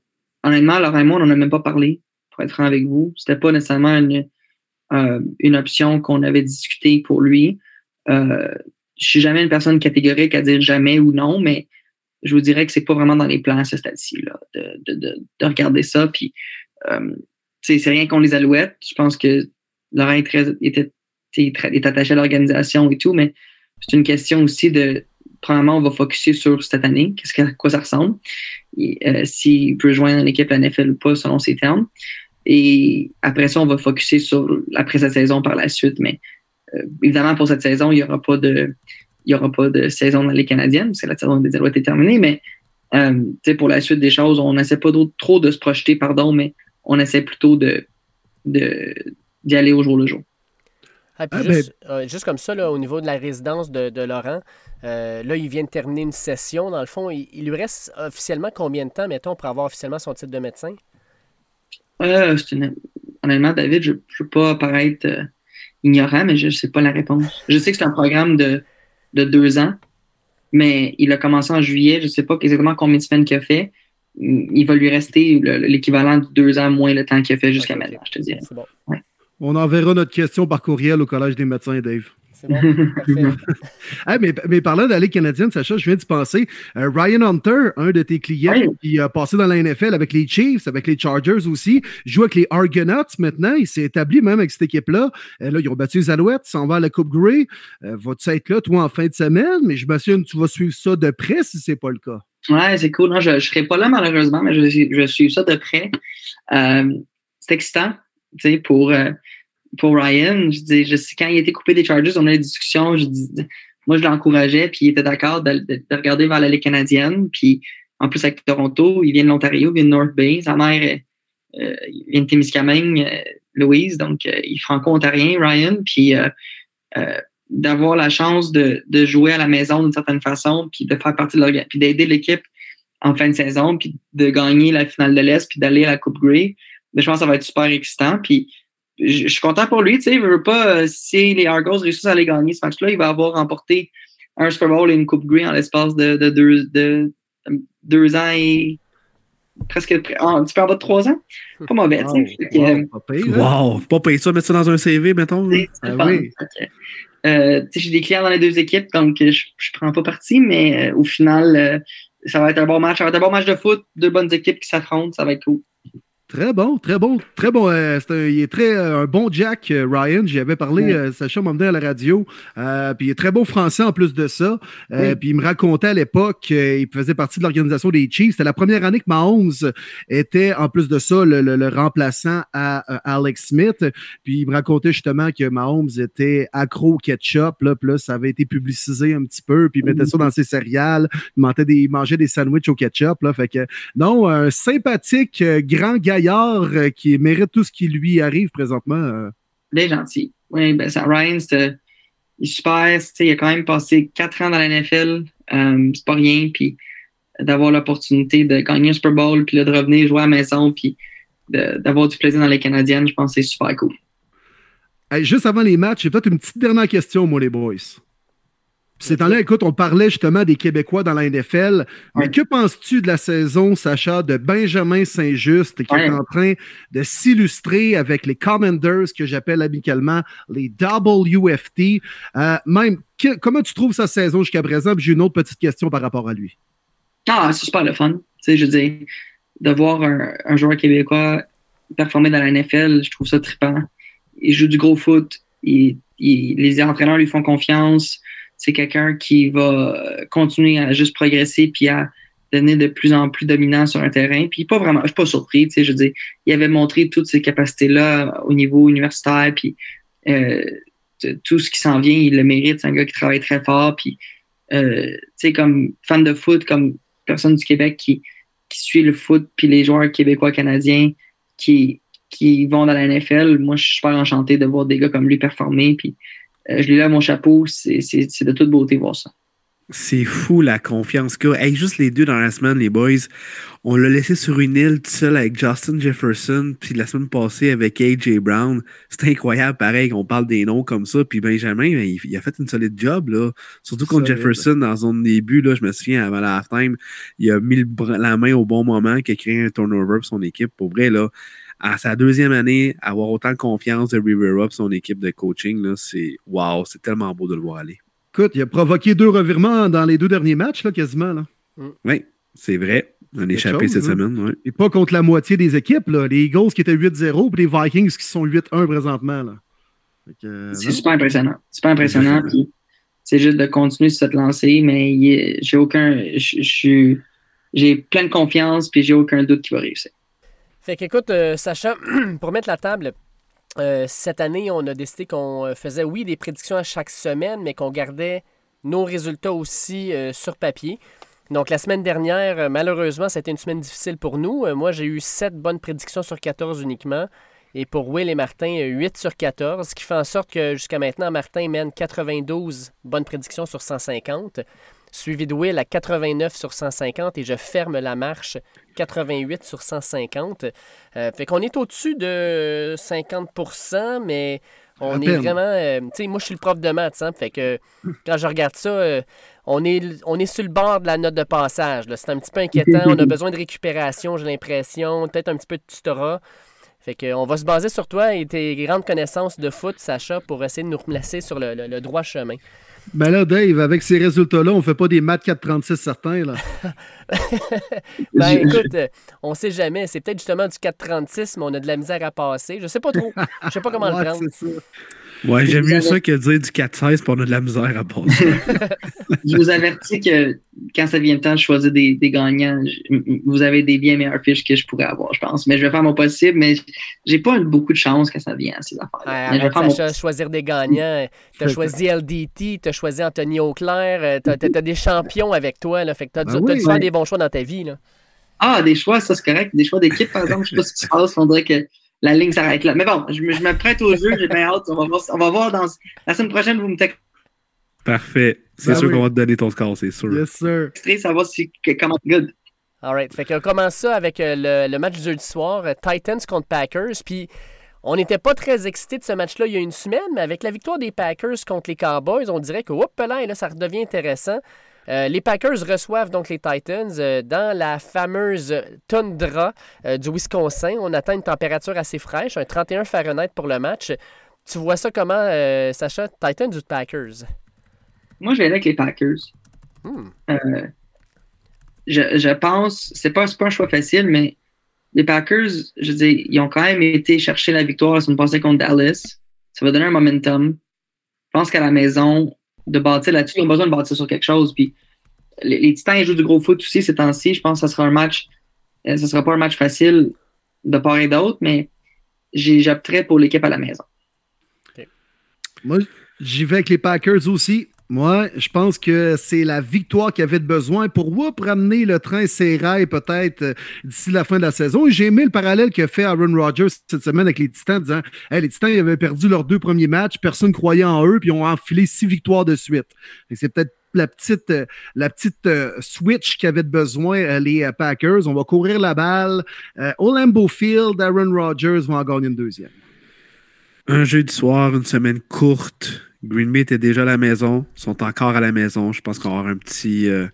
honnêtement, Laurent et moi, on n'en a même pas parlé, pour être franc avec vous. C'était pas nécessairement une, euh, une option qu'on avait discutée pour lui. Euh, je suis jamais une personne catégorique à dire jamais ou non, mais je vous dirais que c'est pas vraiment dans les plans à ce stade-ci de, de, de, regarder ça. Puis euh, c'est rien qu'on les alouettes. Je pense que Laurent est, très, était, est attaché à l'organisation et tout, mais c'est une question aussi de premièrement, on va focuser sur cette année, qu'est-ce à quoi ça ressemble, euh, s'il peut joindre l'équipe NFL ou pas selon ses termes. Et après ça, on va focuser sur après sa saison par la suite. Mais évidemment, pour cette saison, il n'y aura pas de il y aura pas de saison dans les Canadiennes, parce que la saison des Alouettes est terminée, mais euh, pour la suite des choses, on n'essaie pas trop de se projeter, pardon, mais on essaie plutôt de d'y aller au jour le jour.
Ah, ah, ben euh, juste, comme ça, au niveau de la résidence de, Laurent, euh, là, il vient de terminer une session. Dans le fond, il, lui reste officiellement combien de temps, mettons, pour avoir officiellement son titre de médecin?
Euh, Honnêtement, David, je ne veux pas paraître ignorant, mais je ne sais pas la réponse. Je sais que c'est un programme de, deux ans, mais il a commencé en juillet. Je ne sais pas exactement combien de semaines qu'il a fait. Il va lui rester l'équivalent de deux ans moins le temps qu'il a fait jusqu'à maintenant, je te dirais. Bon.
On enverra notre question par courriel au Collège des médecins, Dave. C'est bon, mais, mais, parlant de la Ligue canadienne, Sacha, je viens de penser. Euh, Ryan Hunter, un de tes clients, qui a passé dans la NFL avec les Chiefs, avec les Chargers aussi, joue avec les Argonauts maintenant. Il s'est établi même avec cette équipe-là. Euh, là, ils ont battu les Alouettes, s'en va à la Coupe Grey. Euh, vas-tu être là, toi, en fin de semaine? Mais je m'assure que tu vas suivre ça de près si ce n'est pas le cas.
Ouais, c'est cool. je ne serai pas là, malheureusement, mais je, je suis ça de près. c'est excitant pour, euh, pour Ryan, je dis, je sais, quand il était coupé des Chargers, on a eu des discussions, je dis, moi, je l'encourageais, puis il était d'accord de, regarder vers la Ligue canadienne. Puis, en plus, avec Toronto, il vient de l'Ontario, il vient de North Bay. Sa mère euh, vient de Témiscamingue, euh, Louise, donc il est franco-ontarien, Ryan. Puis, d'avoir la chance de, jouer à la maison d'une certaine façon, puis de faire partie de l'organisation, puis d'aider l'équipe en fin de saison, puis de gagner la finale de l'Est, puis d'aller à la Coupe Grey mais je pense que ça va être super excitant. Puis je, suis content pour lui. Tu sais, il veut pas, euh, si les Argos réussissent à aller gagner ce match-là, il va avoir remporté un Super Bowl et une Coupe Grey en l'espace de, deux, de, deux ans et presque un petit peu en bas de trois ans? Pas mauvais, wow, tu
sais. Wow, pas wow, pas payé ça, mettre ça dans un CV, mettons.
Ah, oui. Euh, j'ai des clients dans les deux équipes, donc je, ne prends pas parti, mais euh, au final, ça va être un bon match. Ça va être un bon match de foot, deux bonnes équipes qui s'affrontent, ça va être cool.
Très bon, très bon, très bon. Euh, il est très euh, un bon Jack euh, Ryan. J'y avais parlé, Sacha m'a à la radio. puis il est très bon français en plus de ça. Puis il me racontait à l'époque qu'il faisait partie de l'organisation des Chiefs. C'était la première année que Mahomes était en plus de ça le, remplaçant à Alex Smith. Puis il me racontait justement que Mahomes était accro au ketchup. Là, puis là, ça avait été publicisé un petit peu. Puis il mettait ça dans ses céréales. Il mangeait des, mangeait des sandwichs au ketchup. Là, fait que non, un sympathique grand gars euh, qui mérite tout ce qui lui arrive présentement. Euh.
Bien gentil. Oui, ben ça, Ryan, c'est super. Il a quand même passé quatre ans dans la NFL. Euh, c'est pas rien. Puis d'avoir l'opportunité de gagner un Super Bowl, puis de revenir jouer à la maison, puis d'avoir du plaisir dans les Canadiennes, je pense que c'est super cool.
juste avant les matchs, j'ai peut-être une petite dernière question, moi, les boys. C'est temps-là, écoute, on parlait justement des Québécois dans la NFL. Mais que penses-tu de la saison, Sacha, de Benjamin Saint-Just qui est en train de s'illustrer avec les Commanders, que j'appelle amicalement les WFT? Euh, même, comment tu trouves sa saison jusqu'à présent? j'ai une autre petite question par rapport à lui.
Ah, c'est super le fun. Tu sais, je veux dire, de voir un, joueur québécois performer dans la NFL, je trouve ça trippant. Il joue du gros foot. les entraîneurs lui font confiance c'est quelqu'un qui va continuer à juste progresser puis à devenir de plus en plus dominant sur un terrain. Puis pas vraiment, je suis pas surpris, tu sais, je dire, il avait montré toutes ces capacités-là au niveau universitaire, puis euh, tout ce qui s'en vient, il le mérite. C'est un gars qui travaille très fort, puis euh, comme fan de foot, comme personne du Québec qui, suit le foot, puis les joueurs québécois canadiens qui, qui vont dans la NFL, moi, je suis super enchanté de voir des gars comme lui performer, puis euh, je lui lève mon chapeau. C'est de toute beauté voir ça.
C'est fou la confiance qu'il a. juste les deux dans la semaine, les boys, on l'a laissé sur une île tout seul avec Justin Jefferson, puis la semaine passée avec AJ Brown. C'était incroyable, pareil, qu'on parle des noms comme ça. Puis Benjamin, ben, il, a fait une solide job, là. Surtout contre Jefferson dans son début, là, je me souviens, avant la halftime, il a mis la main au bon moment, qui a créé un turnover pour son équipe. Pour vrai, là, à sa deuxième année, avoir autant de confiance de River Up, son équipe de coaching, c'est wow, c'est tellement beau de le voir aller.
Écoute, il a provoqué deux revirements dans les deux derniers matchs, là, quasiment. Là.
Mm. Oui, c'est vrai. On a échappé cette hein. semaine.
Et pas contre la moitié des équipes. Là. Les Eagles qui étaient 8-0 et les Vikings qui sont 8-1 présentement.
Euh, c'est super impressionnant. Super impressionnant. C'est juste de continuer sur cette lancée, mais j'ai aucun. J'ai plein de confiance puis j'ai aucun doute qu'il va réussir.
Fait qu'écoute, euh, Sacha, pour mettre la table, euh, cette année, on a décidé qu'on euh, faisait, oui, des prédictions à chaque semaine, mais qu'on gardait nos résultats aussi sur papier. Donc, la semaine dernière, malheureusement, c'était une semaine difficile pour nous. moi, j'ai eu 7 bonnes prédictions sur 14 uniquement. Et pour Will et Martin, 8 sur 14, ce qui fait en sorte que jusqu'à maintenant, Martin mène 92 bonnes prédictions sur 150 suivi de Will à 89 sur 150 et je ferme la marche 88 sur 150. Euh, fait qu'on est au-dessus de 50% mais on est vraiment. Euh, tu sais, moi, je suis le prof de maths, hein, fait que quand je regarde ça, euh, on, est, on est sur le bord de la note de passage. C'est un petit peu inquiétant. On a besoin de récupération, j'ai l'impression, peut-être un petit peu de tutorat. Fait qu'on va se baser sur toi et tes grandes connaissances de foot, Sacha, pour essayer de nous replacer sur le droit chemin.
Ben là, Dave, avec ces résultats-là, on fait pas des maths 436 certains, là.
ben écoute, on sait jamais. C'est peut-être justement du 436, mais on a de la misère à passer. Je sais pas trop. Je sais pas comment le prendre.
Ouais, j'aime mieux ça que de dire du 4-16 pour on a de la misère à passer.
je vous avertis que quand ça vient le temps de choisir des, gagnants, vous avez des bien meilleures fiches que je pourrais avoir, je pense. Mais je vais faire mon possible, mais j'ai pas beaucoup de chance quand ça vient à ces affaires-là.
choisir des gagnants. Tu as choisi LDT, tu as choisi Anthony Auclair, tu as, des champions avec toi. Là, fait que tu as, ben dû faire des bons choix dans ta vie. Là.
Ah, des choix, ça c'est correct. Des choix d'équipe, par exemple, je sais pas ce qui se passe. On dirait que la ligne s'arrête là. Mais bon, je me, je me prête au jeu, j'ai bien hâte. On va voir, on va voir dans la semaine prochaine, vous me textez.
Parfait. C'est ben sûr qu'on va te donner ton score, c'est sûr.
Yes, sir.
savoir si, comment good.
Alright. Fait qu'on commence ça avec euh, le, le, match du jeudi soir, euh, Titans contre Packers. Puis on n'était pas très excités de ce match-là il y a une semaine, mais avec la victoire des Packers contre les Cowboys, on dirait que hop là, là, ça redevient intéressant. Euh, les Packers reçoivent donc les Titans euh, dans la fameuse toundra euh, du Wisconsin. On atteint une température assez fraîche, un 31 Fahrenheit pour le match. Tu vois ça comment, Sacha? Titans ou Packers?
Moi, je vais aller avec les Packers. Hmm. Je, pense, c'est pas, pas un choix facile, mais les Packers, je dis, ils ont quand même été chercher la victoire la semaine passée contre Dallas. Ça va donner un momentum. Je pense qu'à la maison, de bâtir là-dessus. Ils ont besoin de bâtir sur quelque chose. Puis les, Titans ils jouent du gros foot aussi ces temps-ci. Je pense que ce sera un match. Euh, ce sera pas un match facile de part et d'autre, mais j'opterais pour l'équipe à la maison.
Moi, j'y vais avec les Packers aussi. Moi, je pense que c'est la victoire qu'il avait besoin pour ramener le train serré peut-être euh, d'ici la fin de la saison. J'ai aimé le parallèle qu'a fait Aaron Rodgers cette semaine avec les Titans, disant les Titans ils avaient perdu leurs deux premiers matchs, personne ne croyait en eux, puis ils ont enfilé six victoires de suite. C'est peut-être la petite, euh, la petite euh, switch qu'avaient besoin les Packers. On va courir la balle. au Lambeau Field, Aaron Rodgers va en gagner une deuxième.
Un jeudi soir, une semaine courte Green Bay était déjà à la maison, sont encore à la maison. Je pense qu'on va avoir un petit, euh,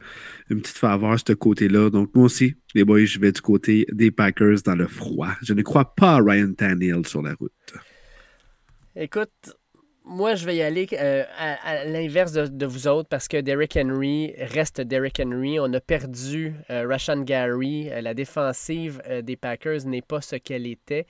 une petite faveur à ce côté-là. Donc, moi aussi, les boys, je vais du côté des Packers dans le froid. Je ne crois pas à Ryan Tannehill sur la route.
Écoute, moi, je vais y aller euh, à, l'inverse de, vous autres parce que Derrick Henry reste Derrick Henry. On a perdu euh, Rashan Gary. la défensive des Packers n'est pas ce qu'elle était.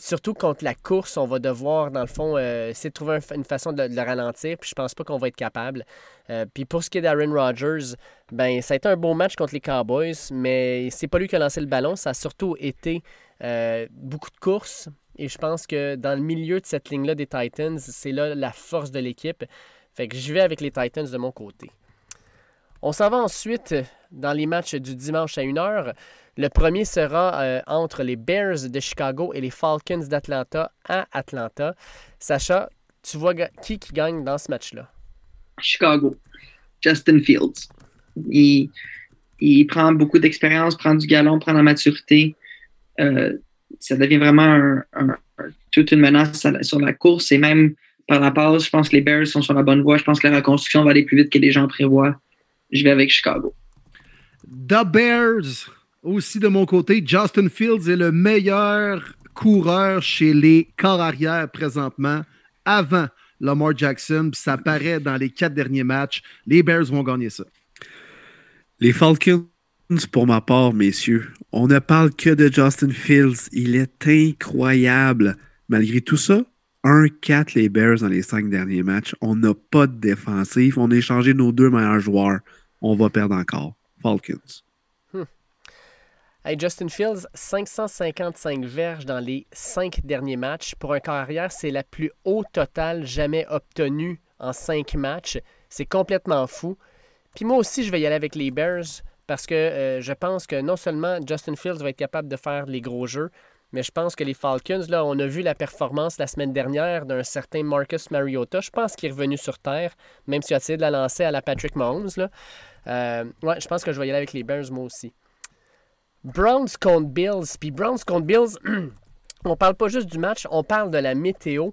Euh, surtout contre la course, on va devoir, dans le fond, euh, essayer de trouver une façon de, le ralentir. Puis je pense pas qu'on va être capable. Euh, puis pour ce qui est d'Aaron Rodgers, ben ça a été un bon match contre les Cowboys, mais c'est pas lui qui a lancé le ballon. Ça a surtout été beaucoup de courses. Et je pense que dans le milieu de cette ligne-là des Titans, c'est là la force de l'équipe. Fait que j'y vais avec les Titans de mon côté. On s'en va ensuite dans les matchs du dimanche à 1h. Le premier sera euh, entre les Bears de Chicago et les Falcons d'Atlanta à Atlanta. Sacha, tu vois qui qui gagne dans ce match-là?
Chicago. Justin Fields. Il, prend beaucoup d'expérience, prend du galon, prend la maturité. Euh, ça devient vraiment toute une menace sur la course et même par la passe, je pense que les Bears sont sur la bonne voie. Je pense que la reconstruction va aller plus vite que les gens prévoient. Je vais avec Chicago.
The Bears aussi de mon côté, Justin Fields est le meilleur coureur chez les corps arrière présentement, avant Lamar Jackson. ça paraît dans les quatre derniers matchs. Les Bears vont gagner ça.
Les Falcons, pour ma part, messieurs, on ne parle que de Justin Fields. Il est incroyable. Malgré tout ça, 1-4 les Bears dans les cinq derniers matchs. On n'a pas de défensive. On a échangé nos deux meilleurs joueurs. On va perdre encore. Falcons.
Justin Fields, 555 verges dans les cinq derniers matchs. Pour un carrière, c'est la plus haute totale jamais obtenue en cinq matchs. C'est complètement fou. Puis moi aussi, je vais y aller avec les Bears parce que euh, je pense que non seulement Justin Fields va être capable de faire les gros jeux, Mais je pense que les Falcons, là, on a vu la performance la semaine dernière d'un certain Marcus Mariota. Je pense qu'il est revenu sur terre, même s'il a essayé de la lancer à la Patrick Mahomes. Là. Euh, ouais, je pense que je vais y aller avec les Bears, moi aussi. Browns contre Bills. Puis Browns contre Bills, on parle pas juste du match, on parle de la météo.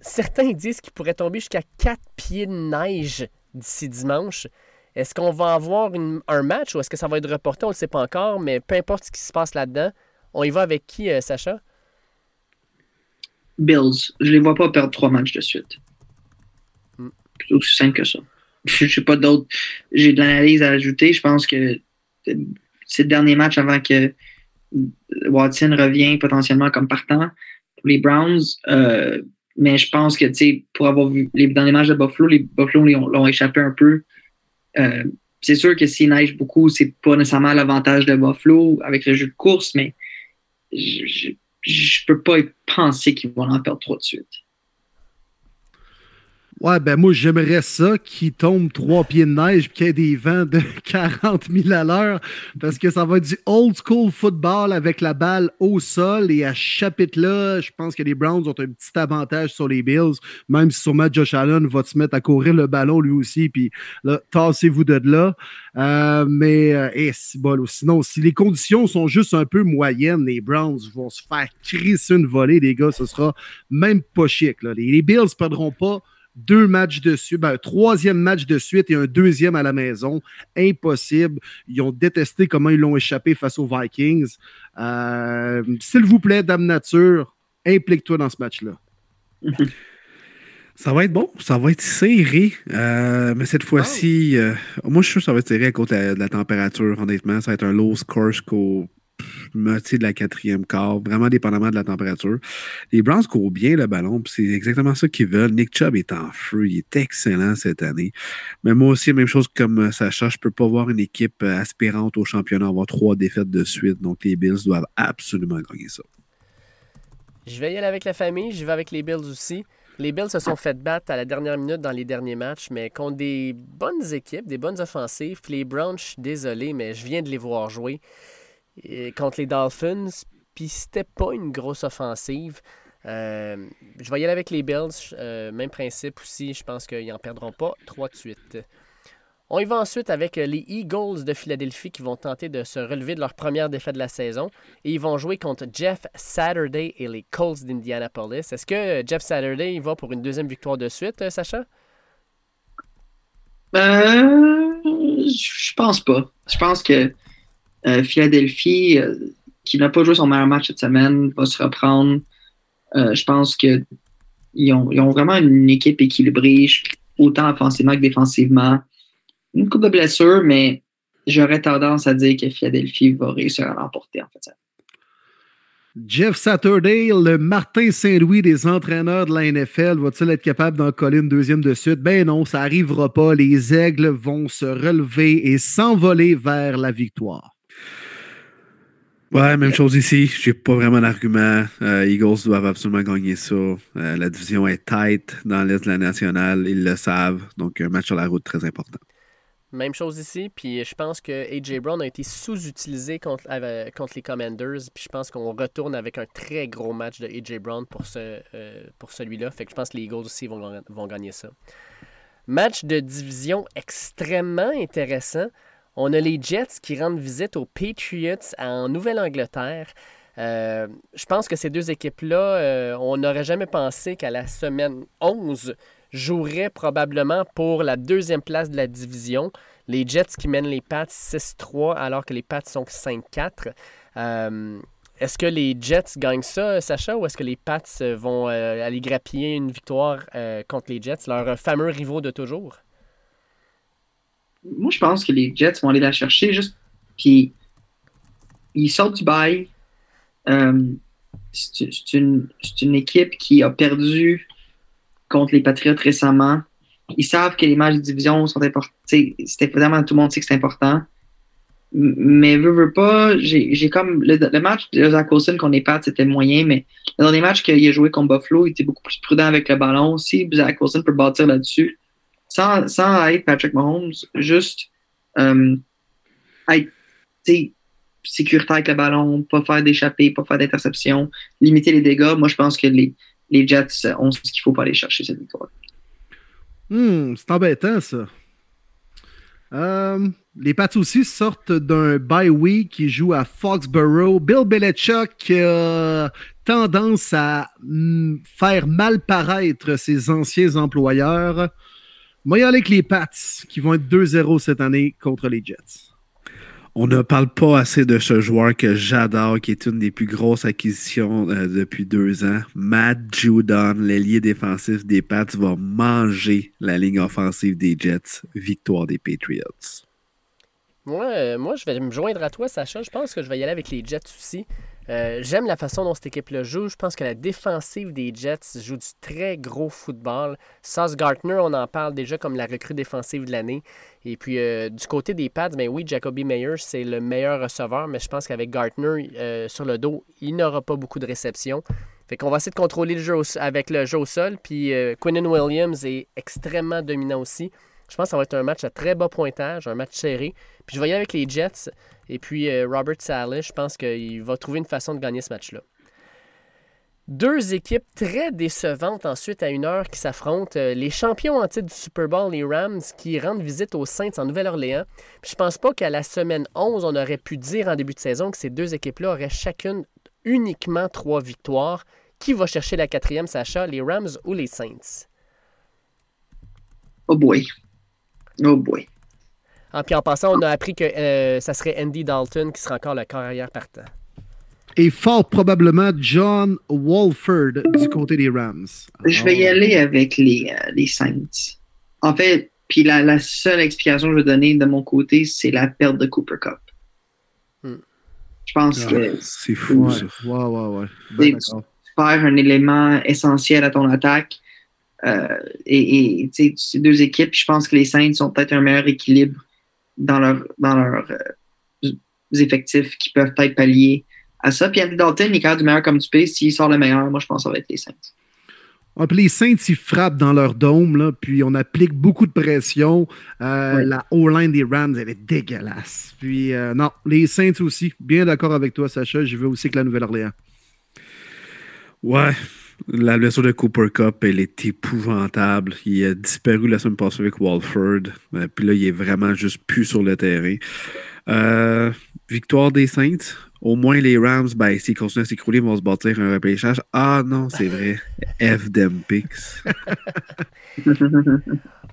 Certains disent qu'il pourrait tomber jusqu'à 4 pieds de neige d'ici dimanche. Est-ce qu'on va avoir un match ou est-ce que ça va être reporté? On ne le sait pas encore, mais peu importe ce qui se passe là-dedans, on y va avec qui, euh, Sacha?
Bills. Je les vois pas perdre trois matchs de suite. Hmm. Plutôt aussi simple que ça. Je sais pas d'autres. J'ai de l'analyse à ajouter. Je pense que c'est le dernier match avant que Watson revienne potentiellement comme partant pour les Browns. Euh, mais je pense que, pour avoir vu les derniers matchs de Buffalo, les Buffalo l'ont échappé un peu. Euh, c'est sûr que s'il neige beaucoup, c'est pas nécessairement l'avantage de Buffalo avec le jeu de course, mais je, je, peux pas penser qu'ils vont en perdre trop de suite.
Ouais, ben moi, j'aimerais ça qu'il tombe trois pieds de neige et qu'il y ait des vents de 40 000 à l'heure parce que ça va être du old school football avec la balle au sol et à ce chapitre-là, je pense que les Browns ont un petit avantage sur les Bills, même si sûrement Josh Allen va se mettre à courir le ballon lui aussi, puis là, tassez-vous de là. Euh, mais, euh, sinon, si les conditions sont juste un peu moyennes, les Browns vont se faire crisser une volée, les gars, ce sera même pas chic. Là. Les, les Bills perdront pas deux matchs de suite, ben, un troisième match de suite et un deuxième à la maison. Impossible. Ils ont détesté comment ils l'ont échappé face aux Vikings. Euh, s'il vous plaît, Dame Nature, implique-toi dans ce match-là.
Ça va être bon, ça va être serré, euh, mais cette fois-ci, euh, moi je suis sûr que ça va être serré à cause de la, de la, température, honnêtement. Ça va être un low score jusqu'au moitié de la quatrième quart, vraiment dépendamment de la température. Les Browns courent bien le ballon, c'est exactement ça qu'ils veulent. Nick Chubb est en feu, il est excellent cette année. Mais moi aussi, même chose comme euh, Sacha, je peux pas voir une équipe euh, aspirante au championnat avoir trois défaites de suite, donc les Bills doivent absolument gagner ça.
Je vais y aller avec la famille, je vais avec les Bills aussi. Les Bills se sont fait battre à la dernière minute dans les derniers matchs, mais contre des bonnes équipes, des bonnes offensives. les Browns, désolé, mais je viens de les voir jouer contre les Dolphins. Puis c'était pas une grosse offensive. Euh, je vais y aller avec les Bills. Euh, même principe aussi. Je pense qu'ils n'en perdront pas trois de suite. On y va ensuite avec les Eagles de Philadelphie qui vont tenter de se relever de leur première défaite de la saison. Et ils vont jouer contre Jeff Saturday et les Colts d'Indianapolis. Est-ce que Jeff Saturday va pour une deuxième victoire de suite, euh, Sacha?
Euh, je pense pas. Je pense que euh, Philadelphie, euh, qui n'a pas joué son meilleur match cette semaine, va se reprendre. Euh, je pense qu'ils ont, ils ont vraiment une équipe équilibrée, autant offensivement que défensivement. Une coupe de blessures, mais j'aurais tendance à dire que Philadelphie va réussir à l'emporter en fait.
Jeff Saturday, le Martin Saint-Louis des entraîneurs de la NFL, va-t-il être capable d'en coller une deuxième de suite? Ben non, ça n'arrivera pas. Les aigles vont se relever et s'envoler vers la victoire.
Ouais, même chose ici. J'ai pas vraiment d'argument. Euh, Eagles doivent absolument gagner ça. Euh, la division est tight dans l'Est de la nationale. Ils le savent. Donc, un match sur la route très important.
Même chose ici. Puis je pense que AJ Brown a été sous-utilisé contre, contre les Commanders. Puis je pense qu'on retourne avec un très gros match de AJ Brown pour, ce, euh, pour celui-là. Fait que je pense que les Eagles aussi vont, vont gagner ça. Match de division extrêmement intéressant. On a les Jets qui rendent visite aux Patriots en Nouvelle-Angleterre. Euh, je pense que ces deux équipes-là, euh, on n'aurait jamais pensé qu'à la semaine 11, joueraient probablement pour la deuxième place de la division. Les Jets qui mènent les Pats 6-3 alors que les Pats sont 5-4. Euh, est-ce que les Jets gagnent ça, Sacha, ou est-ce que les Pats vont aller grappiller une victoire contre les Jets, leurs fameux rivaux de toujours?
Moi, je pense que les Jets vont aller la chercher juste. Puis, ils sortent du bail. Euh, c'est une, équipe qui a perdu contre les Patriots récemment. Ils savent que les matchs de division sont importants. C'était vraiment tout le monde sait que c'est important. Mais veux, veux pas, j'ai comme le, match de Zach Wilson contre les Pats, c'était moyen, mais dans les matchs qu'il a joué contre Buffalo, il était beaucoup plus prudent avec le ballon aussi. Zach Wilson peut bâtir là-dessus sans, sans être Patrick Mahomes, juste euh, être sécuritaire avec le ballon, pas faire d'échappée, pas faire d'interception, limiter les dégâts. Moi, je pense que les, les Jets ont ce qu'il faut pour aller chercher cette victoire.
Hmm, c'est embêtant, ça. Euh, les Pats aussi sortent d'un bye week qui joue à Foxborough. Bill Belichick a tendance à mm, faire mal paraître ses anciens employeurs. Aller avec les Pats qui vont être 2-0 cette année contre les Jets.
On ne parle pas assez de ce joueur que j'adore, qui est une des plus grosses acquisitions euh, depuis deux ans. Matt Judon, l'ailier défensif des Pats, va manger la ligne offensive des Jets. Victoire des Patriots.
Moi, euh, moi, je vais me joindre à toi, Sacha. Je pense que je vais y aller avec les Jets aussi. Euh, j'aime la façon dont cette équipe-là joue. Je pense que la défensive des Jets joue du très gros football. Sauce Gartner, on en parle déjà comme la recrue défensive de l'année. Et puis, euh, du côté des Pats, ben oui, Jacoby Meyers, c'est le meilleur receveur, mais je pense qu'avec Gartner sur le dos, il n'aura pas beaucoup de réceptions. Fait qu'on va essayer de contrôler le jeu avec le jeu au sol. Puis, Quinnen Williams est extrêmement dominant aussi. Je pense que ça va être un match à très bas pointage, un match serré. Puis je vais y aller avec les Jets. Et puis euh, Robert Saleh, je pense qu'il va trouver une façon de gagner ce match-là. Deux équipes très décevantes ensuite à une heure qui s'affrontent. Euh, les champions en titre du Super Bowl, les Rams, qui rendent visite aux Saints en Nouvelle-Orléans. Je pense pas qu'à la semaine 11, on aurait pu dire en début de saison que ces deux équipes-là auraient chacune uniquement trois victoires. Qui va chercher la quatrième, Sacha, les Rams ou les Saints?
Oh boy. Oh boy.
Ah, puis en passant, on a appris que euh, ça serait Andy Dalton qui sera encore le carrière partant.
Et fort probablement John Walford du côté des Rams.
Je vais y aller avec les, euh, les Saints. En fait, puis la, seule explication que je vais donner de mon côté, c'est la perte de Cooper Cup. Hmm. Je pense que.
C'est fou,
ça. Ouais, ouais, ouais. Ben,
tu perds un élément essentiel à ton attaque. Euh, et, et ces deux équipes, je pense que les Saints ont peut-être un meilleur équilibre dans leurs dans leur, euh, effectifs qui peuvent être pallier à ça. Puis Andy Dalton, il est du meilleur comme du pays. S'il sort le meilleur, moi, je pense que ça va être les Saints.
les Saints, ils frappent dans leur dôme, là, puis on applique beaucoup de pression. Euh, la O-line des Rams, elle est dégueulasse. Puis euh, non, les Saints aussi. Bien d'accord avec toi, Sacha. Je veux aussi que la Nouvelle-Orléans.
Ouais, la blessure de Cooper Cup, elle est épouvantable. Il a disparu la semaine passée avec Walford. Euh, puis là, il est vraiment juste plus sur le terrain. Euh, victoire des Saints. Au moins, les Rams, ben, s'ils continuent à s'écrouler, vont se bâtir un repêchage. Ah non, c'est vrai. F Picks.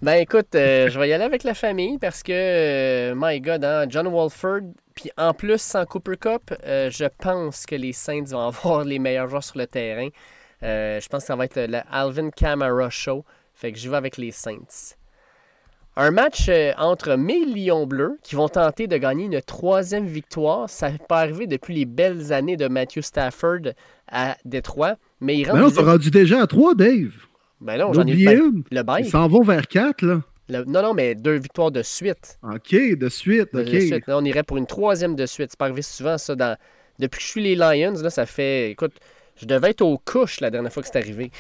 ben écoute, euh, je vais y aller avec la famille parce que, my God, hein, John Walford, puis en plus, sans Cooper Cup, je pense que les Saints vont avoir les meilleurs joueurs sur le terrain. Euh, je pense que ça va être le Alvin Kamara Show. Fait que je vais avec les Saints. Un match euh, entre mes Lions bleus qui vont tenter de gagner une troisième victoire. Ça n'est pas arrivé depuis les belles années de Matthew Stafford à Détroit. Mais ils
ben non, ça rendu déjà à trois, Dave.
Ben non, j'en ai ben, le bail.
Ils s'en vont vers quatre, là.
non, non, mais deux victoires de suite.
OK, de suite, OK.
on irait pour une troisième de suite. C'est pas arrivé souvent, ça. Dans... Depuis que je suis les Lions, là, ça fait... Écoute, je devais être aux couches la dernière fois que c'est arrivé.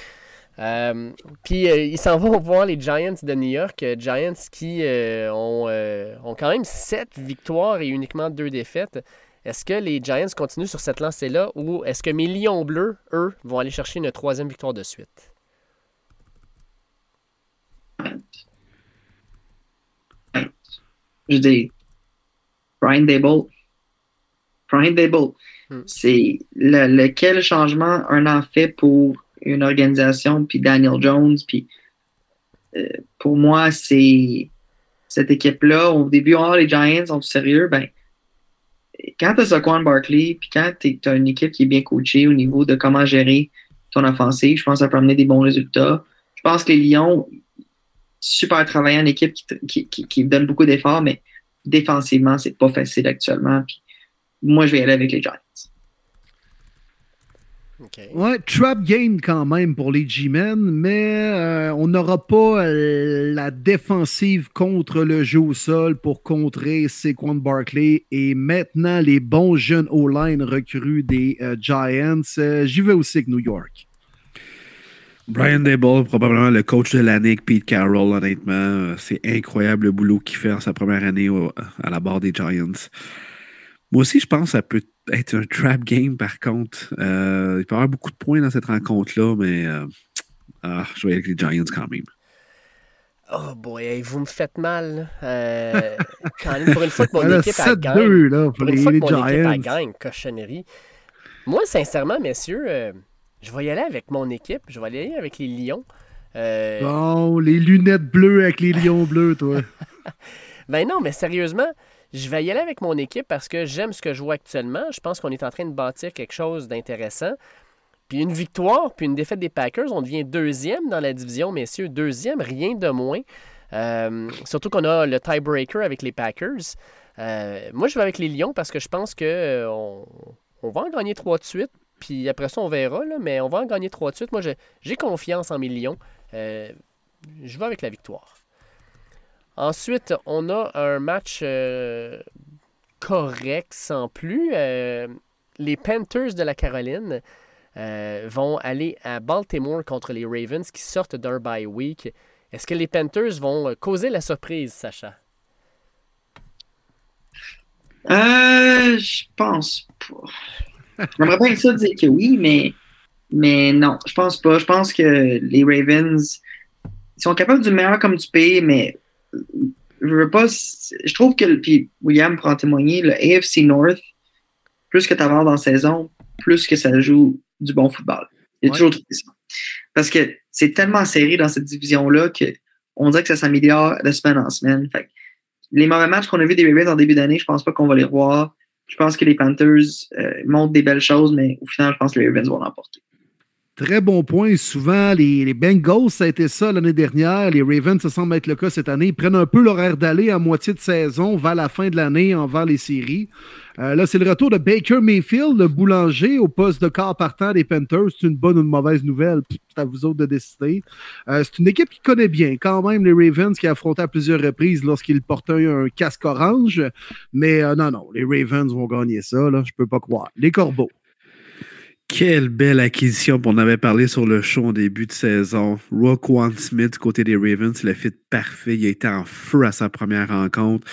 Euh, puis euh, ils s'en vont voir les Giants de New York. Euh, Giants qui ont, quand même sept victoires et uniquement deux défaites. Est-ce que les Giants continuent sur cette lancée-là ou est-ce que mes Lions bleus, eux, vont aller chercher une troisième victoire de suite?
Je dis Brian Dable. Brian Dable. Hmm. C'est lequel changement un an fait pour une organisation, puis Daniel Jones, puis euh, pour moi, c'est cette équipe-là. Au début, oh, les Giants sont sérieux, ben quand tu as Saquon Barkley, puis quand tu as une équipe qui est bien coachée au niveau de comment gérer ton offensive, je pense que ça peut amener des bons résultats. Je pense que les Lions, super travaillant en équipe qui, donne beaucoup d'efforts, mais défensivement, c'est pas facile actuellement. Moi, je vais y aller avec les Giants.
Ouais, trap game quand même pour les G-Men, mais euh, on n'aura pas euh, la défensive contre le jeu au sol pour contrer Saquon Barkley et maintenant les bons jeunes O-line recrues des euh, Giants. J'y vais aussi avec New York.
Brian Dable, probablement le coach de l'année avec Pete Carroll, honnêtement. C'est incroyable le boulot qu'il fait en sa première année à la barre des Giants. Moi aussi, je pense que ça peut être un trap game, par contre. Euh, il peut y avoir beaucoup de points dans cette rencontre-là, mais euh, ah, je vais avec les Giants quand même.
Oh boy, vous me faites mal. Euh, pour une fois que mon équipe a gagné. pour, une fois que mon équipe a gagné, cochonnerie. Moi, sincèrement, messieurs, euh, je vais y aller avec mon équipe. Je vais y aller avec les Lions.
Euh... Bon, les lunettes bleues avec les lions bleus, toi.
ben non, mais sérieusement, je vais y aller avec mon équipe parce que j'aime ce que je vois actuellement. Je pense qu'on est en train de bâtir quelque chose d'intéressant. Puis une victoire, puis une défaite des Packers, on devient deuxième dans la division, messieurs. Deuxième, rien de moins. Euh, surtout qu'on a le tiebreaker avec les Packers. Euh, moi, je vais avec les Lions parce que je pense qu'on euh, on va en gagner trois de suite. Puis après ça, on verra, mais on va en gagner trois de suite. Moi, j'ai confiance en mes Lions. je vais avec la victoire. Ensuite, on a un match correct sans plus. les Panthers de la Caroline euh, vont aller à Baltimore contre les Ravens qui sortent d'un bye week. Est-ce que les Panthers vont euh, causer la surprise, Sacha?
Euh, je pense pas. J'aimerais bien ça dire que oui, mais, mais non, je pense pas. Je pense que les Ravens sont capables du meilleur comme du pire, mais je veux pas. Je trouve que, puis William pourra en témoigner, le AFC North, plus que tu avances dans la saison, plus que ça joue du bon football. Il y a toujours ça. Parce que c'est tellement serré dans cette division-là qu'on dirait que ça s'améliore de semaine en semaine. Fait les mauvais matchs qu'on a vus des Ravens en début d'année, je pense pas qu'on va les revoir. Je pense que les Panthers euh, montrent des belles choses, mais au final, je pense que les Ravens vont l'emporter.
Très bon point. Souvent, les, Bengals, ça a été ça l'année dernière. Les Ravens, ça semble être le cas cette année. Ils prennent un peu l'horaire d'aller à moitié de saison vers la fin de l'année, envers les séries. Euh, là, c'est le retour de Baker Mayfield, le boulanger, au poste de quart partant des Panthers. C'est une bonne ou une mauvaise nouvelle? C'est à vous autres de décider. Euh, c'est une équipe qui connaît bien quand même les Ravens, qui a affronté à plusieurs reprises lorsqu'ils portaient un, casque orange. Mais euh, non, non, les Ravens vont gagner ça. Là, je peux pas croire. Les Corbeaux.
Quelle belle acquisition. On avait parlé sur le show en début de saison. One Smith du côté des Ravens, le fit parfait. Il a été en feu à sa première rencontre.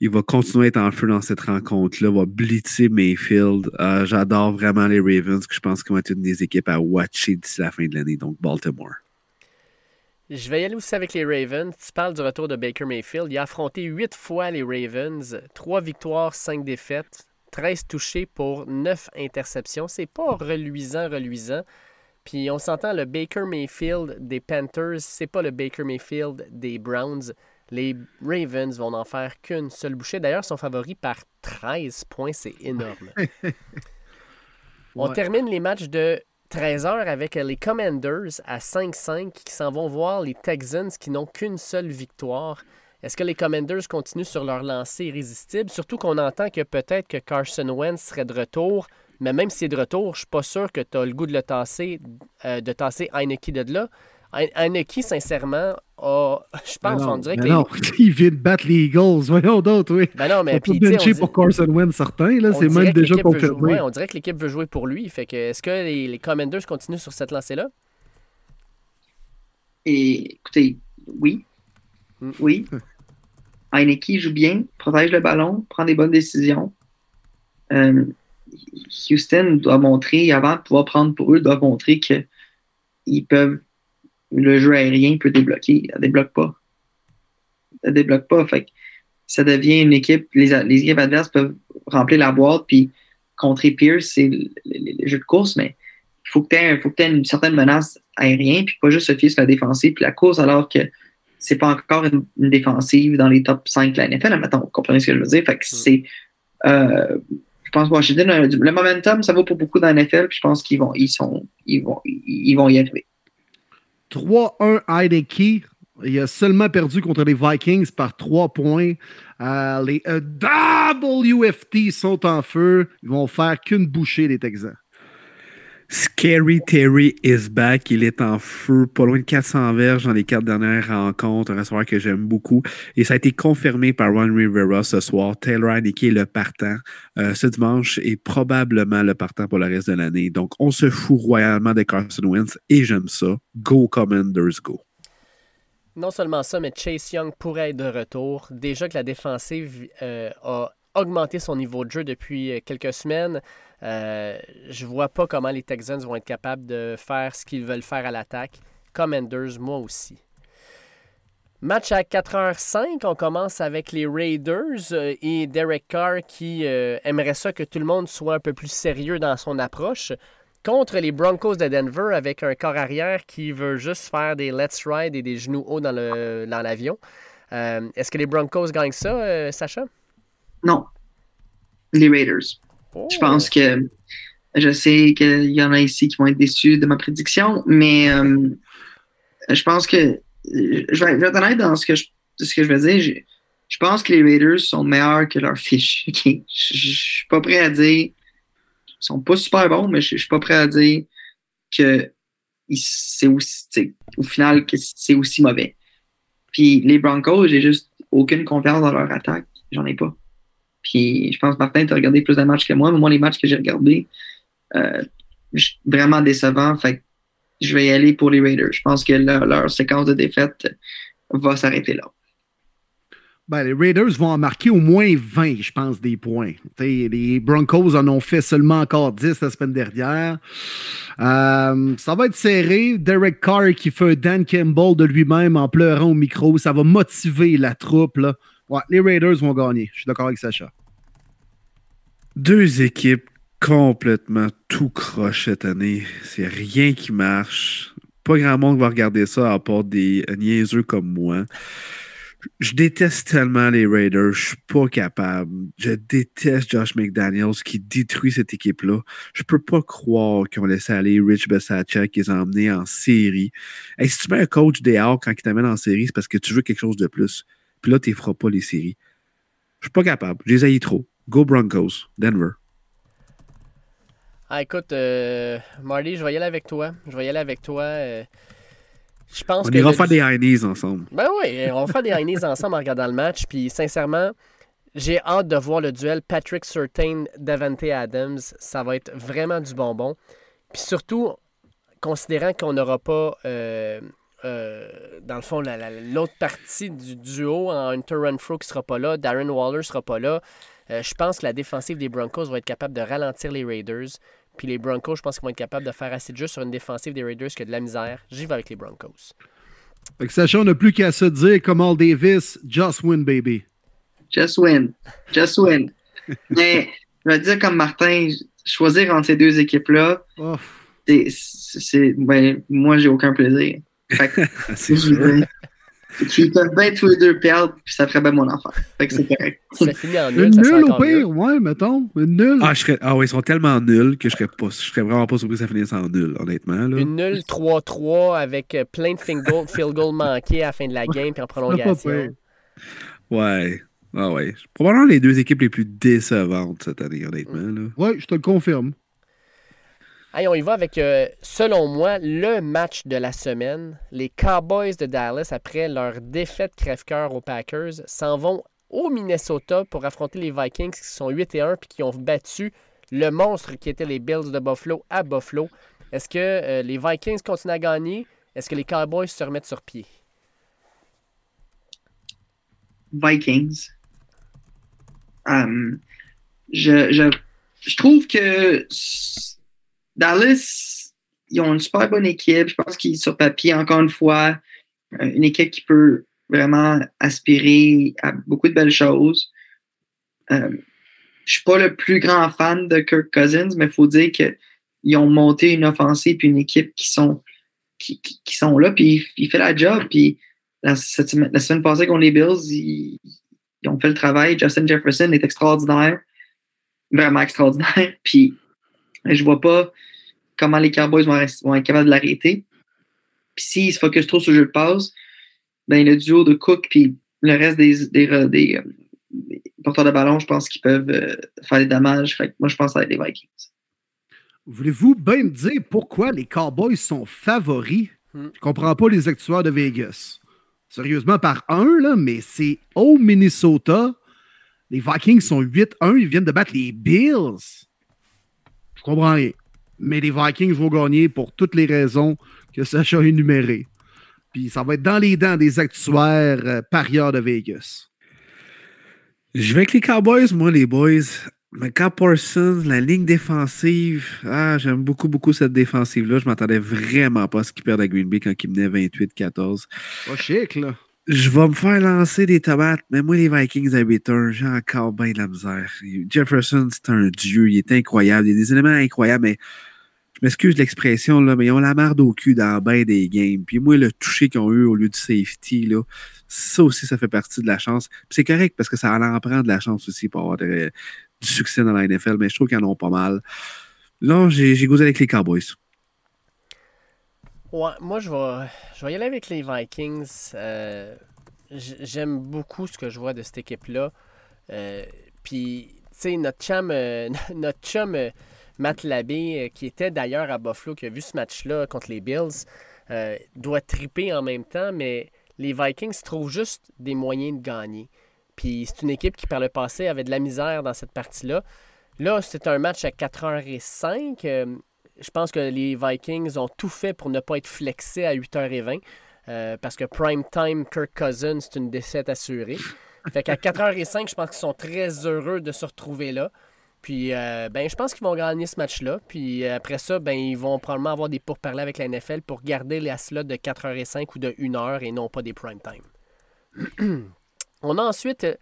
Il va continuer à être en feu dans cette rencontre-là. Va blitzer Mayfield. Euh, j'adore vraiment les Ravens, que je pense qu'ils vont être une des équipes à watcher d'ici la fin de l'année. Donc, Baltimore.
Je vais y aller aussi avec les Ravens. Tu parles du retour de Baker Mayfield. Il a affronté huit fois les Ravens. Trois victoires, cinq défaites. 13 touchés pour 9 interceptions. C'est pas reluisant, reluisant. Puis on s'entend le Baker Mayfield des Panthers, c'est pas le Baker Mayfield des Browns. Les Ravens vont n'en faire qu'une seule bouchée. D'ailleurs, ils sont favoris par 13 points, c'est énorme. On termine les matchs de 13h avec les Commanders à 5-5 qui s'en vont voir les Texans qui n'ont qu'une seule victoire. Est-ce que les Commanders continuent sur leur lancée irrésistible? Surtout qu'on entend que peut-être que Carson Wentz serait de retour. Mais même s'il est de retour, je suis pas sûr que tu as le goût de le tasser, euh, de tasser Heineke de là. Heineke, sincèrement, a, je pense, on dirait que.
Non, il vient de battre les Eagles. Voyons d'autres, oui.
Ben non, mais.
puis, dit... pour Carson Wentz, certain. Là, c'est même déjà confirmé.
Ouais, on dirait que l'équipe veut jouer pour lui. Fait que, est-ce que les, les Commanders continuent sur cette lancée-là?
Et, écoutez, oui. Mm. Oui. Heineke joue bien, protège le ballon, prend des bonnes décisions. Euh, Houston doit montrer, avant de pouvoir prendre pour eux, doit montrer qu'ils peuvent. Le jeu aérien peut débloquer. Ça ne débloque pas. Ça ne débloque pas. Fait ça devient une équipe. Les, les, équipes adverses peuvent remplir la boîte puis contrer Pierce, c'est le, jeu de course, mais il faut que tu aies, une certaine menace aérienne, puis pas juste se fier sur la défensive puis la course, alors que c'est pas encore une, défensive dans les top 5 de la NFL. Maintenant, vous comprenez ce que je veux dire? Fait que mm. c'est. Euh, je pense que Washington, le momentum, ça vaut pour beaucoup dans la NFL, puis je pense qu'ils vont, ils sont, ils vont, ils vont y arriver.
3-1 Heineke. Il a seulement perdu contre les Vikings par 3 points. Euh, les euh, WFT sont en feu. Ils vont faire qu'une bouchée, les Texans.
Scary Terry is back. Il est en feu, pas loin de 400 verges dans les quatre dernières rencontres. Un restaurant que j'aime beaucoup. Et ça a été confirmé par Ron Rivera ce soir. Taylor Heineke est le partant euh, ce dimanche et probablement le partant pour le reste de l'année. Donc, on se fout royalement de Carson Wentz et j'aime ça. Go Commanders, go.
Non seulement ça, mais Chase Young pourrait être de retour. Déjà que la défensive euh, a augmenté son niveau de jeu depuis quelques semaines. Euh, je vois pas comment les Texans vont être capables de faire ce qu'ils veulent faire à l'attaque. Commanders, moi aussi. Match à 4h05, on commence avec les Raiders euh, et Derek Carr qui euh, aimerait ça que tout le monde soit un peu plus sérieux dans son approche contre les Broncos de Denver avec un corps arrière qui veut juste faire des let's ride et des genoux hauts dans l'avion. Dans Est-ce que les Broncos gagnent ça, Sacha?
Non. Les Raiders. Je pense que je sais qu'il y en a ici qui vont être déçus de ma prédiction, mais euh, je pense que je vais, être honnête dans ce que je, ce que je dire. Je, pense que les Raiders sont meilleurs que leur fiche. Je, ne suis pas prêt à dire. Ils sont pas super bons, mais je, suis pas prêt à dire que c'est aussi au final que c'est aussi mauvais. Puis les Broncos, j'ai juste aucune confiance dans leur attaque. J'en ai pas. Puis je pense Martin, tu as regardé plus de matchs que moi, mais moi, les matchs que j'ai regardés, euh, vraiment décevant. Fait je vais y aller pour les Raiders. Je pense que leur, séquence de défaite va s'arrêter là.
Ben, les Raiders vont en marquer au moins 20, je pense, des points. les Broncos en ont fait seulement encore 10 la semaine dernière. Euh, ça va être serré. Derek Carr qui fait Dan Campbell de lui-même en pleurant au micro, ça va motiver la troupe. Là. Ouais, les Raiders vont gagner. Je suis d'accord avec Sacha.
Deux équipes complètement tout croche cette année. C'est rien qui marche. Pas grand monde va regarder ça à part des niaiseux comme moi. Je déteste tellement les Raiders. Je suis pas capable. Je déteste Josh McDaniels qui détruit cette équipe-là. Je peux pas croire qu'ils ont laissé aller Rich Bessacek qui les a emmenés en série. Et si tu mets un coach des quand il t'amène en série, c'est parce que tu veux quelque chose de plus. Puis là, tu ne feras pas les séries. Je suis pas capable. Je les trop. Go Broncos. Denver.
Ah, écoute, euh, Marty, je vais y aller avec toi. Je vais y aller avec toi. Euh, je pense
on
que
ira faire des Heinies ensemble.
Ben oui, on va faire des Heinies ensemble en regardant le match. Puis sincèrement, j'ai hâte de voir le duel Patrick Surtain Davante Adams. Ça va être vraiment du bonbon. Puis surtout, considérant qu'on n'aura pas euh, euh, dans le fond, l'autre partie du duo en Hunter Renfro qui sera pas là, Darren Waller sera pas là. Euh, je pense que la défensive des Broncos va être capable de ralentir les Raiders. Puis les Broncos, je pense qu'ils vont être capables de faire assez de jeu sur une défensive des Raiders que de la misère. J'y vais avec les Broncos.
Fait que Sacha, on n'a plus qu'à se dire, comme Al Davis, just win, baby.
Just win. Just win. Mais je vais dire comme Martin, choisir entre ces deux équipes-là, c'est, ben, moi, j'ai aucun plaisir. c'est sûr. Ils peuvent bien tous les deux perdre, puis ça ferait bien mon affaire. Fait que c'est correct.
Ça finit en nul.
Une nulle au pire, ouais, mettons. Une nulle.
Ah, je serais... ah ouais, ils sont tellement nuls que je serais, pas... je serais vraiment pas surpris que ça finisse en nul, honnêtement. Là.
Une nulle 3-3 avec euh, plein de field goals goal manqués à la fin de la game puis en prolongation.
Ouais. Ah ouais. Probablement les deux équipes les plus décevantes cette année, honnêtement. Là.
Ouais, je te le confirme
on y va avec, euh, selon moi, le match de la semaine. Les Cowboys de Dallas, après leur défaite crève-cœur aux Packers, s'en vont au Minnesota pour affronter les Vikings qui sont 8 et 1 puis qui ont battu le monstre qui était les Bills de Buffalo à Buffalo. Est-ce que euh, les Vikings continuent à gagner? Est-ce que les Cowboys se remettent sur pied?
Vikings. Um, je, je, je trouve que Dallas, ils ont une super bonne équipe. Je pense qu'ils, sur papier, encore une fois, euh, une équipe qui peut vraiment aspirer à beaucoup de belles choses. Euh, je suis pas le plus grand fan de Kirk Cousins, mais il faut dire qu'ils ont monté une offensive et une équipe qui sont, qui, sont là, puis il fait la job. Puis la, semaine passée contre les Bills, ils, ils, ont fait le travail. Justin Jefferson est extraordinaire, vraiment extraordinaire. Puis je vois pas comment les Cowboys vont, être capables de l'arrêter. Puis s'ils se focus trop sur le jeu de passe, ben le duo de Cook puis le reste des, des, euh, porteurs de ballon, je pense qu'ils peuvent euh, faire des dommages. Fait moi, je pense à les Vikings.
Voulez-vous bien me dire pourquoi les Cowboys sont favoris? Hmm. Je comprends pas les actuaires de Vegas. Sérieusement, par un, là, mais c'est au Minnesota. Les Vikings sont 8-1. Ils viennent de battre les Bills. Je comprends rien mais les Vikings vont gagner pour toutes les raisons que Sacha a énumérées. Puis ça va être dans les dents des actuaires euh, parieurs de Vegas.
Je vais avec les Cowboys, moi, les boys. Mais quand Parsons, la ligne défensive, ah, j'aime beaucoup, beaucoup cette défensive-là. Je m'attendais vraiment pas à ce qu'ils perdent à Green Bay quand ils menaient 28-14.
Pas chic, là.
Je vais me faire lancer des tomates, mais moi, les Vikings habitent un, j'ai encore bien de la misère. Jefferson, c'est un dieu, il est incroyable. Il y a des éléments incroyables, mais je m'excuse l'expression, là, mais ils ont la marde au cul dans bien des games. Puis moi, le toucher qu'ils ont eu au lieu du safety, là, ça aussi, ça fait partie de la chance. Puis c'est correct parce que ça en prend de la chance aussi pour avoir du succès dans la NFL, mais je trouve qu'ils en ont pas mal. Là, j'ai goûté avec les Cowboys.
Moi, je vais, je y aller avec les Vikings. Euh, j'aime beaucoup ce que je vois de cette équipe-là. Euh, puis, tu sais, notre chum, euh, notre chum Matt Labbé, qui était d'ailleurs à Buffalo, qui a vu ce match-là contre les Bills, doit triper en même temps, mais les Vikings trouvent juste des moyens de gagner. Puis c'est une équipe qui, par le passé, avait de la misère dans cette partie-là. Là, c'est un match à 4h05. Euh, je pense que les Vikings ont tout fait pour ne pas être flexés à 8h20. Euh, parce que prime time Kirk Cousins, c'est une défaite assurée. Fait qu'à 4h05, je pense qu'ils sont très heureux de se retrouver là. Puis, euh, ben, je pense qu'ils vont gagner ce match-là. Puis après ça, ben, ils vont probablement avoir des pourparlers avec la NFL pour garder les slots de 4h05 ou de 1h et non pas des prime time. On a ensuite euh,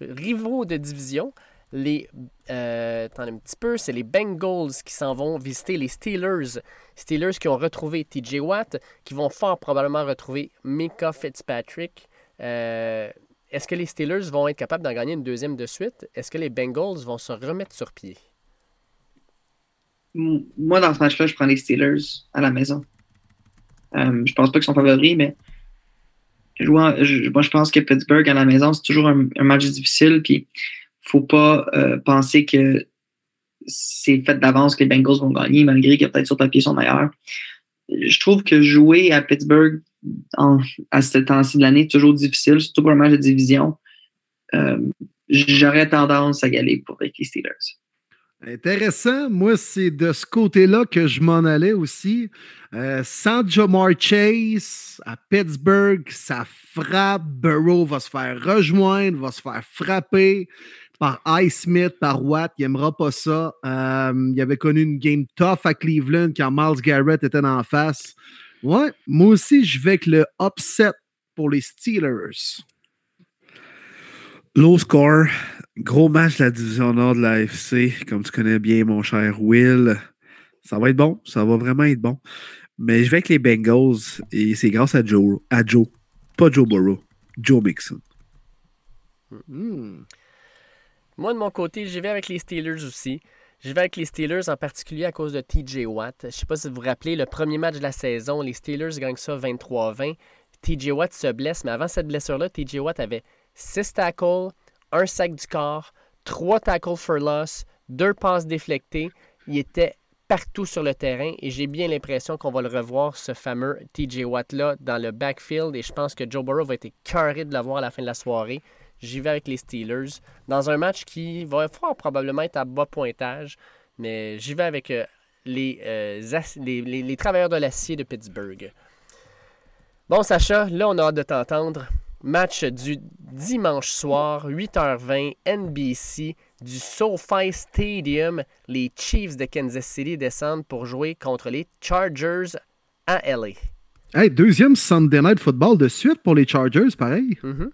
rivaux de division. Les, euh, un c'est les Bengals qui s'en vont visiter les Steelers. Steelers qui ont retrouvé TJ Watt, qui vont fort probablement retrouver Mika Fitzpatrick. Euh, est-ce que les Steelers vont être capables d'en gagner une deuxième de suite? Est-ce que les Bengals vont se remettre sur pied?
Moi, dans ce match-là, je prends les Steelers à la maison. Euh, je pense pas qu'ils sont favoris, mais moi, je pense que Pittsburgh à la maison, c'est toujours un, match difficile. Faut pas euh, penser que c'est fait d'avance que les Bengals vont gagner, malgré que peut-être sur papier sont meilleurs. Je trouve que jouer à Pittsburgh à ce temps-ci de l'année est toujours difficile, surtout pour un match de division. Euh, j'aurais tendance à y aller pour les Steelers.
Intéressant. Moi, c'est de ce côté-là que je m'en allais aussi. Euh, sans Jamar Chase à Pittsburgh, ça frappe. Burrow va se faire rejoindre, va se faire frapper par Ice Smith, par Watt. Il n'aimera pas ça. Euh, il avait connu une game tough à Cleveland quand Miles Garrett était en face. Ouais, moi aussi, je vais avec le upset pour les Steelers.
Low score, gros match de la division nord de la FC, comme tu connais bien, mon cher Will. Ça va être bon, ça va vraiment être bon. Mais je vais avec les Bengals et c'est grâce à Joe, à Joe, pas Joe Burrow, Joe Mixon.
Hmm. Moi, de mon côté, j'y vais avec les Steelers aussi. Je vais avec les Steelers en particulier à cause de TJ Watt. Je ne sais pas si vous vous rappelez, le premier match de la saison, les Steelers gagnent ça 23-20. TJ Watt se blesse, mais avant cette blessure-là, TJ Watt avait 6 tackles, un sac du corps, 3 tackles for loss, 2 passes déflectées. Il était partout sur le terrain et j'ai bien l'impression qu'on va le revoir, ce fameux TJ Watt-là, dans le backfield. Et je pense que Joe Burrow va être carré de l'avoir à la fin de la soirée. J'y vais avec les Steelers dans un match qui va fort probablement être à bas pointage, mais j'y vais avec euh, euh, les, les, travailleurs de l'acier de Pittsburgh. Bon, Sacha, là, on a hâte de t'entendre. Match du dimanche soir, 8h20, NBC, du SoFi Stadium. Les Chiefs de Kansas City descendent pour jouer contre les Chargers à LA.
Hey, deuxième Sunday Night Football de suite pour les Chargers, pareil.
Mm-hmm.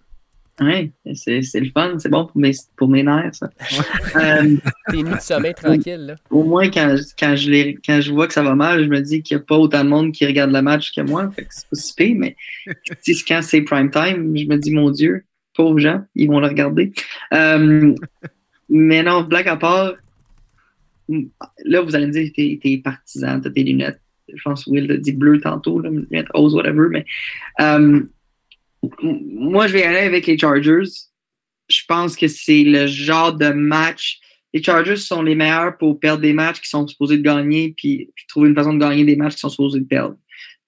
Oui, c'est le fun, c'est bon pour mes, pour mes nerfs, ça.
euh, T'es de sommeil tranquille, là.
Au, moins, quand, quand, je quand je vois que ça va mal, je me dis qu'il n'y a pas autant de monde qui regarde le match que moi, fait que c'est pas si pire, mais quand c'est prime time, je me dis, mon Dieu, pauvres gens, ils vont le regarder. Euh, mais non, blague à part, là, vous allez me dire, t'es es partisan, t'as tes lunettes. Je pense que Will a dit bleu tantôt, là, lunettes rose, whatever, mais... Euh, moi, je vais aller avec les Chargers. Je pense que c'est le genre de match. Les Chargers sont les meilleurs pour perdre des matchs qui sont supposés de gagner, puis trouver une façon de gagner des matchs qui sont supposés de perdre.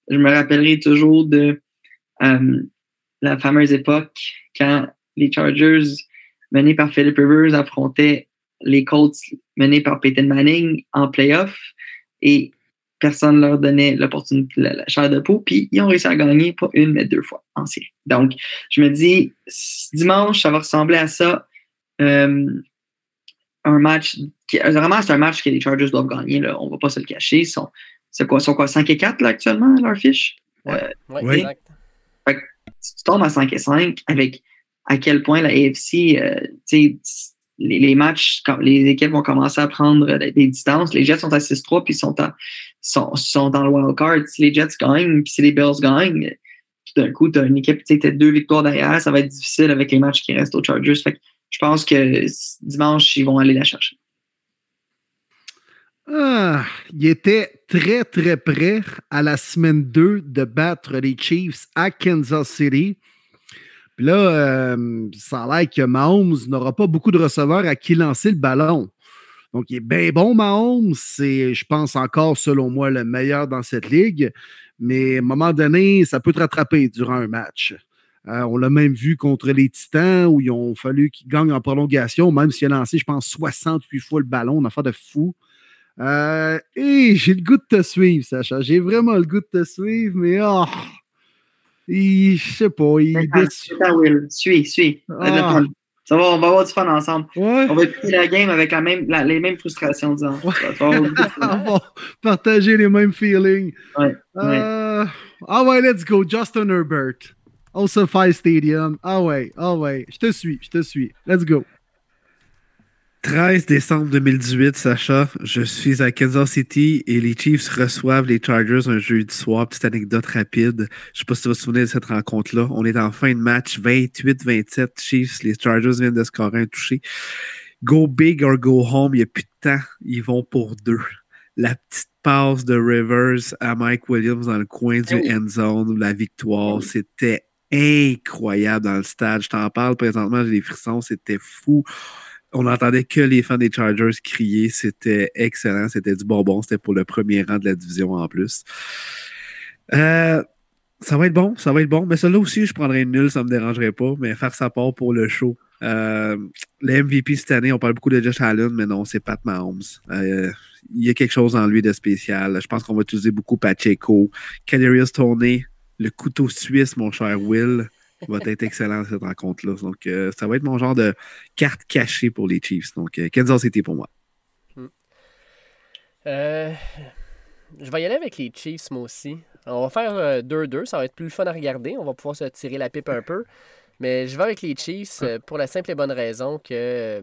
Je me rappellerai toujours de euh, la fameuse époque quand les Chargers menés par Philip Rivers affrontaient les Colts menés par Peyton Manning en playoff. Et personne ne leur donnait l'opportunité, la, la, chair de peau, puis ils ont réussi à gagner pas une, mais deux fois en série. Donc, je me dis, dimanche, ça va ressembler à ça. Euh, un match qui, vraiment, c'est un match que les Chargers doivent gagner. Là. On ne va pas se le cacher. c'est quoi, sont quoi, 5 et 4 là, actuellement, leur fiche?
Ouais, oui. exact.
tu tombes à 5 et 5 avec à quel point la AFC, euh, les, les, matchs, quand les équipes vont commencer à prendre des distances. Les Jets sont à 6-3 puis sont, sont, dans le wild card. Si les Jets gagnent puis si les Bills gagnent, tout d'un coup, tu as une équipe, tu as deux victoires derrière, ça va être difficile avec les matchs qui restent aux Chargers. je pense que dimanche, ils vont aller la chercher.
Ah, il était très, très près à la semaine 2 de battre les Chiefs à Kansas City. Puis là, euh, ça a l'air que Mahomes n'aura pas beaucoup de receveurs à qui lancer le ballon. Donc, il est bien bon, Mahomes. C'est, je pense, encore, selon moi, le meilleur dans cette ligue. Mais à un moment donné, ça peut te rattraper durant un match. Euh, on l'a même vu contre les Titans où ils ont fallu qu'ils gagnent en prolongation, même s'il a lancé, je pense, 68 fois le ballon, on a fait de fou. Euh, et j'ai le goût de te suivre, Sacha. J'ai vraiment le goût de te suivre, mais oh, je sais pas. Il
Will. Suis, suis. Ah. Ça va, on va avoir du fun ensemble. On va écouter la game avec la même, les mêmes frustrations, disons.
on va partager les mêmes feelings.
Ouais, euh,
Ah ouais, let's go. Justin Herbert. Also Five Stadium. Ah ouais, ah ouais. Je te suis, je te suis. Let's go.
13 décembre 2018, Sacha, je suis à Kansas City et les Chiefs reçoivent les Chargers un jeudi soir. Petite anecdote rapide. Je sais pas si tu vas te souvenir de cette rencontre-là. On est en fin de match 28-27 Chiefs. Les Chargers viennent de scorer un touché. Go big or go home. Il n'y a plus de temps. Ils vont pour deux. La petite passe de Rivers à Mike Williams dans le coin du end zone, la victoire, c'était incroyable dans le stade. Je t'en parle présentement, j'ai des frissons, c'était fou on n'entendait que les fans des Chargers crier. C'était excellent. C'était du bonbon. C'était pour le premier rang de la division en plus. Euh, ça va être bon, ça va être bon. Mais celle-là aussi, je prendrais une nulle, ça ne me dérangerait pas. Mais faire sa part pour le show. Euh, le MVP cette année, on parle beaucoup de Josh Allen, mais non, c'est Pat Mahomes. Euh, il y a quelque chose en lui de spécial. Je pense qu'on va utiliser beaucoup Pacheco. Kadarius Tony, le couteau suisse, mon cher Will va être excellent cette rencontre-là. Donc, euh, ça va être mon genre de carte cachée pour les Chiefs. Donc, euh, Kansas City pour moi. Hmm.
Euh, je vais y aller avec les Chiefs, moi aussi. on va faire 2-2. Ça va être plus fun à regarder. On va pouvoir se tirer la pipe un peu. Mais je vais avec les Chiefs pour la simple et bonne raison que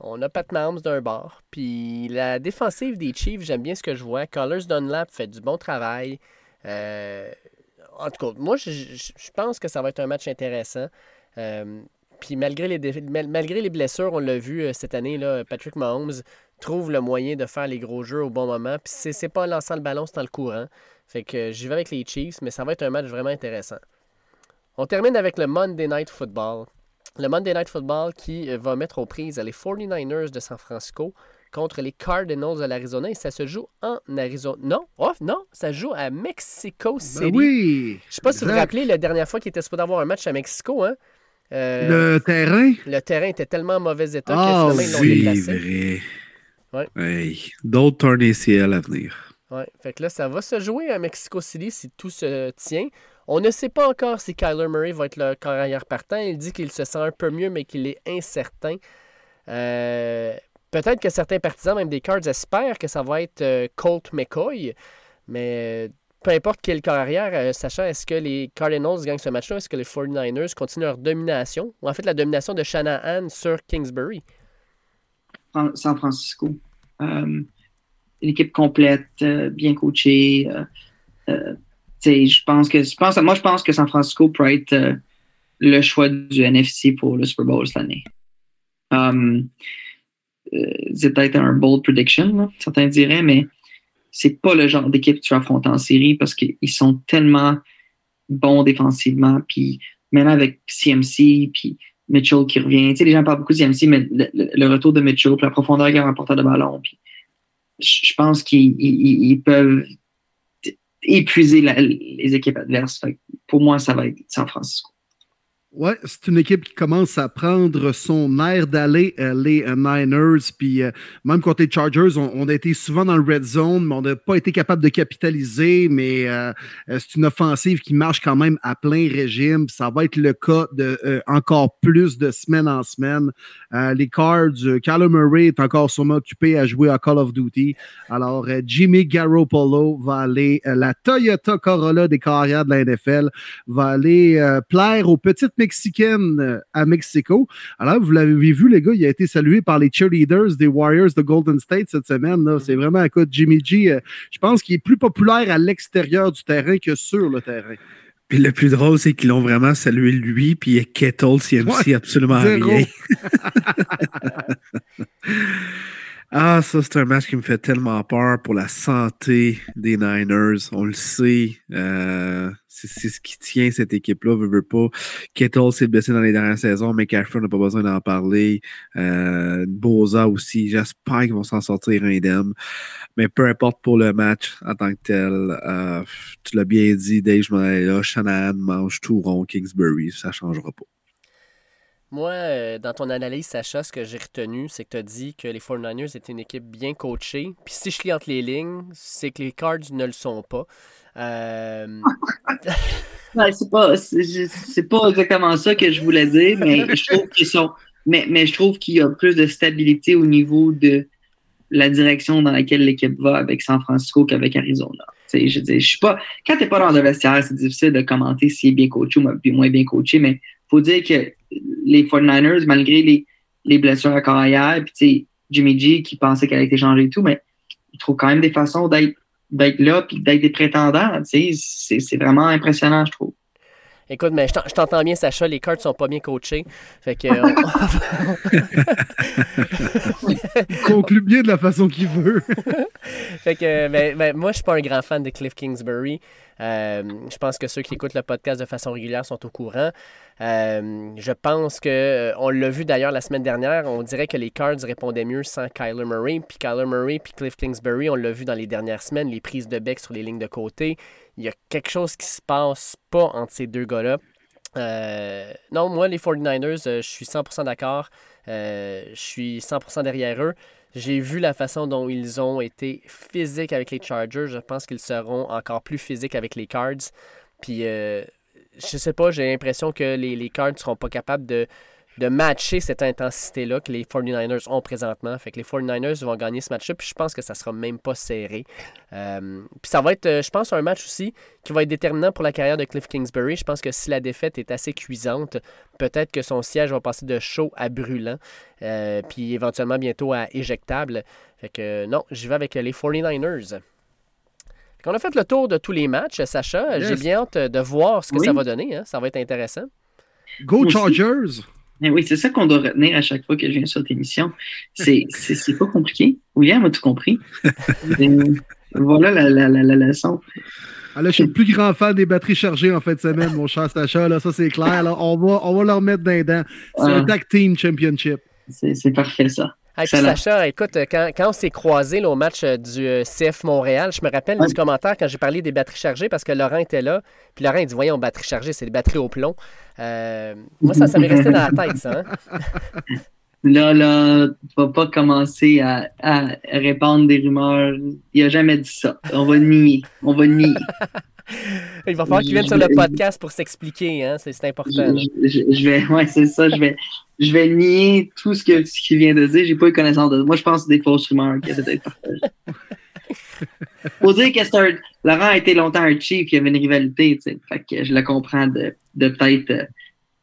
on a Pat Mahomes d'un bord. Puis la défensive des Chiefs, j'aime bien ce que je vois. Colors Dunlap fait du bon travail. Euh, en tout cas, moi, je, pense que ça va être un match intéressant. Euh, puis malgré les, malgré les blessures, on l'a vu euh, cette année, là, Patrick Mahomes trouve le moyen de faire les gros jeux au bon moment. Puis c'est pas en lançant le ballon, c'est en le courant. Fait que j'y vais avec les Chiefs, mais ça va être un match vraiment intéressant. On termine avec le Monday Night Football. Le Monday Night Football qui euh, va mettre aux prises les 49ers de San Francisco contre les Cardinals de l'Arizona et ça se joue en Arizona. Non, oh, non, ça joue à Mexico ben City.
oui.
Je sais pas si vous vous rappelez la dernière fois qu'il était supposé avoir un match à Mexico, hein.
Euh, le terrain?
Le terrain était tellement en mauvais état
que finalement, ils l'ont déplacé. vrai. Ouais. D'autres tournées à venir.
Ouais. Fait que là, ça va se jouer à Mexico City si tout se tient. On ne sait pas encore si Kyler Murray va être le carrière partant. Il dit qu'il se sent un peu mieux, mais qu'il est incertain. Euh, Peut-être que certains partisans, même des Cards, espèrent que ça va être euh, Colt McCoy, mais euh, peu importe quelle carrière, euh, sachant est-ce que les Cardinals gagnent ce match-là, est-ce que les 49ers continuent leur domination, ou en fait la domination de Shanahan sur Kingsbury?
San Francisco. une équipe complète, bien coachée. je pense que moi, je pense que San Francisco pourrait être le choix du NFC pour le Super Bowl cette année. C'est peut-être un bold prediction, certains diraient, mais c'est pas le genre d'équipe que tu affrontes en série parce qu'ils sont tellement bons défensivement. Puis maintenant avec CMC, puis Mitchell qui revient. Tu sais, les gens parlent beaucoup de CMC, mais le, retour de Mitchell, la profondeur qu'il a en porteur de ballon, puis je pense qu'ils peuvent épuiser les équipes adverses. pour moi, ça va être San Francisco.
Ouais, c'est une équipe qui commence à prendre son air d'aller, euh, les euh, Niners. Puis euh, même les Chargers, on, a été souvent dans le red zone, mais on n'a pas été capable de capitaliser. Mais c'est une offensive qui marche quand même à plein régime. Ça va être le cas de encore plus de semaine en semaine. les Cards, Kyler Murray est encore sûrement occupé à jouer à Call of Duty. Alors, Jimmy Garoppolo va aller, la Toyota Corolla des carrières de la NFL, va aller plaire aux petites mexicaine euh, à Mexico. Alors, vous l'avez vu, les gars, il a été salué par les cheerleaders des Warriors de Golden State cette semaine. C'est vraiment un cas de Jimmy G. Euh, je pense qu'il est plus populaire à l'extérieur du terrain que sur le terrain.
Puis le plus drôle, c'est qu'ils l'ont vraiment salué lui, puis Kettle, CMC, absolument rien. Ah, ça, c'est un match qui me fait tellement peur pour la santé des Niners. On le sait. Euh, c'est ce qui tient cette équipe-là, veut, veut pas. Kettle s'est blessé dans les dernières saisons, mais on n'a pas besoin d'en parler. Euh, aussi. J'espère qu'ils vont s'en sortir indemne. Mais peu importe pour le match en tant que tel. Euh, tu l'as bien dit, Dave, je m'en là. Shanahan mange tout rond Kingsbury. Ça changera pas.
Moi, euh, dans ton analyse, Sacha, ce que j'ai retenu, c'est que tu as dit que les 49ers étaient une équipe bien coachée. Puis si je lis entre les lignes, c'est que les Cards ne le sont pas. Euh...
c'est pas, exactement ça que je voulais dire, mais je trouve qu'ils sont. Mais, je trouve qu'il y a plus de stabilité au niveau de la direction dans laquelle l'équipe va avec San Francisco qu'avec Arizona. je je suis pas. Quand t'es pas dans le vestiaire, c'est difficile de commenter s'il est bien coaché ou moins bien coaché, mais faut dire que les 49ers, malgré les, les blessures à carrière, puis Jimmy G qui pensait qu'elle allait été changée et tout, mais il trouve quand même des façons d'être là puis d'être des prétendants. C'est vraiment impressionnant, je trouve.
Écoute, mais je t'entends bien, Sacha, les cartes sont pas bien coachées. Fait que.
Il conclut bien de la façon qu'il veut.
fait que, mais, mais, moi, je suis pas un grand fan de Cliff Kingsbury. Euh, je pense que ceux qui écoutent le podcast de façon régulière sont au courant. Euh, je pense que, euh, on l'a vu d'ailleurs la semaine dernière, on dirait que les Cards répondaient mieux sans Kyler Murray. Puis Kyler Murray puis Cliff Kingsbury, on l'a vu dans les dernières semaines, les prises de bec sur les lignes de côté. Il y a quelque chose qui se passe pas entre ces deux gars-là. non, moi, les 49ers, je suis 100% d'accord. je suis 100% derrière eux. J'ai vu la façon dont ils ont été physiques avec les Chargers. Je pense qu'ils seront encore plus physiques avec les Cards. Puis, euh, je sais pas, j'ai l'impression que les, les Cards ne seront pas capables de, de matcher cette intensité-là que les 49ers ont présentement. Fait que les 49ers vont gagner ce match-là, puis je pense que ça sera même pas serré. Euh, puis ça va être, euh, je pense, un match aussi qui va être déterminant pour la carrière de Cliff Kingsbury. Je pense que si la défaite est assez cuisante, peut-être que son siège va passer de chaud à brûlant, euh, puis éventuellement bientôt à éjectable. Fait que non, j'y vais avec les 49ers. On a fait le tour de tous les matchs, Sacha. J'ai bien hâte de voir ce que ça va donner. Hein. Ça va être intéressant.
Go Chargers!
oui, c'est ça qu'on doit retenir à chaque fois que je viens sur l'émission. C'est, c'est, pas compliqué. William a tout compris. voilà la, la, la, la leçon.
Ah, là, je suis le plus grand fan des batteries chargées en fin de semaine, mon cher Sacha. Là, ça, c'est clair. On, va, on va leur mettre d'un dents. C'est un tag team championship.
C'est, parfait, ça.
Sacha, écoute, quand, quand on s'est croisés au match euh, du euh, CF Montréal, je me rappelle du commentaire quand j'ai parlé des batteries chargées parce que Laurent était là. Puis Laurent, il dit Voyons, batteries chargées, c'est des batteries au plomb. Euh, moi, ça, ça m'est resté dans la tête, ça. Hein.
Là, là, tu vas pas commencer à, à répandre des rumeurs. Il a jamais dit ça. On va nier. On va nier.
Il va falloir qu'il vienne sur le podcast pour s'expliquer, hein? c'est important.
Je, vais, ouais, c'est ça. Je vais, je vais nier tout ce qu'il ce vient de dire. J'ai pas eu connaissance de. Moi, je pense que c'est des fausses rumeurs qui essaient Faut dire que un... Laurent a été longtemps un chief, il y avait une rivalité, tu sais. Fait que je le comprends de, de peut-être euh,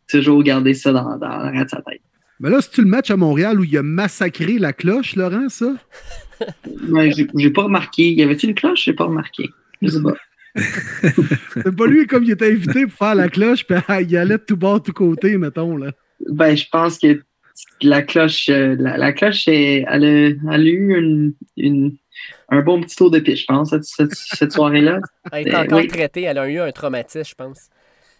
toujours garder ça dans, dans de sa tête.
Mais là, c'est-tu le match à Montréal où il a massacré la cloche, Laurent, ça?
ouais, j'ai pas remarqué. Y avait-tu une cloche? J'ai pas remarqué. Je sais pas.
C'est pas lui comme il était invité pour faire la cloche, puis il allait de tout bord, de tout côté, mettons. Là.
Ben, je pense que la cloche, euh, la, cloche, elle a, eu une, un bon petit tour de pied, je pense, cette, soirée-là.
Elle est encore traitée, elle a eu un traumatisme, je pense.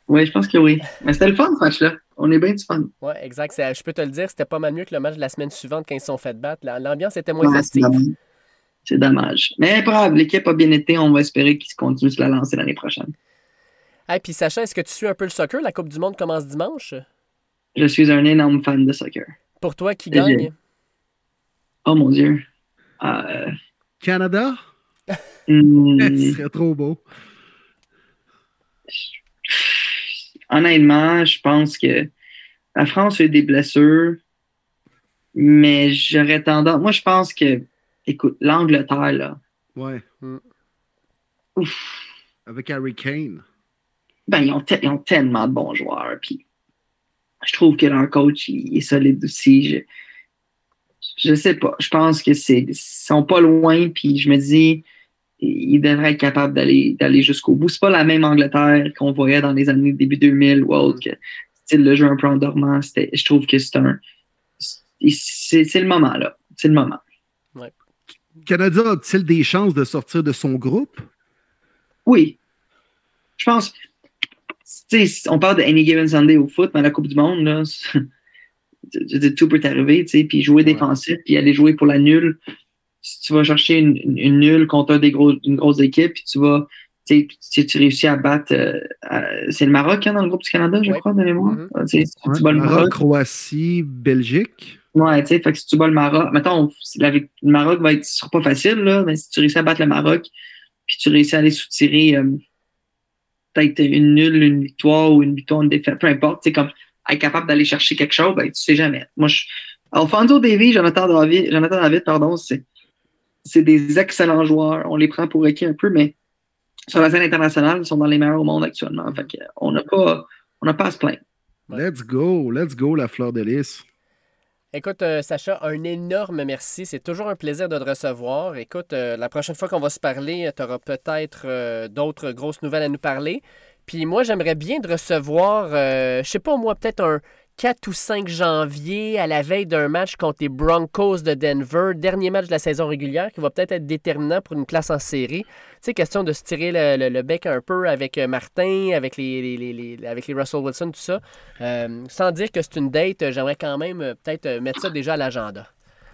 Oui, je pense que oui. Mais c'était le fun, ce match-là. On est bien du fun.
Oui, exact. Je peux te le dire, c'était pas mal mieux que le match de la semaine suivante quand ils se sont fait battre. L'ambiance était moins festive.
C'est dommage. Mais bravo, l'équipe a bien été. On va espérer qu'ils continuent se la lancer l'année prochaine.
Hey, puis Sacha, est-ce que tu suis un peu le soccer? La Coupe du Monde commence dimanche?
Je suis un énorme fan de soccer.
Pour toi, qui gagne?
Oh mon Dieu. Euh...
Canada?
Hmm.
Ce serait trop beau.
Honnêtement, je pense que la France a eu des blessures, mais j'aurais tendance. Moi, je pense que, écoute, l'Angleterre, là.
Ouais.
Hmm.
Ouf.
Avec Harry Kane.
Ben, ils ont, te- ils ont tellement de bons joueurs. Puis, je trouve que leur coach, il est solide aussi. Je, je sais pas. Je pense que c'est ils sont pas loin. Puis, je me dis, ils devraient être capables d'aller d'aller jusqu'au bout. C'est pas la même Angleterre qu'on voyait dans les années début 2000 ou autre. Que, style le jeu un peu endormant. C'était- Je trouve que c'est un. C'est c'est le moment, là. C'est le moment.
Canada a-t-il des chances de sortir de son groupe?
Oui. Je pense. tu sais, on parle de Any Given Sunday au foot, mais à la Coupe du Monde, là, tout peut arriver, tu sais, puis jouer défensif, puis aller jouer pour la nulle. Si tu vas chercher une, une- une nulle contre des gros, une grosse équipe, puis tu vas, tu sais, si tu réussis à battre, euh, c'est le Maroc hein, dans le groupe du Canada, je
Ouais.
crois, de mémoire.
Mhm.
Ouais,
bats le
Maroc,
Maroc,
Croatie, Belgique.
Ouais, tu sais, que si tu bats le Maroc, mettons, le Maroc va être, sera pas facile, là, mais si tu réussis à battre le Maroc, puis tu réussis à aller soutirer euh, peut-être une nulle, une victoire ou une victoire, une défaite, peu importe, tu sais, comme être capable d'aller chercher quelque chose, ben, tu sais jamais. Moi, je, Alfonso Davies, Jonathan David, Jonathan David, pardon, c'est, c'est des excellents joueurs. On les prend pour acquis un peu, mais sur la scène internationale, ils sont dans les meilleurs au monde actuellement. Fait on n'a pas, on n'a pas à se plaindre.
Let's go, let's go, la fleur de lys.
Écoute, euh, Sacha, un énorme merci. C'est toujours un plaisir de te recevoir. Écoute, euh, la prochaine fois qu'on va se parler, tu auras peut-être euh, d'autres grosses nouvelles à nous parler. Puis moi, j'aimerais bien te recevoir, euh, je sais pas moi, peut-être un 4 ou 5 janvier à la veille d'un match contre les Broncos de Denver, dernier match de la saison régulière qui va peut-être être déterminant pour une place en série. Sais, question de se tirer le, bec un peu avec euh, Martin, avec les, avec les Russell Wilson, tout ça. Euh, sans dire que c'est une date, euh, j'aimerais quand même peut-être mettre ça déjà à l'agenda.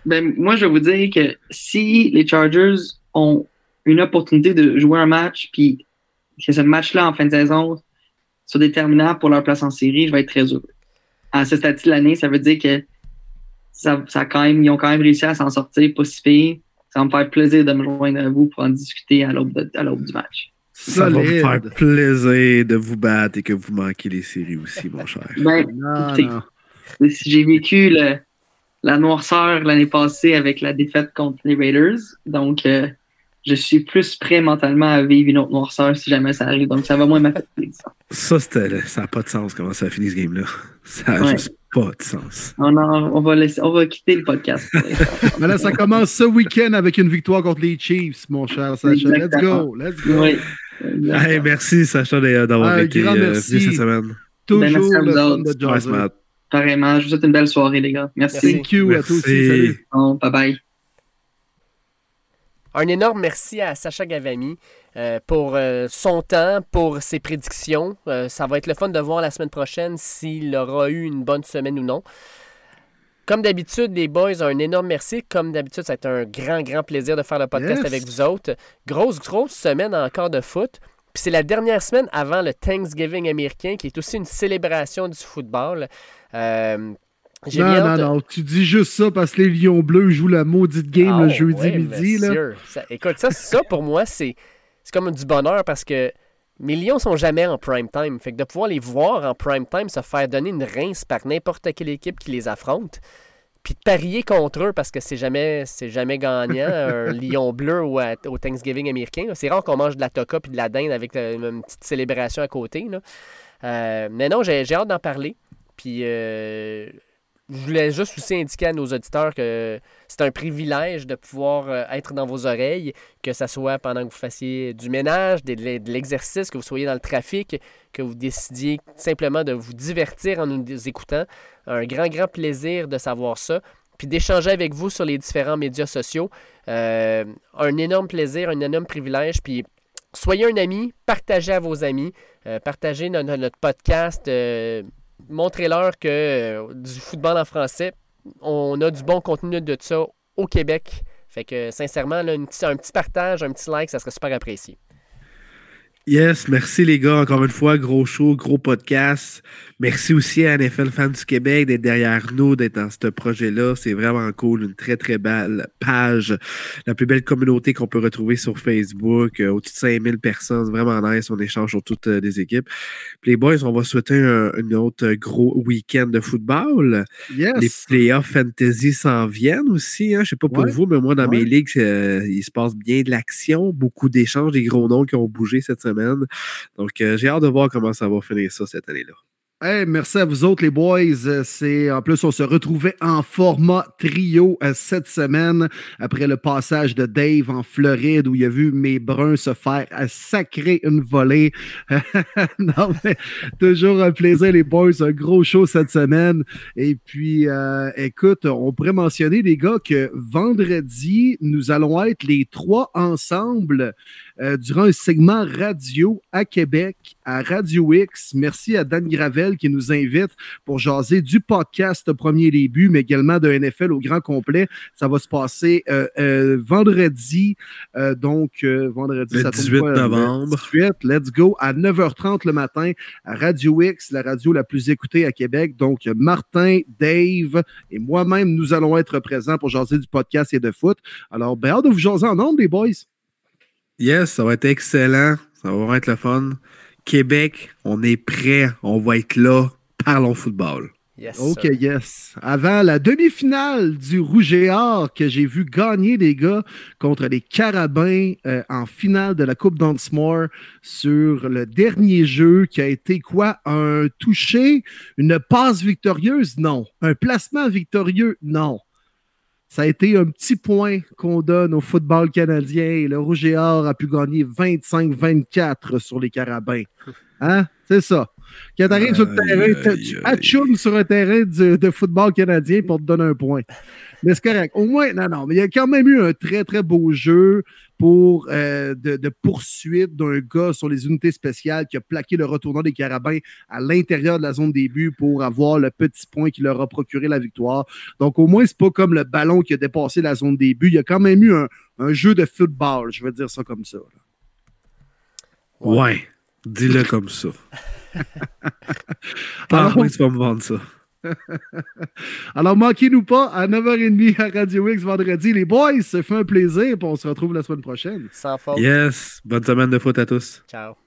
Ben, moi, je vais vous dire que si les Chargers ont une opportunité de jouer un match, puis que ce match-là en fin de saison soit déterminant pour leur place en série, je vais être très heureux. À ce stade de l'année, ça veut dire que ça, quand même, ils ont quand même réussi à s'en sortir pas si pire. Ça va me faire plaisir de me joindre à vous pour en discuter à l'aube du match.
Ça va me faire plaisir de vous battre et que vous manquez les séries aussi, mon cher.
Ben,
Non,
Écoutez,
non.
J'ai vécu le- la noirceur l'année passée avec la défaite contre les Raiders. Donc, euh, je suis plus prêt mentalement à vivre une autre noirceur si jamais ça arrive. Donc, ça va moins m'affecter. ça.
Ça, c'était, ça n'a pas de sens comment ça a fini ce game-là. Ça n'a
Ouais.
juste pas de sens.
On, en- on, va laisser, on va quitter le podcast.
Mais là, ça commence ce week-end avec une victoire contre les Chiefs, mon cher Sacha. Let's go, let's go.
Oui.
Hey, merci, Sacha, d'a- d'avoir été euh,
merci.
venu cette semaine.
Toujours
Ben, merci à
le
vous
de.
Pareillement. Je vous souhaite une belle soirée, les gars. Merci.
Merci.
Thank you à toi aussi.
Merci.
Salut.
Bon, bye bye.
Un énorme merci à Sacha Gavami euh, pour euh, son temps, pour ses prédictions. Euh, ça va être le fun de voir la semaine prochaine s'il aura eu une bonne semaine ou non. Comme d'habitude, les boys, un énorme merci. Comme d'habitude, ça a été un grand, grand plaisir de faire le podcast
Yes.
avec vous autres. Grosse, grosse semaine encore de foot. Puis c'est la dernière semaine avant le Thanksgiving américain, qui est aussi une célébration du football. Euh,
Non, non,
de-
non. Tu dis juste ça parce que les Lions Bleus jouent la maudite game
Ah,
le jeudi
ouais,
midi. Là.
monsieur. Ça- écoute, ça, ça pour moi, c'est c'est comme du bonheur parce que mes Lions sont jamais en prime time. Fait que de pouvoir les voir en prime time, se faire donner une rince par n'importe quelle équipe qui les affronte, puis de parier contre eux parce que c'est jamais, c'est jamais gagnant, un lion bleu ou à- au Thanksgiving américain. C'est rare qu'on mange de la toca puis de la dinde avec euh, une petite célébration à côté. là. Euh, mais non, j'ai j'ai hâte d'en parler. Puis euh, je voulais juste aussi indiquer à nos auditeurs que c'est un privilège de pouvoir euh, être dans vos oreilles, que ce soit pendant que vous fassiez du ménage, de, l'exercice, que vous soyez dans le trafic, que vous décidiez simplement de vous divertir en nous écoutant. Un grand, grand plaisir de savoir ça. Puis d'échanger avec vous sur les différents médias sociaux. Euh, un énorme plaisir, un énorme privilège. Puis soyez un ami, partagez à vos amis, euh, partagez no- no- notre podcast. Montrez-leur que euh, du football en français, on a du bon contenu de ça au Québec. Fait que sincèrement, là, un petit partage, un petit like, ça serait super apprécié.
Yes, merci les gars. Encore une fois, gros show, gros podcast. Merci aussi à NFL Fans du Québec d'être derrière nous, d'être dans ce projet-là. C'est vraiment cool. Une très, très belle page. La plus belle communauté qu'on peut retrouver sur Facebook. Euh, au-dessus de 5000 personnes. Vraiment nice. On échange sur toutes euh, les équipes. les boys, on va souhaiter un, autre gros week-end de football.
Yes.
Les playoffs fantasy s'en viennent aussi. Hein. Je ne sais pas pour vous, mais moi, dans mes ligues, euh, il se passe bien de l'action. Beaucoup d'échanges, des gros noms qui ont bougé cette semaine. Donc, j'ai hâte de voir comment ça va finir ça cette année-là
merci à vous autres, les boys. Euh, c'est En plus, on se retrouvait en format trio euh, cette semaine après le passage de Dave en Floride où il a vu mes bruns se faire euh, sacrer une volée. non, mais toujours un plaisir, les boys. Un gros show cette semaine. Et puis, écoute, on pourrait mentionner, les gars, que vendredi, nous allons être les trois ensemble euh, durant un segment radio à Québec, à Radio X. Merci à Dan Gravel qui nous invite pour jaser du podcast Premier Début, mais également de NFL au grand complet. Ça va se passer euh, euh, vendredi, donc vendredi,
le 18 novembre.
18, let's go, à 9h30 le matin à Radio X, la radio la plus écoutée à Québec. Donc, Martin, Dave et moi-même, nous allons être présents pour jaser du podcast et de foot. Alors, ben, hâte de vous jaser en nombre, les boys.
Yes, ça va être excellent. Ça va être le fun. Québec, on est prêt. On va être là. Parlons football.
Yes, OK, yes. Avant la demi-finale du Rouge et Or que j'ai vu gagner les gars contre les Carabins euh, en finale de la Coupe Dunsmore sur le dernier jeu qui a été quoi? Un toucher? Une passe victorieuse? Non. Un placement victorieux? Non. Ça a été un petit point qu'on donne au football canadien et le Rouge et Or a pu gagner 25-24 sur les Carabins. Hein? C'est ça. Quand tu arrives sur le terrain, tu sur un terrain de, football canadien pour te donner un point. Mais c'est correct. Au moins, non, non, mais il y a quand même eu un très, très beau jeu pour euh, de, poursuite d'un gars sur les unités spéciales qui a plaqué le retournant des carabins à l'intérieur de la zone début pour avoir le petit point qui leur a procuré la victoire. Donc, au moins, c'est pas comme le ballon qui a dépassé la zone début. Il y a quand même eu un, jeu de football, je vais dire ça comme ça.
Ouais, dis-le comme ça. Alors, tu vas me vendre ça.
Alors, manquez-nous pas à 9h30 à Radio X vendredi. Les boys, ça fait un plaisir. on se retrouve la semaine prochaine.
Sans faute.
Yes. Bonne semaine de foot à tous.
Ciao.